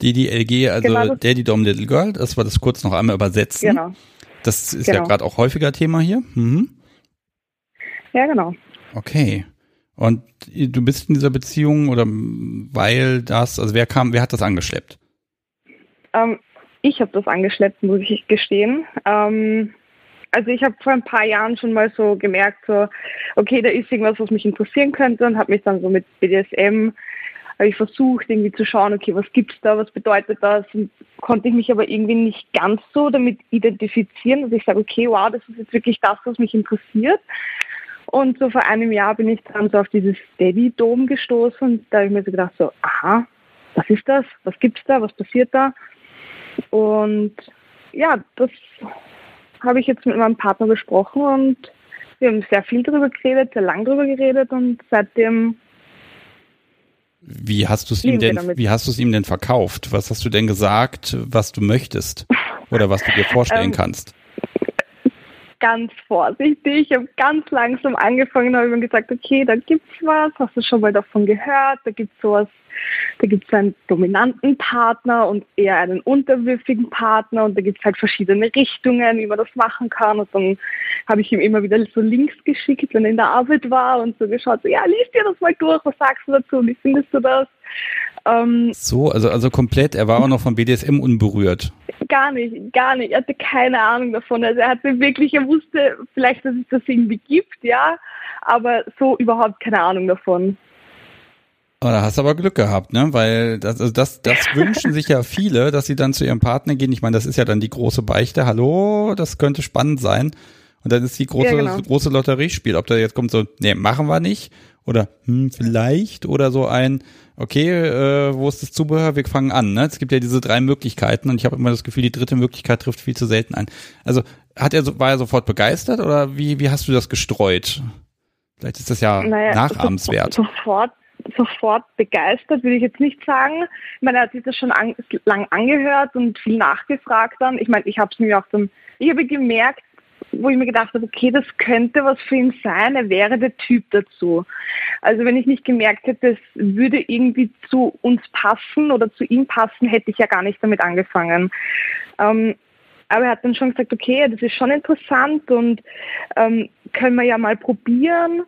DDLG, also genau Daddy Dom Little Girl, das war das kurz noch einmal übersetzen. Genau. Das ist genau. ja gerade auch häufiger Thema hier. Mhm. Ja, genau. Okay. Und du bist in dieser Beziehung oder weil das, also wer kam, wer hat das angeschleppt? Ähm, ich habe das angeschleppt, muss ich gestehen. Ähm, also ich habe vor ein paar Jahren schon mal so gemerkt, so, okay, da ist irgendwas, was mich interessieren könnte und habe mich dann so mit BDSM habe ich versucht, irgendwie zu schauen, okay, was gibt's da, was bedeutet das? Und konnte ich mich aber irgendwie nicht ganz so damit identifizieren, dass ich sage, okay, wow, das ist jetzt wirklich das, was mich interessiert. Und so vor einem Jahr bin ich dann so auf dieses Steady-Dom gestoßen und da habe ich mir so gedacht, so, aha, was ist das? Was gibt's da? Was passiert da? Und ja, das habe ich jetzt mit meinem Partner besprochen und wir haben sehr viel darüber geredet, sehr lang darüber geredet und seitdem wie hast du es ihm denn, wie hast du es ihm denn verkauft? Was hast du denn gesagt, was du möchtest? Oder was du dir vorstellen ähm, kannst? Ganz vorsichtig. Ich habe ganz langsam angefangen, habe mir gesagt, okay, da gibt's was, hast du schon mal davon gehört? Da gibt's sowas, da gibt's einen dominanten Partner und eher einen unterwürfigen Partner und da gibt's halt verschiedene Richtungen, wie man das machen kann. Und dann habe ich ihm immer wieder so Links geschickt, wenn er in der Arbeit war und so geschaut, so, ja, liest dir das mal durch, was sagst du dazu, wie findest du das? Ähm, so, also, also komplett, er war auch noch vom BDSM unberührt. Gar nicht, gar nicht. Er hatte keine Ahnung davon. Also er hatte wirklich, er wusste vielleicht, dass es das irgendwie gibt, ja, aber so überhaupt keine Ahnung davon. Oh, da hast du aber Glück gehabt, ne? Weil das, also das, das wünschen sich ja viele, dass sie dann zu ihrem Partner gehen. Ich meine, das ist ja dann die große Beichte. Hallo, das könnte spannend sein. Und dann ist die große, ja, genau. große Lotteriespiel. Ob da jetzt kommt so, nee, machen wir nicht. Oder hm, vielleicht. Oder so ein, okay, äh, wo ist das Zubehör? Wir fangen an. Ne? Es gibt ja diese drei Möglichkeiten und ich habe immer das Gefühl, die dritte Möglichkeit trifft viel zu selten ein. Also hat er so, war er sofort begeistert oder wie, wie hast du das gestreut? Vielleicht ist das ja naja, nachahmenswert. Sofort, sofort begeistert, würde ich jetzt nicht sagen. Ich meine, er hat sich das schon an, lang angehört und viel nachgefragt dann. Ich meine, ich habe es mir auch dann, ich habe gemerkt, wo ich mir gedacht habe, okay, das könnte was für ihn sein, er wäre der Typ dazu. Also wenn ich nicht gemerkt hätte, es würde irgendwie zu uns passen oder zu ihm passen, hätte ich ja gar nicht damit angefangen. Ähm, aber er hat dann schon gesagt, okay, das ist schon interessant und ähm, können wir ja mal probieren,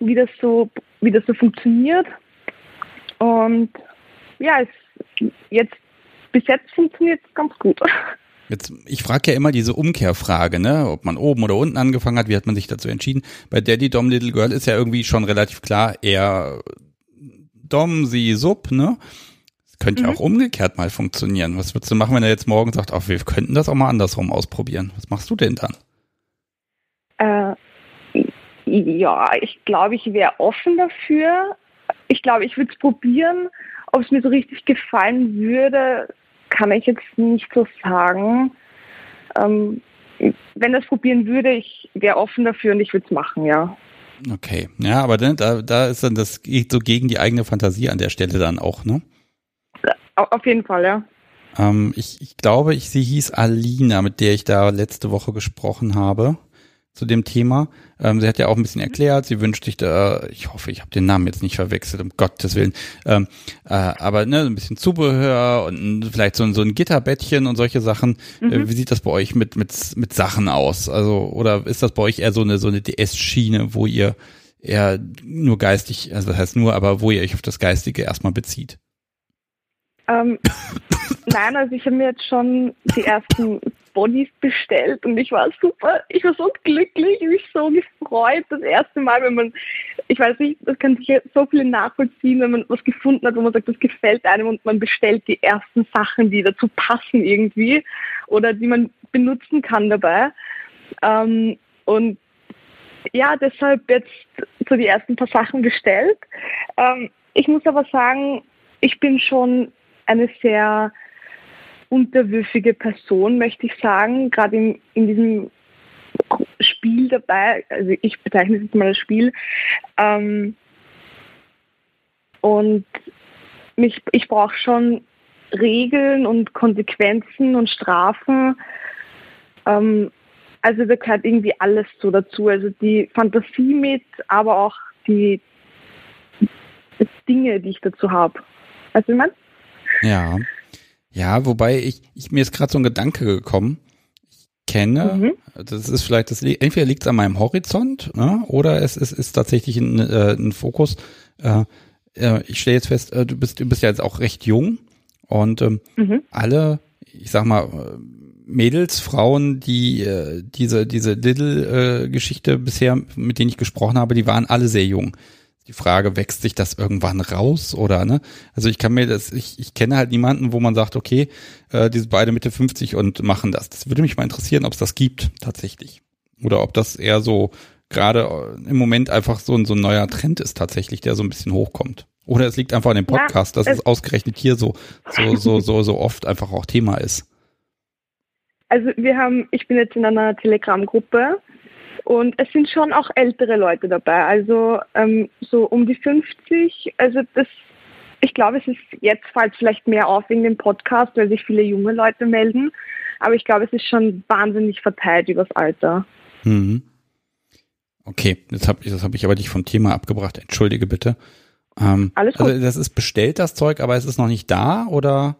wie das so, wie das so funktioniert. Und ja, es, jetzt bis jetzt funktioniert es ganz gut. Jetzt, ich frage ja immer diese Umkehrfrage, ne, ob man oben oder unten angefangen hat, wie hat man sich dazu entschieden? Bei Daddy Dom Little Girl ist ja irgendwie schon relativ klar, eher Dom, sie Sub, ne? Das könnte mhm. ja auch umgekehrt mal funktionieren. Was würdest du machen, wenn er jetzt morgen sagt, ach, wir könnten das auch mal andersrum ausprobieren? Was machst du denn dann? Äh, ja, ich glaube, ich wäre offen dafür. Ich glaube, ich würde es probieren. Ob es mir so richtig gefallen würde, kann ich jetzt nicht so sagen. Ähm, wenn das probieren würde, ich wäre offen dafür und ich würde es machen, ja. Okay, ja, aber dann, da, da ist dann das geht so gegen die eigene Fantasie an der Stelle dann auch, ne? Auf jeden Fall, ja. Ähm, ich, ich glaube, ich, sie hieß Alina, mit der ich da letzte Woche gesprochen habe zu dem Thema. Ähm, sie hat ja auch ein bisschen erklärt, sie wünscht sich da, ich hoffe, ich habe den Namen jetzt nicht verwechselt, um Gottes Willen, ähm, äh, aber ne, ein bisschen Zubehör und vielleicht so, so ein Gitterbettchen und solche Sachen. Äh, mhm. Äh, wie sieht das bei euch mit, mit, mit Sachen aus? Also, oder ist das bei euch eher so eine, so eine DS-Schiene, wo ihr eher nur geistig, also das heißt nur, aber wo ihr euch auf das Geistige erstmal bezieht? Ähm, nein, also ich habe mir jetzt schon die ersten Bodies bestellt und ich war super, ich war so glücklich, mich so gefreut, das erste Mal, wenn man, ich weiß nicht, das kann sich so viele nachvollziehen, wenn man was gefunden hat, wo man sagt, das gefällt einem und man bestellt die ersten Sachen, die dazu passen irgendwie oder die man benutzen kann dabei. Ähm, und ja, deshalb jetzt so die ersten paar Sachen bestellt. Ähm, ich muss aber sagen, ich bin schon eine sehr unterwürfige Person, möchte ich sagen, gerade in, in diesem Spiel dabei, also ich bezeichne es jetzt mal als Spiel. Ähm, und mich, ich brauche schon Regeln und Konsequenzen und Strafen. Ähm, also da gehört irgendwie alles so dazu. Also die Fantasie mit, aber auch die Dinge, die ich dazu habe. Also ich meine? Ja. Ja, wobei ich, ich mir ist gerade so ein Gedanke gekommen. Ich kenne, mhm. das ist vielleicht, das entweder liegt es an meinem Horizont ne, oder es ist, ist tatsächlich ein, äh, ein Fokus. Äh, äh, ich stelle jetzt fest, äh, du bist, du bist ja jetzt auch recht jung und ähm, mhm. alle, ich sag mal, äh, Mädels, Frauen, die äh, diese diese Little-Geschichte äh, bisher, mit denen ich gesprochen habe, die waren alle sehr jung die Frage, wächst sich das irgendwann raus oder ne? Also ich kann mir das, ich, ich kenne halt niemanden, wo man sagt, okay, äh, die sind beide Mitte 50 und machen das. Das würde mich mal interessieren, ob es das gibt tatsächlich. Oder ob das eher so gerade äh, im Moment einfach so ein, so ein neuer Trend ist tatsächlich, der so ein bisschen hochkommt. Oder es liegt einfach an dem Podcast, ja, dass es ausgerechnet hier so, so, so, so, so oft einfach auch Thema ist. Also wir haben, ich bin jetzt in einer Telegram-Gruppe und es sind schon auch ältere Leute dabei, also ähm, so um die 50. Also das, ich glaube, es ist jetzt fällt vielleicht mehr auf wegen dem Podcast, weil sich viele junge Leute melden. Aber ich glaube, es ist schon wahnsinnig verteilt übers Alter. Mhm. Okay, das habe ich, das hab ich aber nicht vom Thema abgebracht. Entschuldige bitte. Ähm, Alles gut. Also das ist bestellt, das Zeug, aber es ist noch nicht da, oder?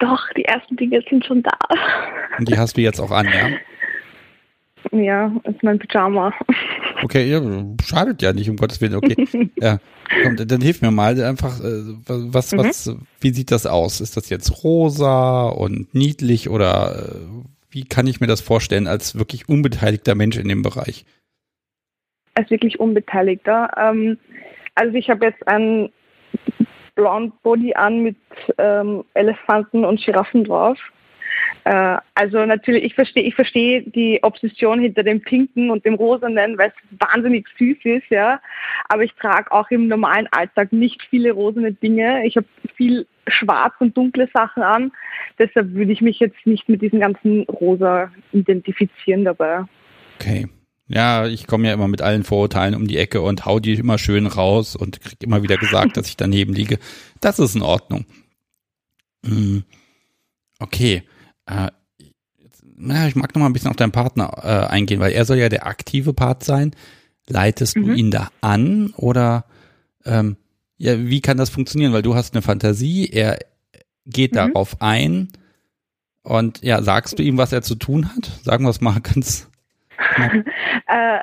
Doch, die ersten Dinge sind schon da. Und die hast du jetzt auch an, ja? Ja, das ist mein Pyjama. Okay, ja, schadet ja nicht, um Gottes Willen. Okay, ja, komm, dann hilf mir mal einfach, äh, was, was, wie sieht das aus? Ist das jetzt rosa und niedlich oder äh, wie kann ich mir das vorstellen als wirklich unbeteiligter Mensch in dem Bereich? Als wirklich Unbeteiligter. Ähm, also ich habe jetzt ein Blond Body an mit ähm, Elefanten und Giraffen drauf. Äh, also natürlich, ich verstehe ich verstehe die Obsession hinter dem Pinken und dem Rosanen, weil es wahnsinnig süß ist, ja. Aber ich trage auch im normalen Alltag nicht viele rosane Dinge. Ich habe viel schwarz und dunkle Sachen an. Deshalb würde ich mich jetzt nicht mit diesem ganzen Rosa identifizieren dabei. Okay. Ja, ich komme ja immer mit allen Vorurteilen um die Ecke und hau die immer schön raus und krieg immer wieder gesagt, dass ich daneben liege. Das ist in Ordnung. Hm. Okay. Äh, na, ich mag noch mal ein bisschen auf deinen Partner äh, eingehen, weil er soll ja der aktive Part sein. Leitest Mhm. du ihn da an oder ähm, ja, wie kann das funktionieren? Weil du hast eine Fantasie, er geht Mhm. darauf ein und ja, sagst du ihm, was er zu tun hat? Sagen wir es mal ganz. Äh,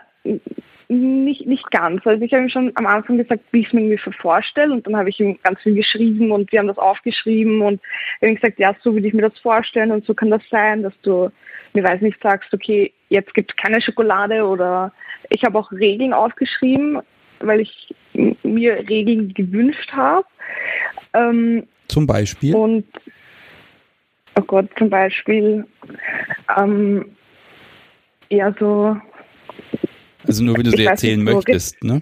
nicht, nicht ganz. Also ich habe ihm schon am Anfang gesagt, wie ich es mir ungefähr vorstelle und dann habe ich ihm ganz viel geschrieben und wir haben das aufgeschrieben und haben gesagt, ja, so würde ich mir das vorstellen und so kann das sein, dass du mir weiß nicht sagst, okay, jetzt gibt es keine Schokolade oder ich habe auch Regeln aufgeschrieben, weil ich mir Regeln gewünscht habe. Ähm, Zum Beispiel. und oh Gott, zum Beispiel ähm, ja so Also nur wenn du sie erzählen nicht, möchtest, ne?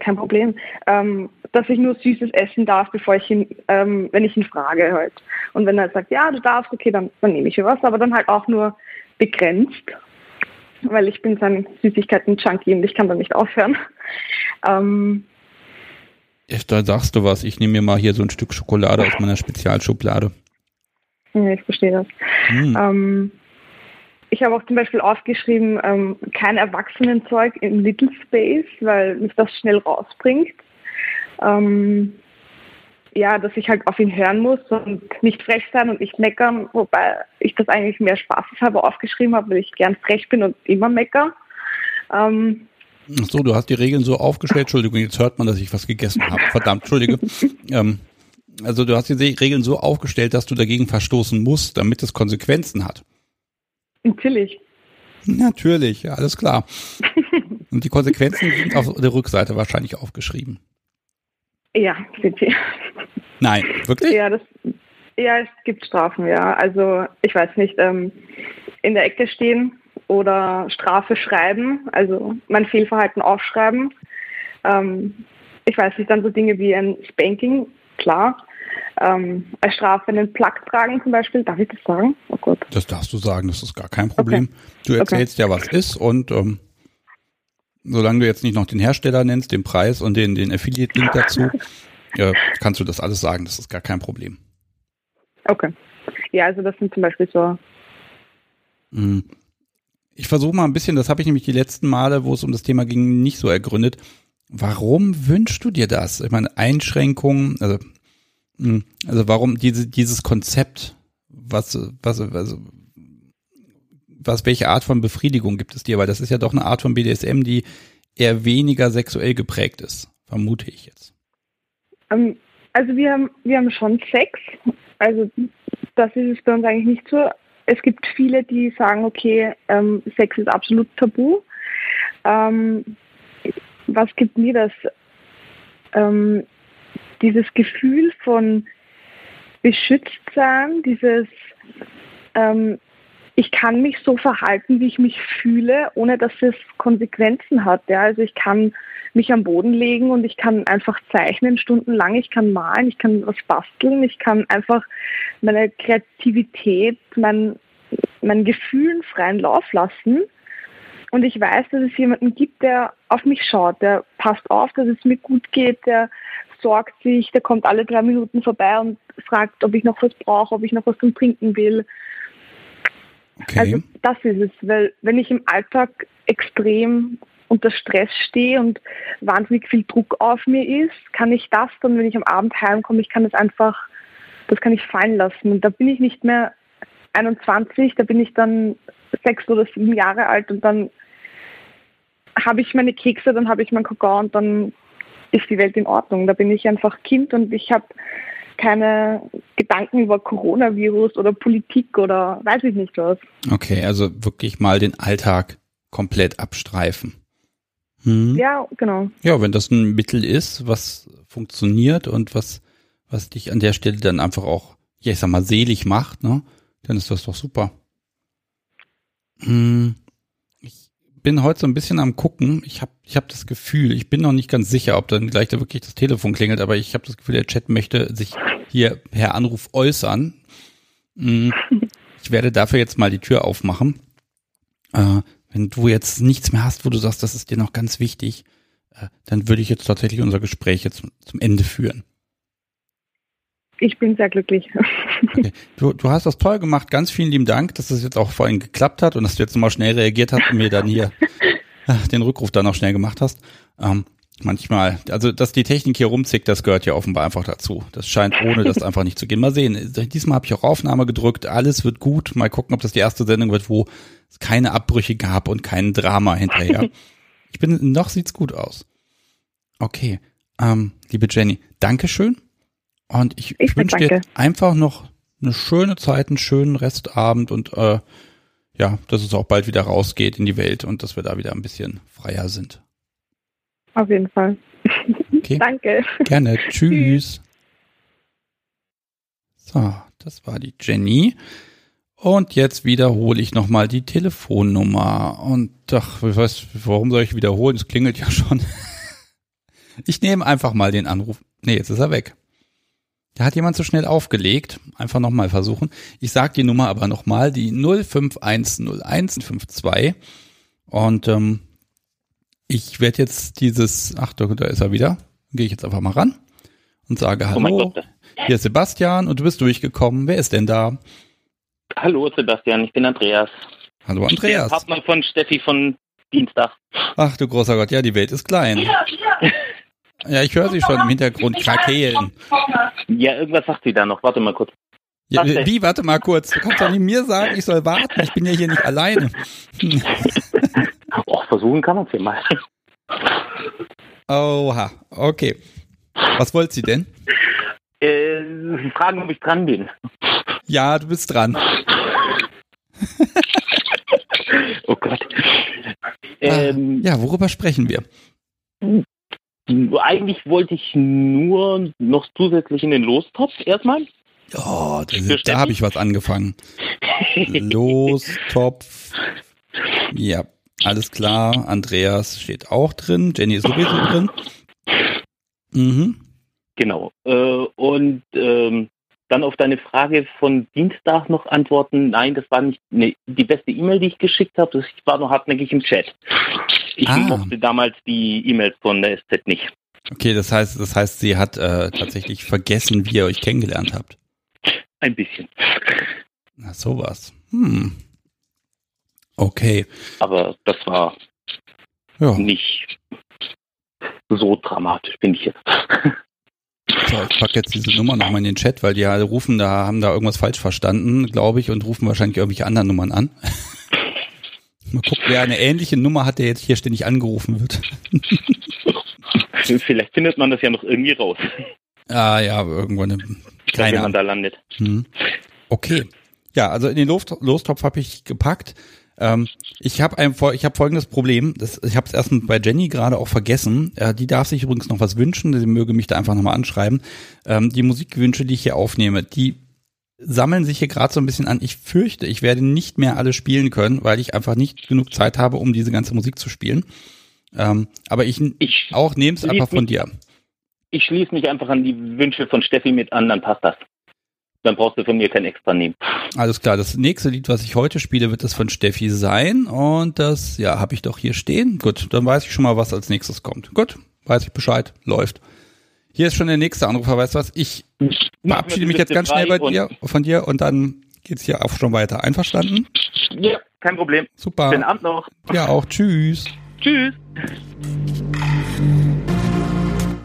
Kein Problem. Ähm, dass ich nur Süßes essen darf, bevor ich ihn, ähm, wenn ich ihn frage halt. Und wenn er sagt, ja, du darfst, okay, dann, dann nehme ich was, aber dann halt auch nur begrenzt, weil ich bin sein Süßigkeiten-Junkie und ich kann da nicht aufhören. Ähm, Da sagst du was, ich nehme mir mal hier so ein Stück Schokolade aus meiner Spezialschublade. ja, ich verstehe das. Hm. Ähm, ich habe auch zum Beispiel aufgeschrieben, ähm, kein Erwachsenenzeug im Little Space, weil mich das schnell rausbringt. Ähm, ja, dass ich halt auf ihn hören muss und nicht frech sein und nicht meckern, wobei ich das eigentlich mehr spaßeshalber aufgeschrieben habe, weil ich gern frech bin und immer mecker. Ähm, Ach so, du hast die Regeln so aufgestellt. Entschuldigung, jetzt hört man, dass ich was gegessen habe. Verdammt, Entschuldige. ähm, also du hast die Regeln so aufgestellt, dass du dagegen verstoßen musst, damit es Konsequenzen hat. Natürlich. Natürlich, alles klar. Und die Konsequenzen sind auf der Rückseite wahrscheinlich aufgeschrieben. Ja, sind sie. Nein, wirklich? Ja, das, ja, es gibt Strafen, ja. Also ich weiß nicht, ähm, in der Ecke stehen oder Strafe schreiben, also mein Fehlverhalten aufschreiben. Ähm, ich weiß nicht, dann so Dinge wie ein Spanking, klar. Ähm, als Strafe einen Plug tragen zum Beispiel, darf ich das sagen? Oh Gott. Das darfst du sagen, das ist gar kein Problem. Du erzählst ja, was ist und ähm, solange du jetzt nicht noch den Hersteller nennst, den Preis und den, den Affiliate-Link dazu, äh, kannst du das alles sagen, das ist gar kein Problem. Okay. Ja, also das sind zum Beispiel so, Mhm. Ich versuche mal ein bisschen, das habe ich nämlich die letzten Male, wo es um das Thema ging, nicht so ergründet. Warum wünschst du dir das? Ich meine, Einschränkungen, also, also warum diese, dieses Konzept, was, was, also, was, welche Art von Befriedigung gibt es dir? Weil das ist ja doch eine Art von BDSM, die eher weniger sexuell geprägt ist, vermute ich jetzt. Ähm, also wir haben, wir haben schon Sex. Also das ist es bei uns eigentlich nicht so. Es gibt viele, die sagen, okay, ähm, Sex ist absolut tabu. Ähm, was gibt mir das? Dieses Gefühl von beschützt sein, dieses ähm, ich kann mich so verhalten, wie ich mich fühle, ohne dass es Konsequenzen hat. Ja? Also ich kann mich am Boden legen und ich kann einfach zeichnen stundenlang, ich kann malen, ich kann was basteln, ich kann einfach meine Kreativität, mein, meinen Gefühlen freien Lauf lassen. Und ich weiß, dass es jemanden gibt, der auf mich schaut, der passt auf, dass es mir gut geht, der sorgt sich, der kommt alle drei Minuten vorbei und fragt, ob ich noch was brauche, ob ich noch was zum Trinken will. Okay. Also das ist es, weil wenn ich im Alltag extrem unter Stress stehe und wahnsinnig viel Druck auf mir ist, kann ich das dann, wenn ich am Abend heimkomme, ich kann das einfach, das kann ich fallen lassen. Und da bin ich nicht mehr 21, da bin ich dann sechs oder sieben Jahre alt und dann habe ich meine Kekse, dann habe ich mein Kakao und dann ist die Welt in Ordnung. Da bin ich einfach Kind und ich habe keine Gedanken über Coronavirus oder Politik oder weiß ich nicht was. Okay, also wirklich mal den Alltag komplett abstreifen. Hm. Ja, genau. Ja, wenn das ein Mittel ist, was funktioniert und was, was dich an der Stelle dann einfach auch, ja, ich sag mal, selig macht, ne, dann ist das doch super. Hm. Ich bin heute so ein bisschen am gucken. Ich habe ich hab das Gefühl, ich bin noch nicht ganz sicher, ob dann gleich da wirklich das Telefon klingelt, aber ich habe das Gefühl, der Chat möchte sich hier per Anruf äußern. Hm. Ich werde dafür jetzt mal die Tür aufmachen. Äh, wenn du jetzt nichts mehr hast, wo du sagst, das ist dir noch ganz wichtig, äh, dann würde ich jetzt tatsächlich unser Gespräch jetzt zum Ende führen. Ich bin sehr glücklich. Okay. Du, du hast das toll gemacht. Ganz vielen lieben Dank, dass das jetzt auch vorhin geklappt hat und dass du jetzt nochmal schnell reagiert hast und mir dann hier äh, den Rückruf dann noch schnell gemacht hast. Ähm, manchmal, also dass die Technik hier rumzickt, das gehört ja offenbar einfach dazu. Das scheint ohne das einfach nicht zu gehen. Mal sehen. Diesmal habe ich auch Aufnahme gedrückt. Alles wird gut. Mal gucken, ob das die erste Sendung wird, wo es keine Abbrüche gab und kein Drama hinterher. Ich bin, noch sieht's gut aus. Okay. Ähm, liebe Jenny, Dankeschön. Und ich, Ich wünsche dir einfach noch eine schöne Zeit, einen schönen Restabend und äh, ja, dass es auch bald wieder rausgeht in die Welt und dass wir da wieder ein bisschen freier sind. Auf jeden Fall. Okay. Danke. Gerne. Tschüss. So, das war die Jenny. Und jetzt wiederhole ich nochmal die Telefonnummer. Und ach, ich weiß, warum soll ich wiederholen? Es klingelt ja schon. Ich nehme einfach mal den Anruf. Nee, jetzt ist er weg. Da hat jemand so schnell aufgelegt. Einfach nochmal versuchen. Ich sage die Nummer aber nochmal, die 0510152. Und ähm, ich werde jetzt dieses, ach, da da ist er wieder. Gehe ich jetzt einfach mal ran und sage Oh Hallo. Hier ist Sebastian und du bist durchgekommen. Wer ist denn da? Hallo Sebastian, ich bin Andreas. Hallo Der Andreas. Partner von Steffi von Dienstag. Ach du großer Gott, ja, die Welt ist klein. Ja, ich höre sie schon im Hintergrund krakeelen. Ja, irgendwas sagt sie da noch. Warte mal kurz. Ja, wie, warte mal kurz. Du kannst doch nicht mir sagen, ich soll warten. Ich bin ja hier nicht alleine. Och, versuchen kann man es ja mal. Oha, okay. Was wollt sie denn? Äh, sie fragen, ob ich dran bin. Ja, du bist dran. Oh Gott. Ähm, ja, worüber sprechen wir? Eigentlich wollte ich nur noch zusätzlich in den Lostopf erstmal. Oh, das, da habe ich was angefangen. Los, Topf. Ja, alles klar. Andreas steht auch drin. Jenny ist sowieso drin. Mhm. Genau. Äh, und ähm, dann auf deine Frage von Dienstag noch antworten. Nein, das war nicht ne, die beste E-Mail, die ich geschickt habe. Das ich war noch hartnäckig im Chat. Ich Ah. mochte damals die E-Mails von der SZ nicht. Okay, das heißt, das heißt, sie hat äh, tatsächlich vergessen, wie ihr euch kennengelernt habt. Ein bisschen. Na, sowas. Hm. Okay. Aber das war Ja. nicht so dramatisch, finde ich jetzt. So, ich packe jetzt diese Nummer nochmal in den Chat, weil die alle rufen, da haben da irgendwas falsch verstanden, glaube ich, und rufen wahrscheinlich irgendwelche anderen Nummern an. Mal gucken, wer eine ähnliche Nummer hat, der jetzt hier ständig angerufen wird. Vielleicht findet man das ja noch irgendwie raus, Ah ja, irgendwo eine wenn man da landet. Hm. Okay. Ja, also in den Los Lostopf habe ich gepackt. Ähm, ich habe ein, fol- ich habe folgendes Problem. Das, ich habe es erst bei Jenny gerade auch vergessen. Äh, die darf sich übrigens noch was wünschen. Sie möge mich da einfach nochmal anschreiben. Ähm, die Musikwünsche, die ich hier aufnehme, die sammeln sich hier gerade so ein bisschen an. Ich fürchte, ich werde nicht mehr alle spielen können, weil ich einfach nicht genug Zeit habe, um diese ganze Musik zu spielen. Ähm, aber ich Ich, auch nehme es einfach von dir. ich schließe mich einfach an die Wünsche von Steffi mit an, dann passt das. Dann brauchst du von mir kein extra nehmen. Alles klar, das nächste Lied, was ich heute spiele, wird das von Steffi sein. Und das, ja, habe ich doch hier stehen. Gut, dann weiß ich schon mal, was als nächstes kommt. Gut, weiß ich Bescheid, läuft. Hier ist schon der nächste Anrufer, weißt du was? Ich verabschiede mich jetzt ganz schnell bei dir, von dir und dann geht's hier auch schon weiter. Einverstanden? Ja, kein Problem. Super. Schönen Abend noch. Ja, auch. Tschüss. Tschüss.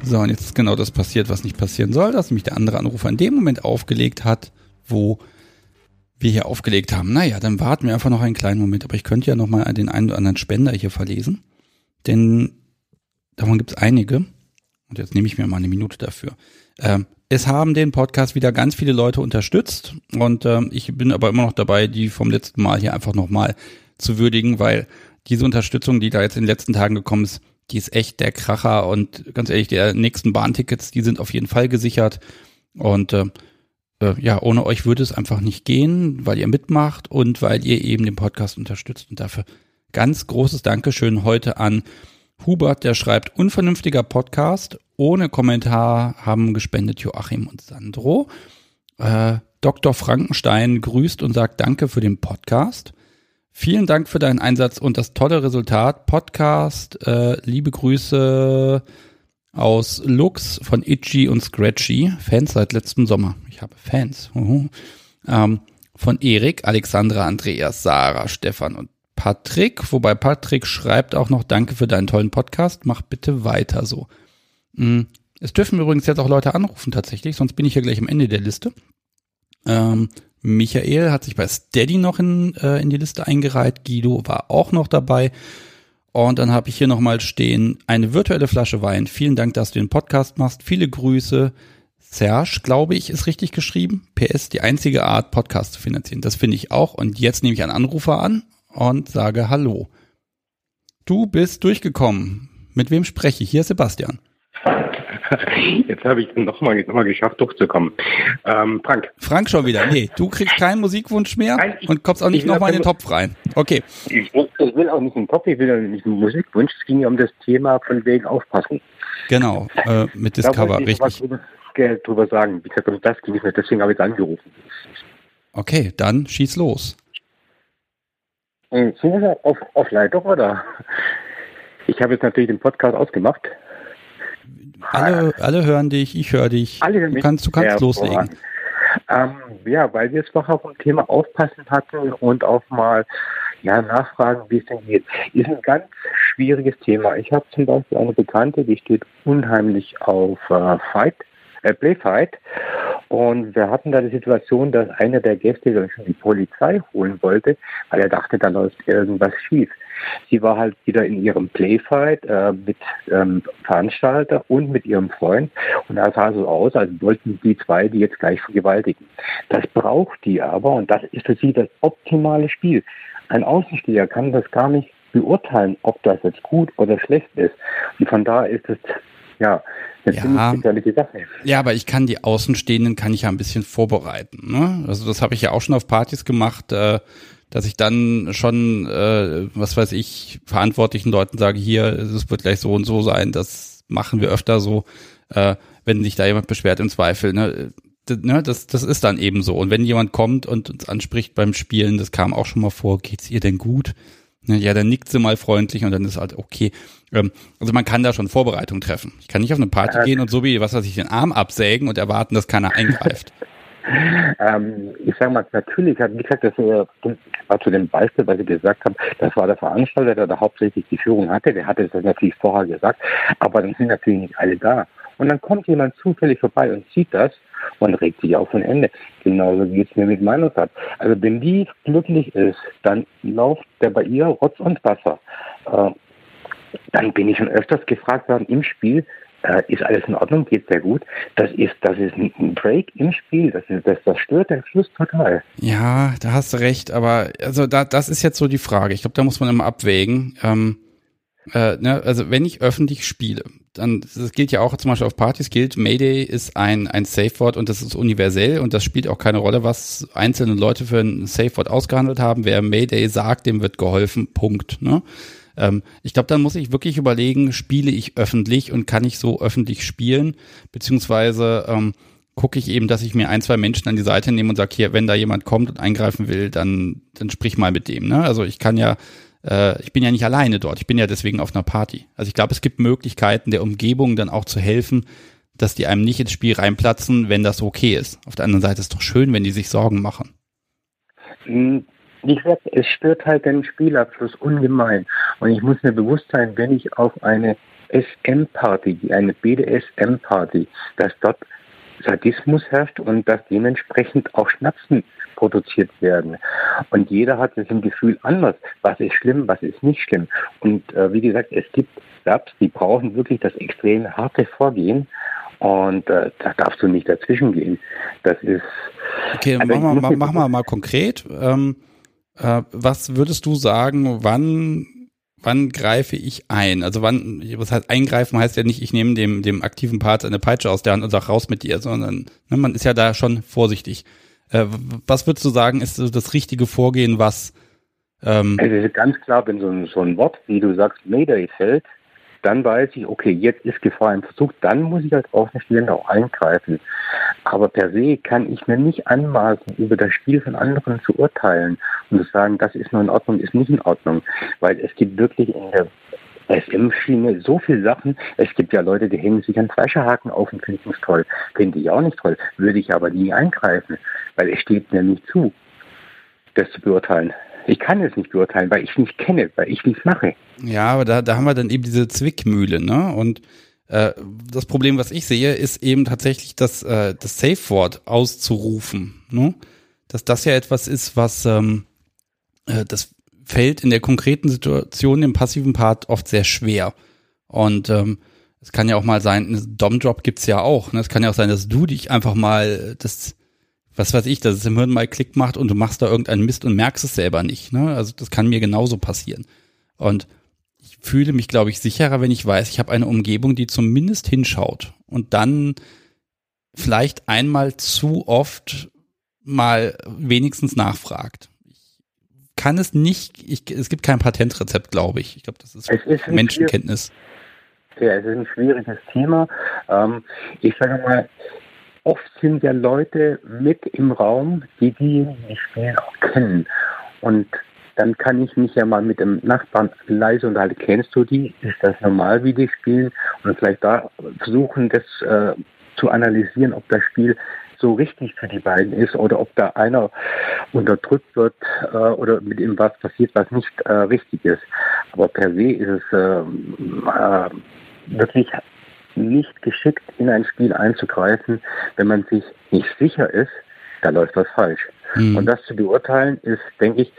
So, und jetzt ist genau das passiert, was nicht passieren soll, dass nämlich der andere Anrufer in dem Moment aufgelegt hat, wo wir hier aufgelegt haben. Naja, dann warten wir einfach noch einen kleinen Moment, aber ich könnte ja noch mal den einen oder anderen Spender hier verlesen, denn davon gibt es einige. Und jetzt nehme ich mir mal eine Minute dafür. Ähm, es haben den Podcast wieder ganz viele Leute unterstützt und ähm, ich bin aber immer noch dabei, die vom letzten Mal hier einfach noch mal zu würdigen, weil diese Unterstützung, die da jetzt in den letzten Tagen gekommen ist, die ist echt der Kracher und ganz ehrlich, der nächsten Bahntickets, die sind auf jeden Fall gesichert und äh, äh, ja, ohne euch würde es einfach nicht gehen, weil ihr mitmacht und weil ihr eben den Podcast unterstützt und dafür ganz großes Dankeschön heute an Hubert, der schreibt unvernünftiger Podcast, ohne Kommentar haben gespendet Joachim und Sandro. Äh, Dr. Frankenstein grüßt und sagt Danke für den Podcast. Vielen Dank für deinen Einsatz und das tolle Resultat. Podcast, äh, liebe Grüße aus Lux von Itchy und Scratchy. Fans seit letztem Sommer. Ich habe Fans. Uh ähm, von Erik, Alexandra, Andreas, Sarah, Stefan und Patrick. Wobei Patrick schreibt auch noch Danke für deinen tollen Podcast. Mach bitte weiter so. Mm, es dürfen übrigens jetzt auch Leute anrufen tatsächlich, sonst bin ich ja gleich am Ende der Liste. Ähm, Michael hat sich bei Steady noch in, äh, in die Liste eingereiht. Guido war auch noch dabei. Und dann habe ich hier nochmal stehen, eine virtuelle Flasche Wein. Vielen Dank, dass du den Podcast machst. Viele Grüße. Serge, glaube ich, ist richtig geschrieben. PS, die einzige Art, Podcast zu finanzieren. Das finde ich auch. Und jetzt nehme ich einen Anrufer an und sage Hallo. Du bist durchgekommen. Mit wem spreche ich? Hier ist Sebastian. Jetzt habe ich es nochmal noch mal geschafft, durchzukommen. Ähm, Frank. Frank schon wieder. Nee, du kriegst keinen Musikwunsch mehr Nein, ich- und kommst auch nicht ich nochmal in den Topf rein. Okay. Ich, ich will auch nicht einen Topf, ich will auch nicht einen Musikwunsch. Es ging ja um das Thema von wegen Aufpassen. Genau, äh, mit Discover, ich richtig. drüber, drüber sagen. Wie gesagt, um das ging es nicht, deswegen habe ich angerufen. Okay, dann schieß los. Äh, Sind wir auf, auf Leitung oder? Ich habe jetzt natürlich den Podcast ausgemacht. Alle, alle hören dich, ich höre dich. Alle hören du mich. kannst, du kannst loslegen. Ähm, ja, weil wir es vorher vom Thema Aufpassen hatten und auch mal ja, nachfragen, wie es denn geht. Ist ein ganz schwieriges Thema. Ich habe zum Beispiel eine Bekannte, die steht unheimlich auf äh, Fight, äh, Playfight. Und wir hatten da die Situation, dass einer der Gäste die Polizei holen wollte, weil er dachte, da läuft irgendwas schief. Sie war halt wieder in ihrem Playfight äh, mit ähm, Veranstalter und mit ihrem Freund. Und da sah so aus, als wollten die zwei die jetzt gleich vergewaltigen. Das braucht die aber und das ist für sie das optimale Spiel. Ein Außensteher kann das gar nicht beurteilen, ob das jetzt gut oder schlecht ist. Und von da ist es ja eine Ja. ziemlich gefährliche Sache. Ja, aber ich kann die Außenstehenden kann ich ja ein bisschen vorbereiten. Ne? Also das habe ich ja auch schon auf Partys gemacht, äh, dass ich dann schon, äh, was weiß ich, verantwortlichen Leuten sage, hier, es wird gleich so und so sein, das machen wir öfter so, äh, wenn sich da jemand beschwert im Zweifel. Ne? Ne, das, das ist dann eben so. Und wenn jemand kommt und uns anspricht beim Spielen, das kam auch schon mal vor, geht's ihr denn gut? Ne, Ja, dann nickt sie mal freundlich und dann ist halt okay. Ähm, also man kann da schon Vorbereitung treffen. Ich kann nicht auf eine Party Ja. gehen und so wie, was weiß ich, den Arm absägen und erwarten, dass keiner eingreift. Ähm, ich sage mal, natürlich hat, wie gesagt, das war zu dem Beispiel, was ich gesagt habe, das war der Veranstalter, der da hauptsächlich die Führung hatte, der hatte das natürlich vorher gesagt, aber dann sind natürlich nicht alle da. Und dann kommt jemand zufällig vorbei und sieht das und regt sich auf von Ende. Genauso geht es mir mit meiner Tat. Also wenn die glücklich ist, dann läuft der bei ihr Rotz und Wasser. Äh, dann bin ich schon öfters gefragt worden im Spiel, äh, ist alles in Ordnung, geht sehr gut. Das ist, das ist ein Break im Spiel. Das, ist, das, das stört den Fluss total. Ja, da hast du recht, aber also da, das ist jetzt so die Frage. Ich glaube, da muss man immer abwägen. Ähm, äh, ne, also wenn ich öffentlich spiele, dann das gilt ja auch zum Beispiel auf Partys gilt, Mayday ist ein ein Safe Word und das ist universell und das spielt auch keine Rolle, was einzelne Leute für ein Safe Word ausgehandelt haben. Wer Mayday sagt, dem wird geholfen. Punkt. Ne? Ähm, ich glaube, dann muss ich wirklich überlegen, spiele ich öffentlich und kann ich so öffentlich spielen, beziehungsweise ähm, gucke ich eben, dass ich mir ein, zwei Menschen an die Seite nehme und sage, hier, wenn da jemand kommt und eingreifen will, dann, dann sprich mal mit dem. Ne? Also ich kann ja, äh, ich bin ja nicht alleine dort, ich bin ja deswegen auf einer Party. Also ich glaube, es gibt Möglichkeiten der Umgebung dann auch zu helfen, dass die einem nicht ins Spiel reinplatzen, wenn das okay ist. Auf der anderen Seite ist es doch schön, wenn die sich Sorgen machen. Ich sag, es stört halt den Spielabschluss ungemein. Und ich muss mir bewusst sein, wenn ich auf eine SM-Party, eine BDSM-Party, dass dort Sadismus herrscht und dass dementsprechend auch Schnapsen produziert werden. Und jeder hat das im Gefühl anders. Was ist schlimm, was ist nicht schlimm. Und äh, wie gesagt, es gibt Subs, die brauchen wirklich das extrem harte Vorgehen. Und äh, da darfst du nicht dazwischen gehen. Das ist. Okay, also machen wir mach mal, mal konkret. Ähm, äh, was würdest du sagen, wann wann greife ich ein? Also wann, was heißt eingreifen heißt ja nicht, ich nehme dem, dem aktiven Part eine Peitsche aus der Hand und sag raus mit dir, sondern ne, man ist ja da schon vorsichtig. Äh, was würdest du sagen, ist das richtige Vorgehen, was ähm, also ganz klar, wenn so ein, so ein Wort, wie du sagst, Mayday fällt, dann weiß ich, okay, jetzt ist Gefahr im Verzug, dann muss ich als Außenstehender auch eingreifen. Aber per se kann ich mir nicht anmaßen, über das Spiel von anderen zu urteilen und zu sagen, das ist nur in Ordnung, ist nicht in Ordnung. Weil es gibt wirklich in der SM-Schiene so viele Sachen. Es gibt ja Leute, die hängen sich an Fleischerhaken auf und finden es toll. Finde ich auch nicht toll. Würde ich aber nie eingreifen, weil es steht mir nicht zu, das zu beurteilen. Ich kann es nicht beurteilen, weil ich es nicht kenne, weil ich nichts mache. Ja, aber da, da haben wir dann eben diese Zwickmühle, ne? Und äh, das Problem, was ich sehe, ist eben tatsächlich das, äh, das Safe-Wort auszurufen, ne? Dass das ja etwas ist, was ähm, äh, das fällt in der konkreten Situation im passiven Part oft sehr schwer. Und ähm, es kann ja auch mal sein, Dom-Drop gibt's ja auch. Ne? Es kann ja auch sein, dass du dich einfach mal das was weiß ich, dass es im Hirn mal Klick macht und du machst da irgendeinen Mist und merkst es selber nicht. Ne? Also das kann mir genauso passieren. Und ich fühle mich, glaube ich, sicherer, wenn ich weiß, ich habe eine Umgebung, die zumindest hinschaut und dann vielleicht einmal zu oft mal wenigstens nachfragt. Ich kann es nicht, ich, es gibt kein Patentrezept, glaube ich. Ich glaube, das ist, ist Menschenkenntnis. Ja, es ist ein schwieriges Thema. Ähm, ich sage mal, oft sind ja Leute mit im Raum, die die spielen, auch kennen. Und dann kann ich mich ja mal mit dem Nachbarn leise unterhalten. Kennst du die? Ist das normal, wie die spielen? Und vielleicht da versuchen, das äh, zu analysieren, ob das Spiel so richtig für die beiden ist oder ob da einer unterdrückt wird äh, oder mit ihm was passiert, was nicht äh, richtig ist. Aber per se ist es ähm, äh, wirklich nicht geschickt, in ein Spiel einzugreifen, wenn man sich nicht sicher ist, da läuft was falsch. Mhm. Und das zu beurteilen ist, denke ich,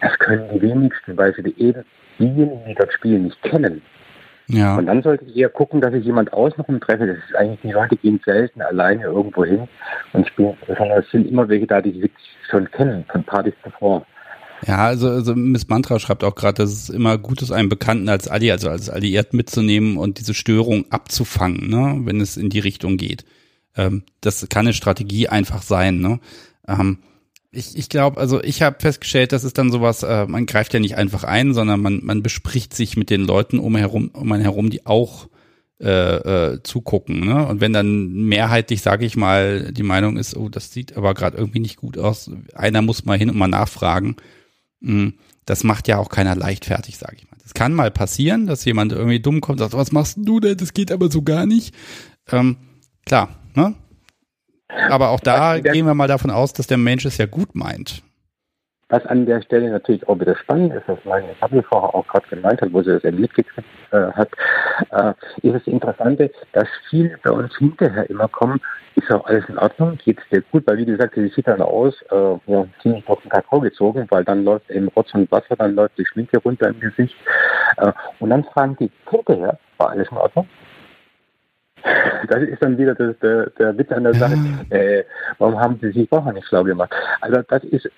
das können die wenigsten, weil sie die eben diejenigen, die dort spielen, nicht kennen. Ja. Und dann sollte ich eher gucken, dass ich jemand außenrum treffe. Das ist eigentlich, die Leute gehen selten alleine irgendwo hin und spielen, sondern es sind immer welche da, die sie schon kennen, von Partys zuvor. Ja, also, also Miss Mantra schreibt auch gerade, dass es immer gut ist, einen Bekannten als Alli, also als Alliiert mitzunehmen und diese Störung abzufangen, ne, wenn es in die Richtung geht. Ähm, das kann eine Strategie einfach sein, ne? Ähm, ich, ich glaube, also ich habe festgestellt, das ist dann sowas, äh, man greift ja nicht einfach ein, sondern man, man bespricht sich mit den Leuten um, herum, um einen herum, die auch äh, äh, zugucken. Ne? Und wenn dann mehrheitlich, sage ich mal, die Meinung ist, oh, das sieht aber gerade irgendwie nicht gut aus, einer muss mal hin und mal nachfragen, das macht ja auch keiner leichtfertig, sage ich mal. Das kann mal passieren, dass jemand irgendwie dumm kommt und sagt, was machst du denn? Das geht aber so gar nicht. Ähm, klar, ne? Aber auch da gehen wir mal davon aus, dass der Mensch es ja gut meint. Was an der Stelle natürlich auch wieder spannend ist, was meine Papi vorher auch gerade gemeint hat, wo sie das eben mitgekriegt äh, hat, äh, ist das Interessante, dass viele bei uns hinterher immer kommen, ist auch alles in Ordnung, geht es dir gut, weil wie gesagt, sie sieht dann aus, äh, ja, ziemlich auf den Kakao gezogen, weil dann läuft eben Rotz und Wasser, dann läuft die Schminke runter im Gesicht. Äh, und dann fragen die hinterher, war alles in Ordnung? Das ist dann wieder das, der, der Witz an der Sache. Äh, warum haben sie sich vorher nicht schlau gemacht? Also das ist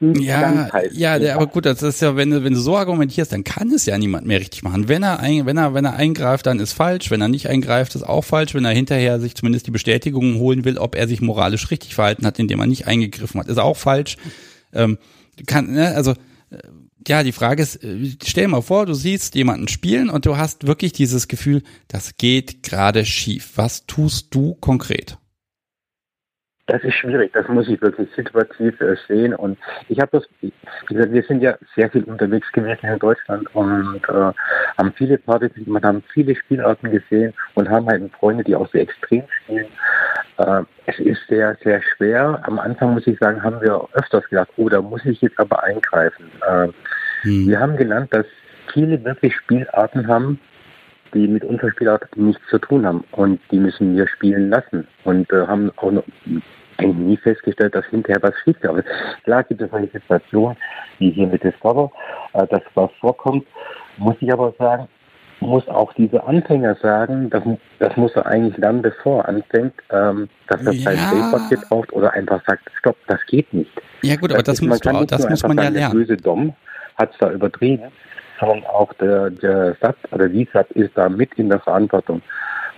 ja, ja, der, aber gut, das ist ja, wenn du, wenn du so argumentierst, dann kann es ja niemand mehr richtig machen. Wenn er, ein, wenn er, wenn er eingreift, dann ist falsch. Wenn er nicht eingreift, ist auch falsch. Wenn er hinterher sich zumindest die Bestätigung holen will, ob er sich moralisch richtig verhalten hat, indem er nicht eingegriffen hat, ist auch falsch. Ähm, kann, ne, also, äh, ja, die Frage ist, äh, stell dir mal vor, du siehst jemanden spielen und du hast wirklich dieses Gefühl, das geht gerade schief. Was tust du konkret? Das ist schwierig, das muss ich wirklich situativ äh, sehen. Und ich habe das, wie gesagt, wir sind ja sehr viel unterwegs gewesen in Deutschland und äh, haben viele Partys gemacht, haben viele Spielarten gesehen und haben halt Freunde, die auch sehr extrem spielen. Äh, es ist sehr, sehr schwer. Am Anfang muss ich sagen, haben wir öfters gedacht, oh, da muss ich jetzt aber eingreifen. Äh, hm. Wir haben gelernt, dass viele wirklich Spielarten haben, die mit unserer Spielart nichts zu tun haben. Und die müssen wir spielen lassen. Und äh, haben auch noch eigentlich nie festgestellt, dass hinterher was schief wäre. Klar gibt es solche Situationen, wie hier mit Discover, äh, dass was vorkommt. Muss ich aber sagen, muss auch dieser Anfänger sagen, das, das muss er eigentlich dann, bevor er anfängt, ähm, dass er ja. sein Safe-Paket braucht oder einfach sagt, stopp, das geht nicht. Ja gut, aber das, das, musst du, das muss man ja lernen. Der böse Dom hat es da übertrieben sondern auch der, der Satz oder die Satz ist da mit in der Verantwortung.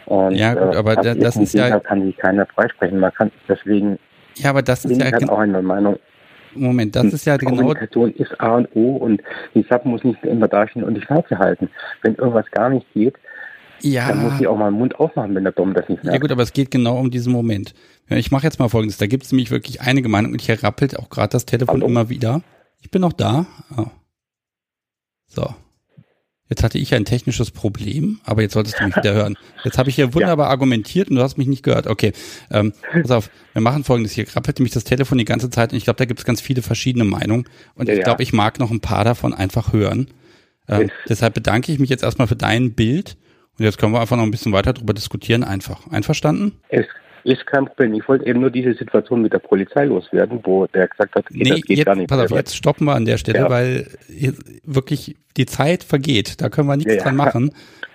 Und, ja, gut, äh, aber äh, das ist ja. kann sich keiner freisprechen. Man kann deswegen. Ja, aber das ist ja. Halt auch eine Meinung. Moment, das ist ja genau. Kommunikation ist A und O und die SAP muss nicht immer dastehen und die Schnauze halten. Wenn irgendwas gar nicht geht, ja. dann muss sie auch mal den Mund aufmachen, wenn der Dom das nicht merkt. Ja gut, aber es geht genau um diesen Moment. Ich mache jetzt mal folgendes, da gibt es nämlich wirklich einige Meinungen und hier rappelt auch gerade das Telefon Hallo? immer wieder. Ich bin noch da. Oh. So. Jetzt hatte ich ein technisches Problem, aber jetzt solltest du mich wieder hören. Jetzt habe ich hier wunderbar ja. argumentiert und du hast mich nicht gehört. Okay, ähm, pass auf, wir machen folgendes. Hier krabbelt nämlich das Telefon die ganze Zeit und ich glaube, da gibt es ganz viele verschiedene Meinungen und ja, ich glaube, ich mag noch ein paar davon einfach hören. Ähm, deshalb bedanke ich mich jetzt erstmal für dein Bild und jetzt können wir einfach noch ein bisschen weiter darüber diskutieren einfach. Einverstanden? Es ist kein Problem. Ich wollte eben nur diese Situation mit der Polizei loswerden, wo der gesagt hat, nee, das geht jetzt, gar nicht. Pass auf, jetzt stoppen wir an der Stelle, ja. weil wirklich die Zeit vergeht. Da können wir nichts ja, dran machen.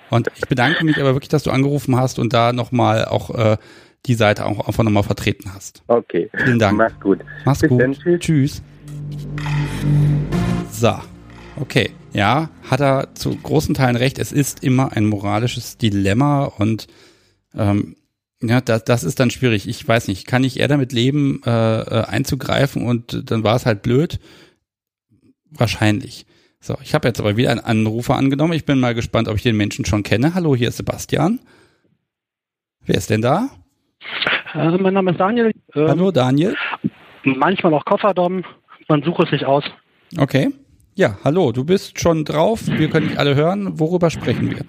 Und ich bedanke mich aber wirklich, dass du angerufen hast und da nochmal auch äh, die Seite auch einfach nochmal vertreten hast. Okay. Vielen Dank. Mach's gut. Mach's Bis gut. Dann, tschüss. tschüss. So. Okay. Ja, hat er zu großen Teilen recht. Es ist immer ein moralisches Dilemma und ähm, ja, das, das ist dann schwierig. Ich weiß nicht, kann ich eher damit leben, äh, äh, einzugreifen und dann war es halt blöd? Wahrscheinlich. So, ich habe jetzt aber wieder einen Anrufer angenommen. Ich bin mal gespannt, ob ich den Menschen schon kenne. Hallo, hier ist Sebastian. Wer ist denn da? Äh, mein Name ist Daniel. Ähm, Hallo, Daniel. Manchmal auch Kofferdom. Man sucht es sich aus. Okay. Ja, hallo, du bist schon drauf. Wir können dich alle hören. Worüber sprechen wir?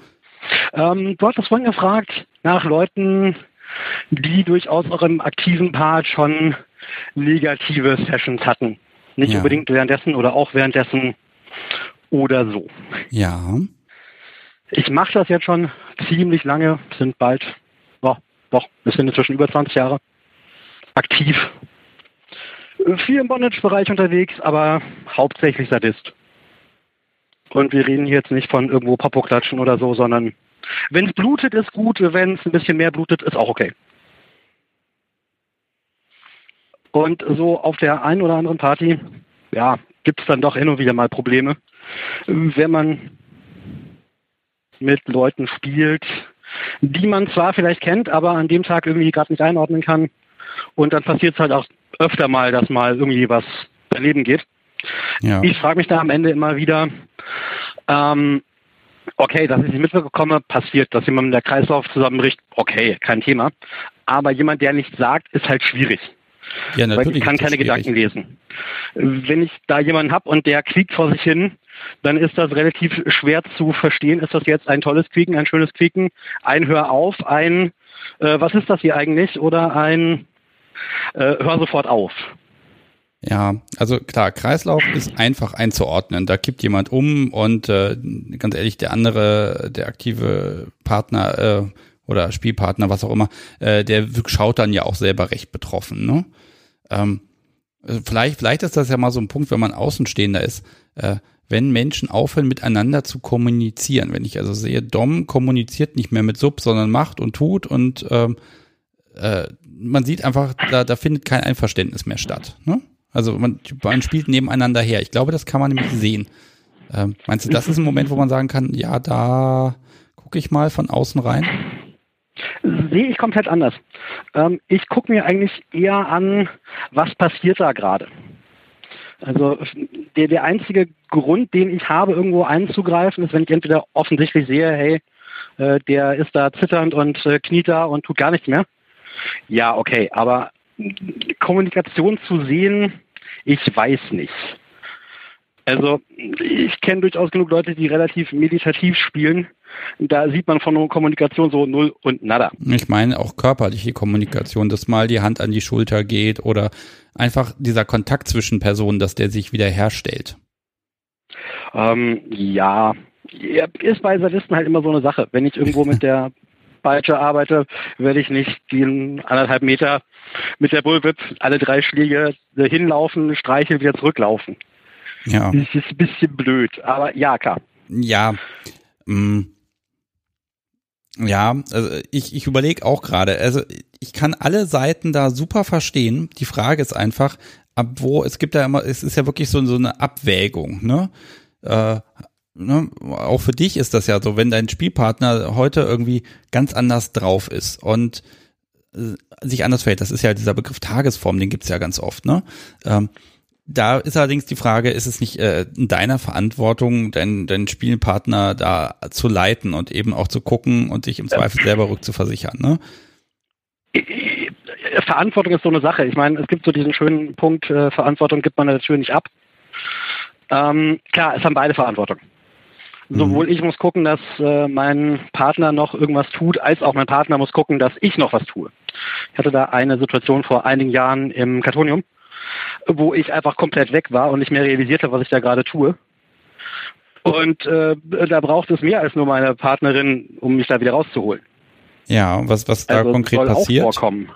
Ähm, du hattest vorhin gefragt nach Leuten, die durchaus auch im aktiven Part schon negative Sessions hatten. Nicht ja. unbedingt währenddessen oder auch währenddessen oder so. Ja. Ich mache das jetzt schon ziemlich lange, sind bald, oh, doch, wir sind inzwischen über 20 Jahre aktiv. Viel im Bondage-Bereich unterwegs, aber hauptsächlich Sadist. Und wir reden hier jetzt nicht von irgendwo Popo-Klatschen oder so, sondern wenn es blutet, ist gut. Wenn es ein bisschen mehr blutet, ist auch okay. Und so auf der einen oder anderen Party, ja, gibt es dann doch hin und wieder mal Probleme. Wenn man mit Leuten spielt, die man zwar vielleicht kennt, aber an dem Tag irgendwie gerade nicht einordnen kann. Und dann passiert es halt auch öfter mal, dass mal irgendwie was daneben geht. Ja. Ich frage mich da am Ende immer wieder, ähm, okay, dass ich nicht mitbekomme, passiert, dass jemand der Kreislauf zusammenbricht, okay, kein Thema. Aber jemand, der nichts sagt, ist halt schwierig. Ja, natürlich. Weil ich kann keine Gedanken lesen. Wenn ich da jemanden habe und der quiekt vor sich hin, dann ist das relativ schwer zu verstehen. Ist das jetzt ein tolles Quieken, ein schönes Quieken, ein Hör auf, ein äh, was ist das hier eigentlich oder ein äh, Hör sofort auf. Ja, also klar, Kreislauf ist einfach einzuordnen. Da kippt jemand um und äh, ganz ehrlich, der andere, der aktive Partner äh, oder Spielpartner, was auch immer, äh, der schaut dann ja auch selber recht betroffen. Ne? Ähm, vielleicht, vielleicht ist das ja mal so ein Punkt, wenn man Außenstehender ist, äh, wenn Menschen aufhören, miteinander zu kommunizieren. Wenn ich also sehe, Dom kommuniziert nicht mehr mit Sub, sondern macht und tut und ähm, äh, man sieht einfach, da, da findet kein Einverständnis mehr statt. Ne? Also man, man spielt nebeneinander her. Ich glaube, das kann man nämlich sehen. Ähm, meinst du, das ist ein Moment, wo man sagen kann, ja, da gucke ich mal von außen rein? Sehe ich komplett anders. Ähm, ich gucke mir eigentlich eher an, was passiert da gerade. Also der, der einzige Grund, den ich habe, irgendwo einzugreifen, ist, wenn ich entweder offensichtlich sehe, hey, äh, der ist da zitternd und äh, kniet da und tut gar nichts mehr. Ja, okay, aber Kommunikation zu sehen, ich weiß nicht. Also ich kenne durchaus genug Leute, die relativ meditativ spielen. Da sieht man von Kommunikation so null und nada. Ich meine auch körperliche Kommunikation, dass mal die Hand an die Schulter geht oder einfach dieser Kontakt zwischen Personen, dass der sich wieder herstellt. Ähm, ja, ist bei Sadisten halt immer so eine Sache. Wenn ich irgendwo mit der Peitsche arbeite, werde ich nicht den anderthalb Meter mit der Bullwhip alle drei Schläge hinlaufen, streicheln, wieder zurücklaufen. Ja. Das ist ein bisschen blöd, aber ja, klar. Ja. Mh. Ja, also ich, ich überlege auch gerade, also ich kann alle Seiten da super verstehen. Die Frage ist einfach, ab wo, es gibt ja immer, es ist ja wirklich so, so eine Abwägung, ne? Äh, ne? Auch für dich ist das ja so, wenn dein Spielpartner heute irgendwie ganz anders drauf ist und äh, sich anders verhält, das ist ja dieser Begriff Tagesform, den gibt's ja ganz oft, ne? Ähm, da ist allerdings die Frage, ist es nicht äh, in deiner Verantwortung, deinen deinen Spielpartner da zu leiten und eben auch zu gucken und sich im Zweifel selber rückzuversichern, ne? Verantwortung ist so eine Sache. Ich meine, es gibt so diesen schönen Punkt, äh, Verantwortung gibt man natürlich nicht ab. Ähm, klar, es haben beide Verantwortung. Sowohl ich muss gucken, dass äh, mein Partner noch irgendwas tut, als auch mein Partner muss gucken, dass ich noch was tue. Ich hatte da eine Situation vor einigen Jahren im Kartonium wo ich einfach komplett weg war und nicht mehr realisierte, was ich da gerade tue. Und äh, da braucht es mehr als nur meine Partnerin, um mich da wieder rauszuholen. Ja, was, was da Also, konkret soll auch passiert? vorkommen.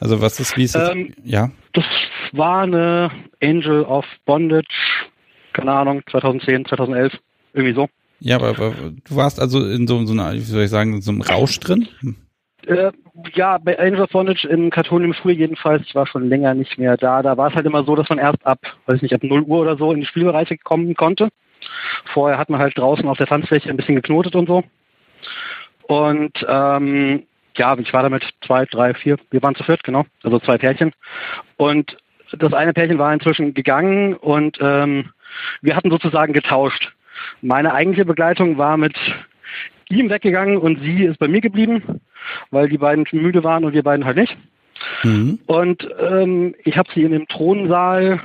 Also was ist, wie ist das? Ähm, ja, Das war eine Angel of Bondage, keine Ahnung, 2010, 2011, irgendwie so. Ja, aber, aber du warst also in so, so einer, wie soll ich sagen, in so einem Rausch drin? Äh, ja, bei Angel of Bondage in Kartonium früh jedenfalls, ich war schon länger nicht mehr da. Da war es halt immer so, dass man erst ab, weiß ich nicht, ab 0 Uhr oder so in die Spielbereiche kommen konnte. Vorher hat man halt draußen auf der Tanzfläche ein bisschen geknotet und so. Und ähm, ja, ich war damit zwei, drei, vier, wir waren zu viert, genau, also zwei Pärchen. Und das eine Pärchen war inzwischen gegangen und ähm, wir hatten sozusagen getauscht. Meine eigentliche Begleitung war mit ihm weggegangen und sie ist bei mir geblieben, weil die beiden müde waren und wir beiden halt nicht. Mhm. Und ähm, ich habe sie in dem Thronsaal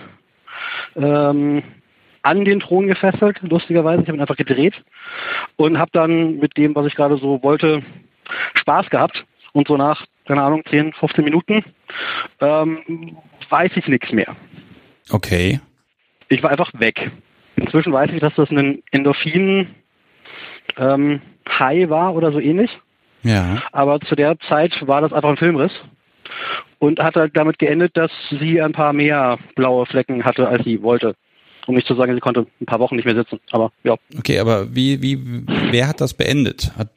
ähm, an den Thron gefesselt, lustigerweise. Ich habe ihn einfach gedreht und habe dann mit dem, was ich gerade so wollte, Spaß gehabt. Und so nach, keine Ahnung, 10, 15 Minuten ähm, weiß ich nichts mehr. Okay. Ich war einfach weg. Inzwischen weiß ich, dass das ein Endorphin ähm, High war oder so ähnlich. Ja. Aber zu der Zeit war das einfach ein Filmriss und hat halt damit geendet, dass sie ein paar mehr blaue Flecken hatte, als sie wollte. Um nicht zu sagen, sie konnte ein paar Wochen nicht mehr sitzen. Aber ja. Okay, aber wie, wie, wer hat das beendet? Hat,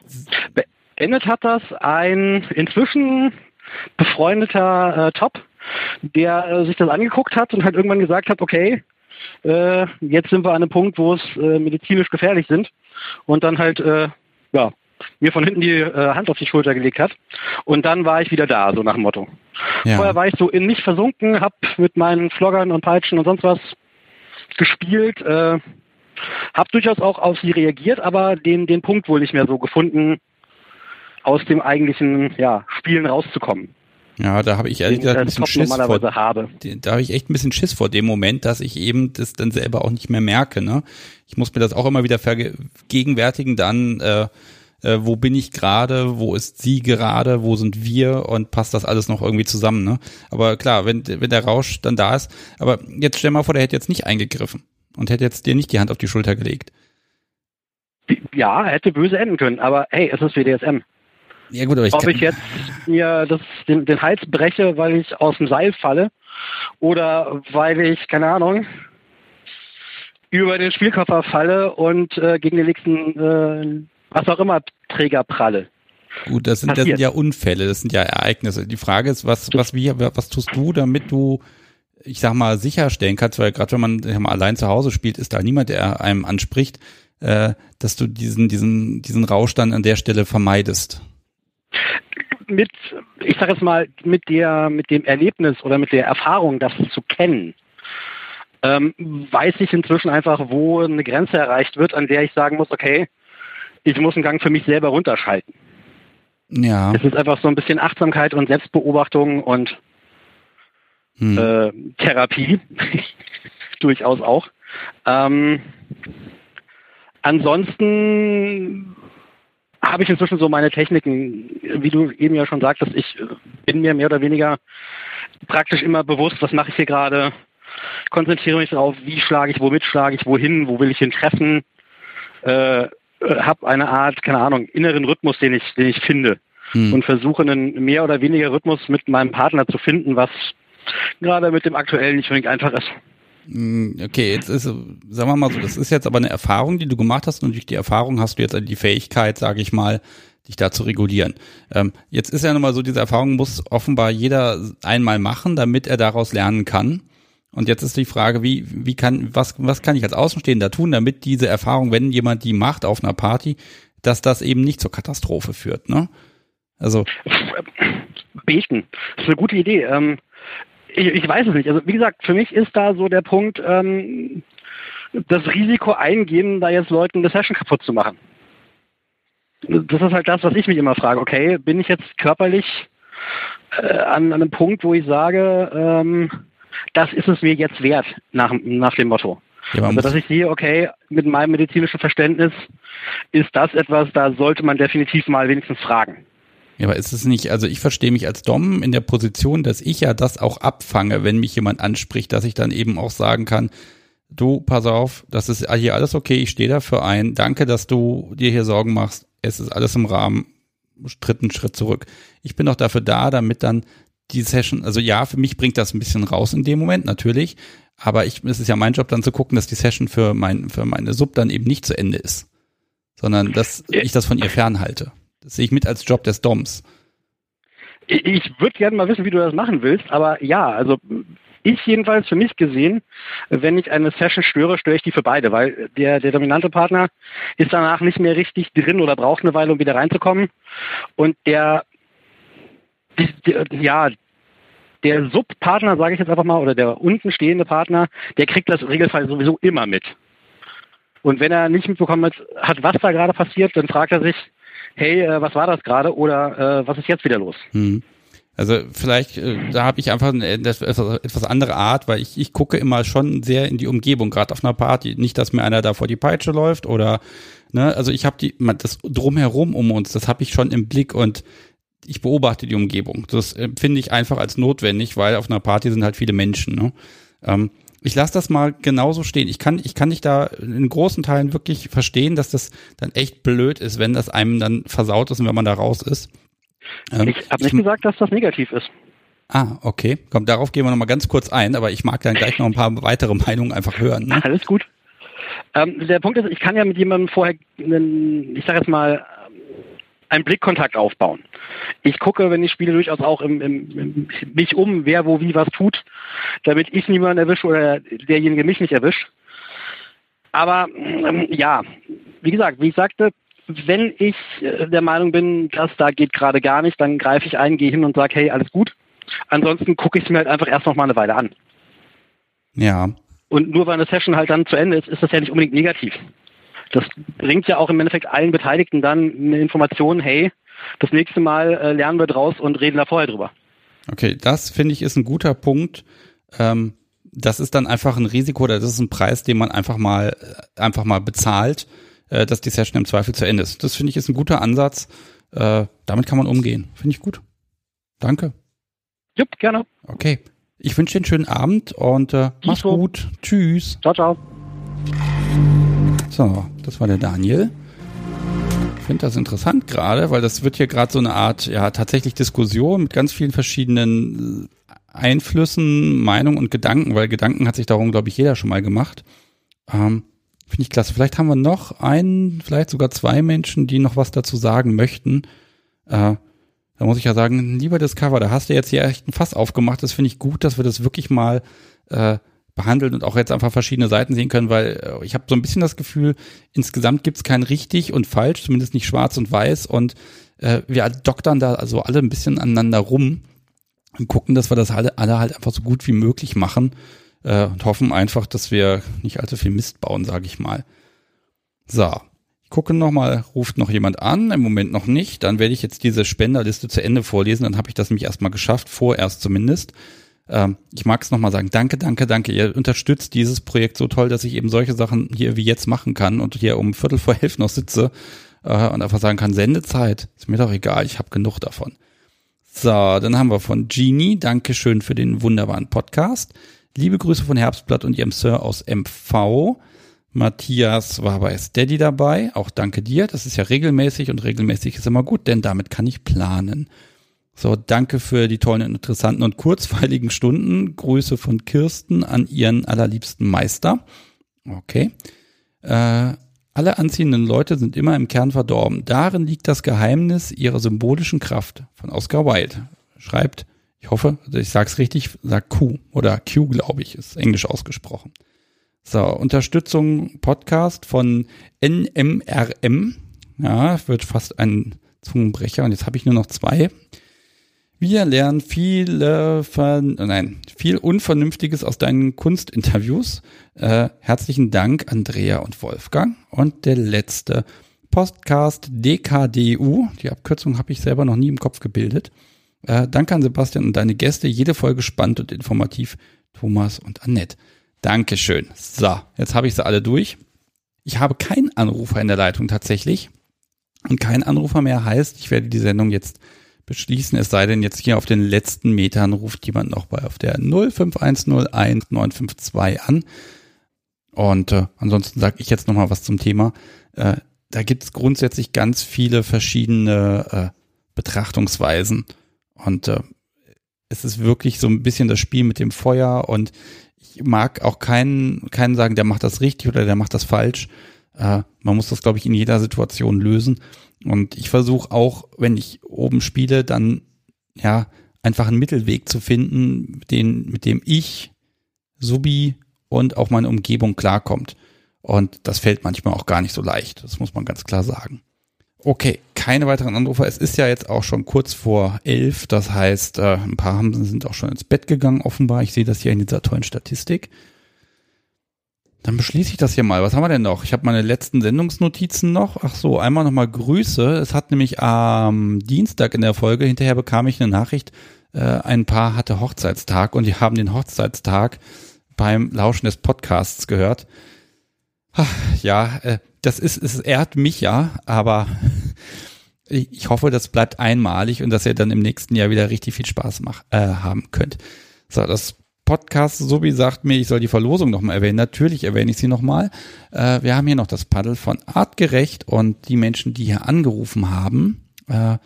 Beendet hat das ein inzwischen befreundeter äh, Top, der äh, sich das angeguckt hat und halt irgendwann gesagt hat, okay, äh, jetzt sind wir an einem Punkt, wo es äh, medizinisch gefährlich sind und dann halt äh, ja mir von hinten die äh, Hand auf die Schulter gelegt hat und dann war ich wieder da, so nach dem Motto. ja. Vorher war ich so in mich versunken, hab mit meinen Floggern und Peitschen und sonst was gespielt, äh, hab durchaus auch auf sie reagiert, aber den, den Punkt wohl nicht mehr so gefunden, aus dem eigentlichen ja, Spielen rauszukommen. Ja, da habe ich ehrlich gesagt ich ein bisschen Top Schiss vor, habe. da habe ich echt ein bisschen Schiss vor dem Moment, dass ich eben das dann selber auch nicht mehr merke. Ne? Ich muss mir das auch immer wieder vergegenwärtigen, dann äh, äh, wo bin ich gerade, wo ist sie gerade, wo sind wir und passt das alles noch irgendwie zusammen. Ne? Aber klar, wenn, wenn der Rausch dann da ist, aber jetzt stell mal vor, der hätte jetzt nicht eingegriffen und hätte jetzt dir nicht die Hand auf die Schulter gelegt. Ja, hätte böse enden können, aber hey, es ist WDSM. Ja gut, aber ich, Ob kann, ich jetzt mir das, den, den Hals breche, weil ich aus dem Seil falle oder weil ich, keine Ahnung, über den Spielkörper falle und äh, gegen den nächsten, äh, was auch immer, Träger pralle. Gut, das sind, das sind ja Unfälle, das sind ja Ereignisse. Die Frage ist, was, was, wie, was tust du, damit du, ich sag mal, sicherstellen kannst, weil gerade wenn man sag mal, allein zu Hause spielt, ist da niemand, der einem anspricht, äh, dass du diesen, diesen, diesen Rausch dann an der Stelle vermeidest. Mit, ich sage jetzt mal, mit der, mit dem Erlebnis oder mit der Erfahrung, das zu kennen, ähm, weiß ich inzwischen einfach, wo eine Grenze erreicht wird, an der ich sagen muss, okay, ich muss einen Gang für mich selber runterschalten. Ja. Es ist einfach so ein bisschen Achtsamkeit und Selbstbeobachtung und hm. äh, Therapie. Durchaus auch. Ähm, ansonsten habe ich inzwischen so meine Techniken, wie du eben ja schon sagtest, ich bin mir mehr oder weniger praktisch immer bewusst, was mache ich hier gerade, konzentriere mich darauf, wie schlage ich, womit schlage ich, wohin, wo will ich hin treffen, äh, habe eine Art, keine Ahnung, inneren Rhythmus, den ich, den ich finde hm. und versuche einen mehr oder weniger Rhythmus mit meinem Partner zu finden, was gerade mit dem aktuellen nicht unbedingt einfach ist. Hm, okay, jetzt ist, sagen wir mal so, das ist jetzt aber eine Erfahrung, die du gemacht hast und durch die Erfahrung hast du jetzt die Fähigkeit, sage ich mal, dich da zu regulieren. Ähm, jetzt ist ja nun mal so, diese Erfahrung muss offenbar jeder einmal machen, damit er daraus lernen kann. Und jetzt ist die Frage, wie, wie kann, was, was kann ich als Außenstehender tun, damit diese Erfahrung, wenn jemand die macht auf einer Party, dass das eben nicht zur Katastrophe führt, ne? Also. Beten. Das ist eine gute Idee. Ähm, ich, ich, weiß es nicht. Also, wie gesagt, für mich ist da so der Punkt, ähm, das Risiko eingehen, da jetzt Leuten eine Session kaputt zu machen. Das ist halt das, was ich mich immer frage. Okay, bin ich jetzt körperlich äh, an, an, einem Punkt, wo ich sage, ähm, das ist es mir jetzt wert, nach, nach dem Motto. Ja, also, dass ich sehe, okay, mit meinem medizinischen Verständnis ist das etwas, da sollte man definitiv mal wenigstens fragen. Ja, aber ist es nicht, also ich verstehe mich als Dom in der Position, dass ich ja das auch abfange, wenn mich jemand anspricht, dass ich dann eben auch sagen kann, du, pass auf, das ist hier alles okay, ich stehe dafür ein, danke, dass du dir hier Sorgen machst, es ist alles im Rahmen, tritt einen Schritt zurück. Ich bin auch dafür da, damit dann die Session, also ja, für mich bringt das ein bisschen raus in dem Moment, natürlich, aber ich, es ist ja mein Job dann zu gucken, dass die Session für mein, für meine Sub dann eben nicht zu Ende ist, sondern dass ich das von ihr fernhalte. Das sehe ich mit als Job des DOMs. Ich würde gerne mal wissen, wie du das machen willst, aber ja, also ich jedenfalls für mich gesehen, wenn ich eine Session störe, störe ich die für beide, weil der, der dominante Partner ist danach nicht mehr richtig drin oder braucht eine Weile, um wieder reinzukommen. Und der, der ja, der Subpartner, sage ich jetzt einfach mal, oder der unten stehende Partner, der kriegt das im Regelfall sowieso immer mit. Und wenn er nicht mitbekommen hat, was da gerade passiert, dann fragt er sich, hey, äh, was war das gerade oder äh, was ist jetzt wieder los? Hm. Also vielleicht, äh, da habe ich einfach eine etwas, etwas andere Art, weil ich, ich gucke immer schon sehr in die Umgebung, gerade auf einer Party. Nicht, dass mir einer da vor die Peitsche läuft oder, ne, also ich habe die, das drumherum um uns, das habe ich schon im Blick und ich beobachte die Umgebung. Das empfinde ich einfach als notwendig, weil auf einer Party sind halt viele Menschen. Ne? Ähm, ich lasse das mal genauso stehen. Ich kann, ich kann nicht da in großen Teilen wirklich verstehen, dass das dann echt blöd ist, wenn das einem dann versaut ist und wenn man da raus ist. Ähm, ich habe nicht gesagt, dass das negativ ist. Ah, okay. Komm, darauf gehen wir nochmal ganz kurz ein, aber ich mag dann gleich noch ein paar weitere Meinungen einfach hören. Ne? Alles gut. Ähm, der Punkt ist, ich kann ja mit jemandem vorher, einen, ich sage jetzt mal, einen Blickkontakt aufbauen. Ich gucke, wenn ich spiele, durchaus auch im, im, im, mich um, wer wo wie was tut, damit ich niemanden erwische oder derjenige mich nicht erwischt. Aber ähm, ja, wie gesagt, wie ich sagte, wenn ich äh, der Meinung bin, dass da geht gerade gar nicht, dann greife ich ein, gehe hin und sage, hey, alles gut. Ansonsten gucke ich es mir halt einfach erst noch mal eine Weile an. Ja. Und nur weil eine Session halt dann zu Ende ist, ist das ja nicht unbedingt negativ das bringt ja auch im Endeffekt allen Beteiligten dann eine Information, hey, das nächste Mal äh, lernen wir draus und reden da vorher drüber. Okay, das finde ich ist ein guter Punkt. Ähm, das ist dann einfach ein Risiko oder das ist ein Preis, den man einfach mal äh, einfach mal bezahlt, äh, dass die Session im Zweifel zu Ende ist. Das finde ich ist ein guter Ansatz. Äh, damit kann man umgehen. Finde ich gut. Danke. Jupp, gerne. Okay. Ich wünsche dir einen schönen Abend und äh, mach's gut. Tschüss. Ciao, ciao. So, das war der Daniel. Ich finde das interessant gerade, weil das wird hier gerade so eine Art, ja, tatsächlich Diskussion mit ganz vielen verschiedenen äh, Einflüssen, Meinungen und Gedanken, weil Gedanken hat sich darum, glaube ich, jeder schon mal gemacht. Ähm, finde ich klasse. Vielleicht haben wir noch einen, vielleicht sogar zwei Menschen, die noch was dazu sagen möchten. Äh, da muss ich ja sagen, lieber Discover, da hast du jetzt hier echt ein Fass aufgemacht. Das finde ich gut, dass wir das wirklich mal äh, behandeln und auch jetzt einfach verschiedene Seiten sehen können, weil äh, ich habe so ein bisschen das Gefühl, insgesamt gibt es kein richtig und falsch, zumindest nicht schwarz und weiß und äh, wir doktern da also alle ein bisschen aneinander rum und gucken, dass wir das alle, alle halt einfach so gut wie möglich machen äh, und hoffen einfach, dass wir nicht allzu viel Mist bauen, sage ich mal. So, ich gucke nochmal, ruft noch jemand an, im Moment noch nicht, dann werde ich jetzt diese Spenderliste zu Ende vorlesen, dann habe ich das nämlich erstmal geschafft, vorerst zumindest. Ähm, ich mag es nochmal sagen, danke, danke, danke. Ihr unterstützt dieses Projekt so toll, dass ich eben solche Sachen hier wie jetzt machen kann und hier um Viertel vor elf noch sitze äh, und einfach sagen kann, Sendezeit, ist mir doch egal, ich habe genug davon. So, dann haben wir von Genie, Dankeschön für den wunderbaren Podcast. Liebe Grüße von Herbstblatt und ihrem Sir aus MV. Matthias war bei Steady dabei. Auch danke dir. Das ist ja regelmäßig und regelmäßig ist immer gut, denn damit kann ich planen. So, danke für die tollen, interessanten und kurzweiligen Stunden. Grüße von Kirsten an ihren allerliebsten Meister. Okay. Äh, alle anziehenden Leute sind immer im Kern verdorben. Darin liegt das Geheimnis ihrer symbolischen Kraft. Von Oscar Wilde. Schreibt, ich hoffe, ich sag's richtig, sagt Q oder Q, glaube ich, ist englisch ausgesprochen. So, Unterstützung Podcast von NMRM. Ja, wird fast ein Zungenbrecher und jetzt habe ich nur noch zwei. Wir lernen viele, nein, viel Unvernünftiges aus deinen Kunstinterviews. Äh, herzlichen Dank, Andrea und Wolfgang. Und der letzte Podcast DKDU. Die Abkürzung habe ich selber noch nie im Kopf gebildet. Äh, danke an Sebastian und deine Gäste. Jede Folge spannend und informativ. Thomas und Annette. Dankeschön. So, jetzt habe ich sie alle durch. Ich habe keinen Anrufer in der Leitung tatsächlich. Und kein Anrufer mehr heißt, ich werde die Sendung jetzt beschließen, es sei denn, jetzt hier auf den letzten Metern ruft jemand noch bei auf der 05101 an. Und äh, ansonsten sage ich jetzt noch mal was zum Thema. Äh, da gibt es grundsätzlich ganz viele verschiedene äh, Betrachtungsweisen. Und äh, es ist wirklich so ein bisschen das Spiel mit dem Feuer und ich mag auch keinen, keinen sagen, der macht das richtig oder der macht das falsch. Äh, man muss das, glaube ich, in jeder Situation lösen. Und ich versuche auch, wenn ich oben spiele, dann ja einfach einen Mittelweg zu finden, den, mit dem ich, Subi und auch meine Umgebung klarkommt. Und das fällt manchmal auch gar nicht so leicht. Das muss man ganz klar sagen. Okay, keine weiteren Anrufer. Es ist ja jetzt auch schon kurz vor elf. Das heißt, äh, ein paar haben, sind auch schon ins Bett gegangen, offenbar. Ich sehe das hier in dieser tollen Statistik. Dann beschließe ich das hier mal. Was haben wir denn noch? Ich habe meine letzten Sendungsnotizen noch. Ach so, einmal nochmal Grüße. Es hat nämlich am Dienstag in der Folge, hinterher bekam ich eine Nachricht, äh, ein Paar hatte Hochzeitstag und die haben den Hochzeitstag beim Lauschen des Podcasts gehört. Ach, ja, äh, das ist, es ehrt mich ja, aber ich hoffe, das bleibt einmalig und dass ihr dann im nächsten Jahr wieder richtig viel Spaß mach, äh, haben könnt. So, das Podcast Sobi sagt mir, ich soll die Verlosung nochmal erwähnen. Natürlich erwähne ich sie nochmal. Äh, wir haben hier noch das Paddel von Artgerecht und die Menschen, die hier angerufen haben, äh,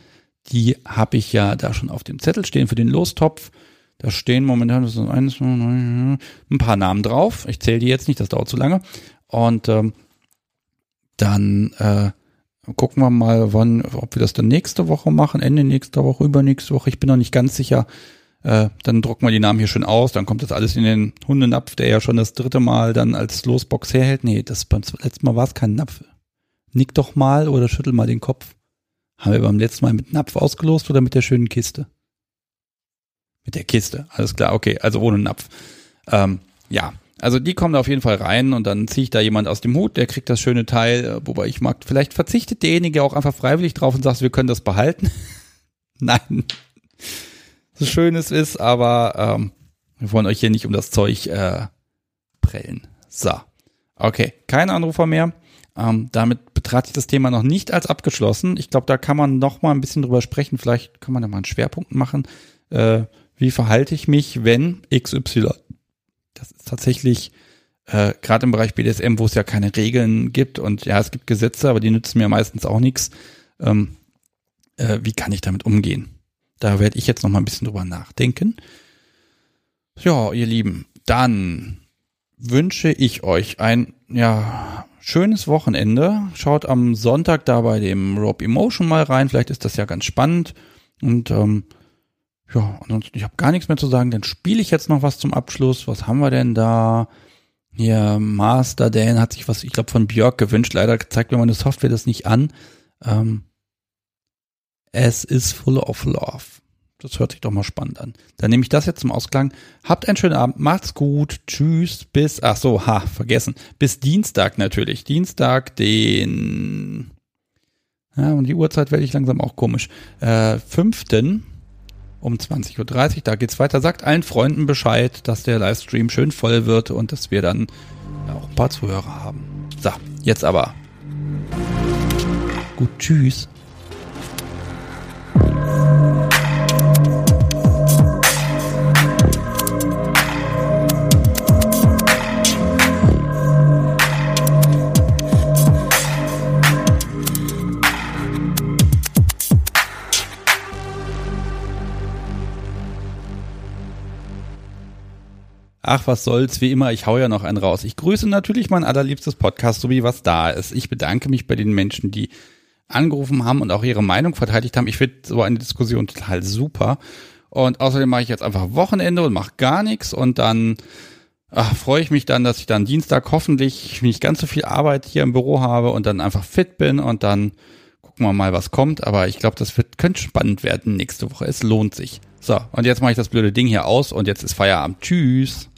die habe ich ja da schon auf dem Zettel stehen für den Lostopf. Da stehen momentan das ist ein paar Namen drauf. Ich zähle die jetzt nicht, das dauert zu lange. Und ähm, dann äh, gucken wir mal, wann, ob wir das dann nächste Woche machen, Ende nächster Woche, übernächste Woche. Ich bin noch nicht ganz sicher. Äh, dann drucken wir die Namen hier schön aus, dann kommt das alles in den Hundenapf, der ja schon das dritte Mal dann als Losbox herhält. Nee, das beim letzten Mal war es kein Napf. Nick doch mal oder schüttel mal den Kopf. Haben wir beim letzten Mal mit Napf ausgelost oder mit der schönen Kiste? Mit der Kiste, alles klar, okay, also ohne Napf. Ähm, ja, also die kommen da auf jeden Fall rein und dann ziehe ich da jemand aus dem Hut, der kriegt das schöne Teil, äh, wobei ich mag, vielleicht verzichtet derjenige auch einfach freiwillig drauf und sagt, wir können das behalten. Nein, so schön es ist, aber ähm, wir wollen euch hier nicht um das Zeug äh, prellen. So, okay, kein Anrufer mehr. Ähm, damit betrate ich das Thema noch nicht als abgeschlossen. Ich glaube, da kann man noch mal ein bisschen drüber sprechen. Vielleicht kann man da mal einen Schwerpunkt machen. Äh, wie verhalte ich mich, wenn XY? Das ist tatsächlich äh, gerade im Bereich BDSM, wo es ja keine Regeln gibt und ja, es gibt Gesetze, aber die nützen mir meistens auch nichts. Ähm, äh, wie kann ich damit umgehen? Da werde ich jetzt noch mal ein bisschen drüber nachdenken. Ja, ihr Lieben, dann wünsche ich euch ein ja schönes Wochenende. Schaut am Sonntag da bei dem Rob Emotion mal rein. Vielleicht ist das ja ganz spannend. Und ähm, ja, ansonsten, ich habe gar nichts mehr zu sagen. Dann spiele ich jetzt noch was zum Abschluss. Was haben wir denn da? Hier, Master Dan hat sich was, ich glaube, von Björk gewünscht. Leider zeigt mir meine Software das nicht an. Ähm, es ist full of love. Das hört sich doch mal spannend an. Dann nehme ich das jetzt zum Ausklang. Habt einen schönen Abend, macht's gut, tschüss, bis, ach so, ha, vergessen, bis Dienstag natürlich. Dienstag, den, ja, und die Uhrzeit werde ich langsam auch komisch. Äh, fünften, um 20.30 Uhr. Da geht's weiter. Sagt allen Freunden Bescheid, dass der Livestream schön voll wird und dass wir dann auch ein paar Zuhörer haben. So, jetzt aber. Gut, tschüss. Ach, was soll's, wie immer, ich hau ja noch einen raus. Ich grüße natürlich mein allerliebstes Podcast, so wie was da ist. Ich bedanke mich bei den Menschen, die angerufen haben und auch ihre Meinung verteidigt haben. Ich finde so eine Diskussion total super. Und außerdem mache ich jetzt einfach Wochenende und mache gar nichts und dann ach, freue ich mich dann, dass ich dann Dienstag hoffentlich nicht ganz so viel Arbeit hier im Büro habe und dann einfach fit bin und dann gucken wir mal, was kommt. Aber ich glaube, das wird, könnte spannend werden nächste Woche. Es lohnt sich. So, und jetzt mache ich das blöde Ding hier aus und jetzt ist Feierabend. Tschüss.